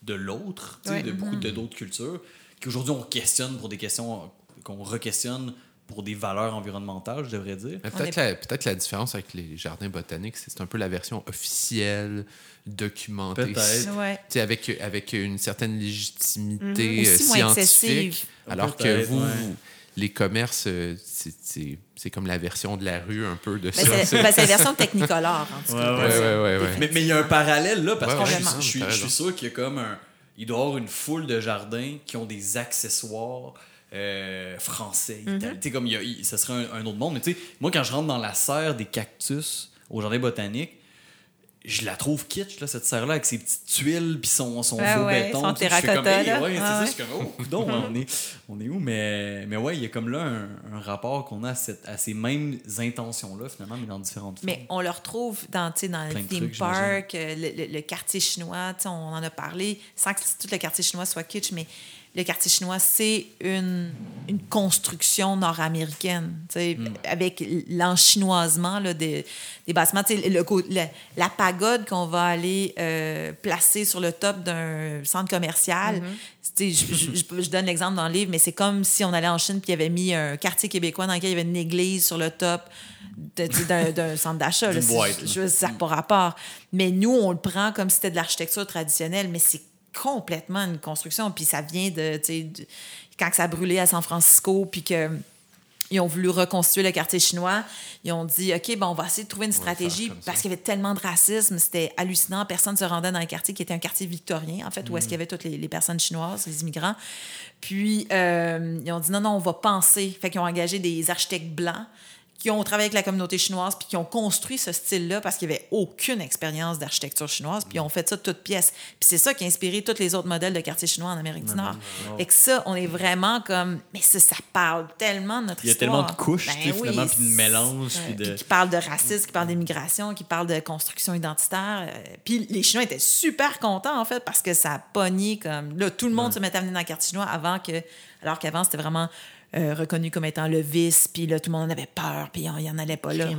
de l'autre, Ouais. de beaucoup de- d'autres cultures, qu'aujourd'hui on questionne pour des questions, qu'on re-questionne pour des valeurs environnementales, je devrais dire. Peut-être la, peut-être la différence avec les jardins botaniques, c'est un peu la version officielle, documentée. Peut-être. Ouais. Tu sais, avec, avec une certaine légitimité Mhm. euh, Aussi moins scientifique. excessive. Alors que vous, ouais. vous- les commerces, euh, c'est- comme la version de la rue un peu de ça. Ben, c'est ben, c'est la version Technicolor, en tout cas. Ouais, Ouais, ouais, ouais, ouais. Mais mais il y a un parallèle là, parce Ouais, que je, je suis, je sûr qu'il y a comme un. Il doit y avoir une foule de jardins qui ont des accessoires euh, français. Tu comme il y a, ça serait un, un autre monde. Mais tu sais, moi, quand je rentre dans la serre des cactus au jardin botanique, je la trouve kitsch, là, cette serre-là, avec ses petites tuiles puis son, son Ouais, faux ouais, béton. son terracotta, hey, là. ouais, c'est Ouais, ça, ouais. je suis comme, oh, coudonc, on, est, <laughs> on est où? Mais, mais ouais, il y a comme là un, un rapport qu'on a à, cette- à ces mêmes intentions-là, finalement, mais dans différentes formes. Mais on le retrouve dans, tu sais, dans Plein le theme trucs, park, euh, le, le- le quartier chinois, tu sais, on en a parlé, sans que tout le quartier chinois soit kitsch, mais le quartier chinois, c'est une, une construction nord-américaine, tu sais, Hmm. avec l'enchinoisement là, des, des bâtiments. Tu sais, le le- la pagode qu'on va aller euh, placer sur le top d'un centre commercial, sais, je, je- je- je donne l'exemple dans le livre, mais c'est comme si on allait en Chine puis il y avait mis un quartier québécois dans lequel il y avait une église sur le top <laughs> d'un centre d'achat. Ça n'a pas rapport. Mais nous, on le prend comme si c'était de l'architecture traditionnelle, mais c'est complètement une construction. Puis ça vient de, de- quand ça a brûlé à San Francisco, puis que ils ont voulu reconstituer le quartier chinois. Ils ont dit, OK, bon, on va essayer de trouver une stratégie parce qu'il y avait tellement de racisme. C'était hallucinant. Personne ne se rendait dans le quartier qui était un quartier victorien, en fait, où est-ce qu'il y avait toutes les, les personnes chinoises, les immigrants. Puis, euh, ils ont dit, non, non, on va penser. Fait qu'ils ont engagé des architectes blancs qui ont travaillé avec la communauté chinoise puis qui ont construit ce style-là parce qu'il n'y avait aucune expérience d'architecture chinoise puis ils ont fait ça de toutes pièces. Puis c'est ça qui a inspiré tous les autres modèles de quartier chinois en Amérique du Nord. Et que ça, on est vraiment comme... Mais ça, ça parle tellement de notre Il y a histoire. tellement de couches, Ben tu sais, finalement, puis de mélange, puis de- qui parle de racisme, qui parle d'immigration, qui parle de construction identitaire. euh, Puis les Chinois étaient super contents, en fait, parce que ça a pogné comme... Là, tout le monde se mettait à venir dans le quartier chinois avant que... Alors qu'avant, c'était vraiment euh, reconnu comme étant le vice, puis là, tout le monde en avait peur, puis il n'y en allait pas là.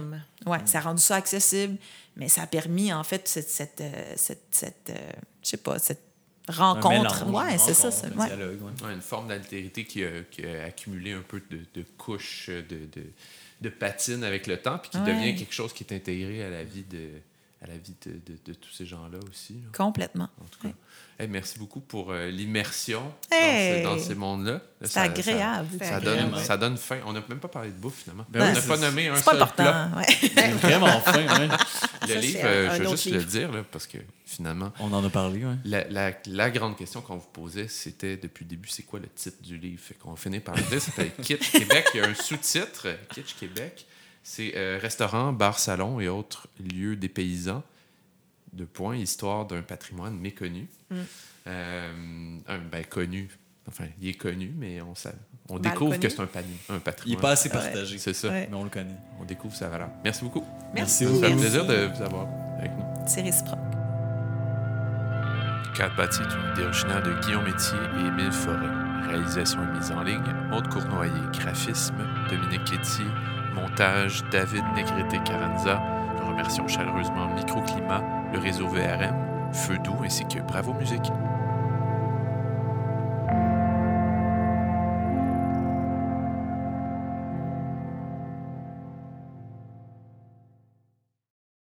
Ouais, ça a rendu ça accessible, mais ça a permis, en fait, cette... cette, euh, cette, cette, euh, je sais pas, cette rencontre. mélange, ouais, une c'est ça. un ouais. dialogue, ouais. Ouais, une forme d'altérité qui a, qui a accumulé un peu de, de couches de, de, de patine avec le temps, puis qui Ouais. devient quelque chose qui est intégré à la vie de, à la vie de, de- de tous ces gens-là aussi. là. Complètement. En tout cas. Hey, merci beaucoup pour euh, l'immersion Hey! dans, ce- dans ces mondes-là. Là, C'est agréable. Ça, donne, agréable. ça donne faim. On n'a même pas parlé de bouffe, finalement. Ben on n'a pas nommé un C'est pas seul important. plat. ouais. <laughs> Vraiment fin, ouais. Le Ça, livre, euh, je vais autre juste le dire, là, parce que finalement, On en a parlé, ouais. La, la- la grande question qu'on vous posait, c'était depuis le début, c'est quoi le titre du livre? Fait qu'on finit par le dire, s'appelle Kitsch Québec. Il y a un sous-titre, Kitsch Québec. C'est euh, restaurant, bar, salon et autres lieux des paysans. De points, histoire d'un patrimoine méconnu. Euh, un, ben, connu. Enfin, il est connu, mais on, sa- on Mal découvre connu. que c'est un, un Il n'est patrimoine. pas assez partagé. C'est ça. Ouais. Mais on le connaît. On découvre sa valeur. Merci beaucoup. Merci Ça beaucoup. fait Merci. plaisir de vous avoir avec nous. C'est réciproque. Cat Bâti est une idée originale de Guillaume Métier et Émile Forêt. Réalisation et mise en ligne, Maude Cournoyer. Graphisme, Dominique Quétier. Montage, David Negrete-Caranza. Nous remercions chaleureusement Microclimat, le réseau VRM, Feu Doux ainsi que Bravo Musique.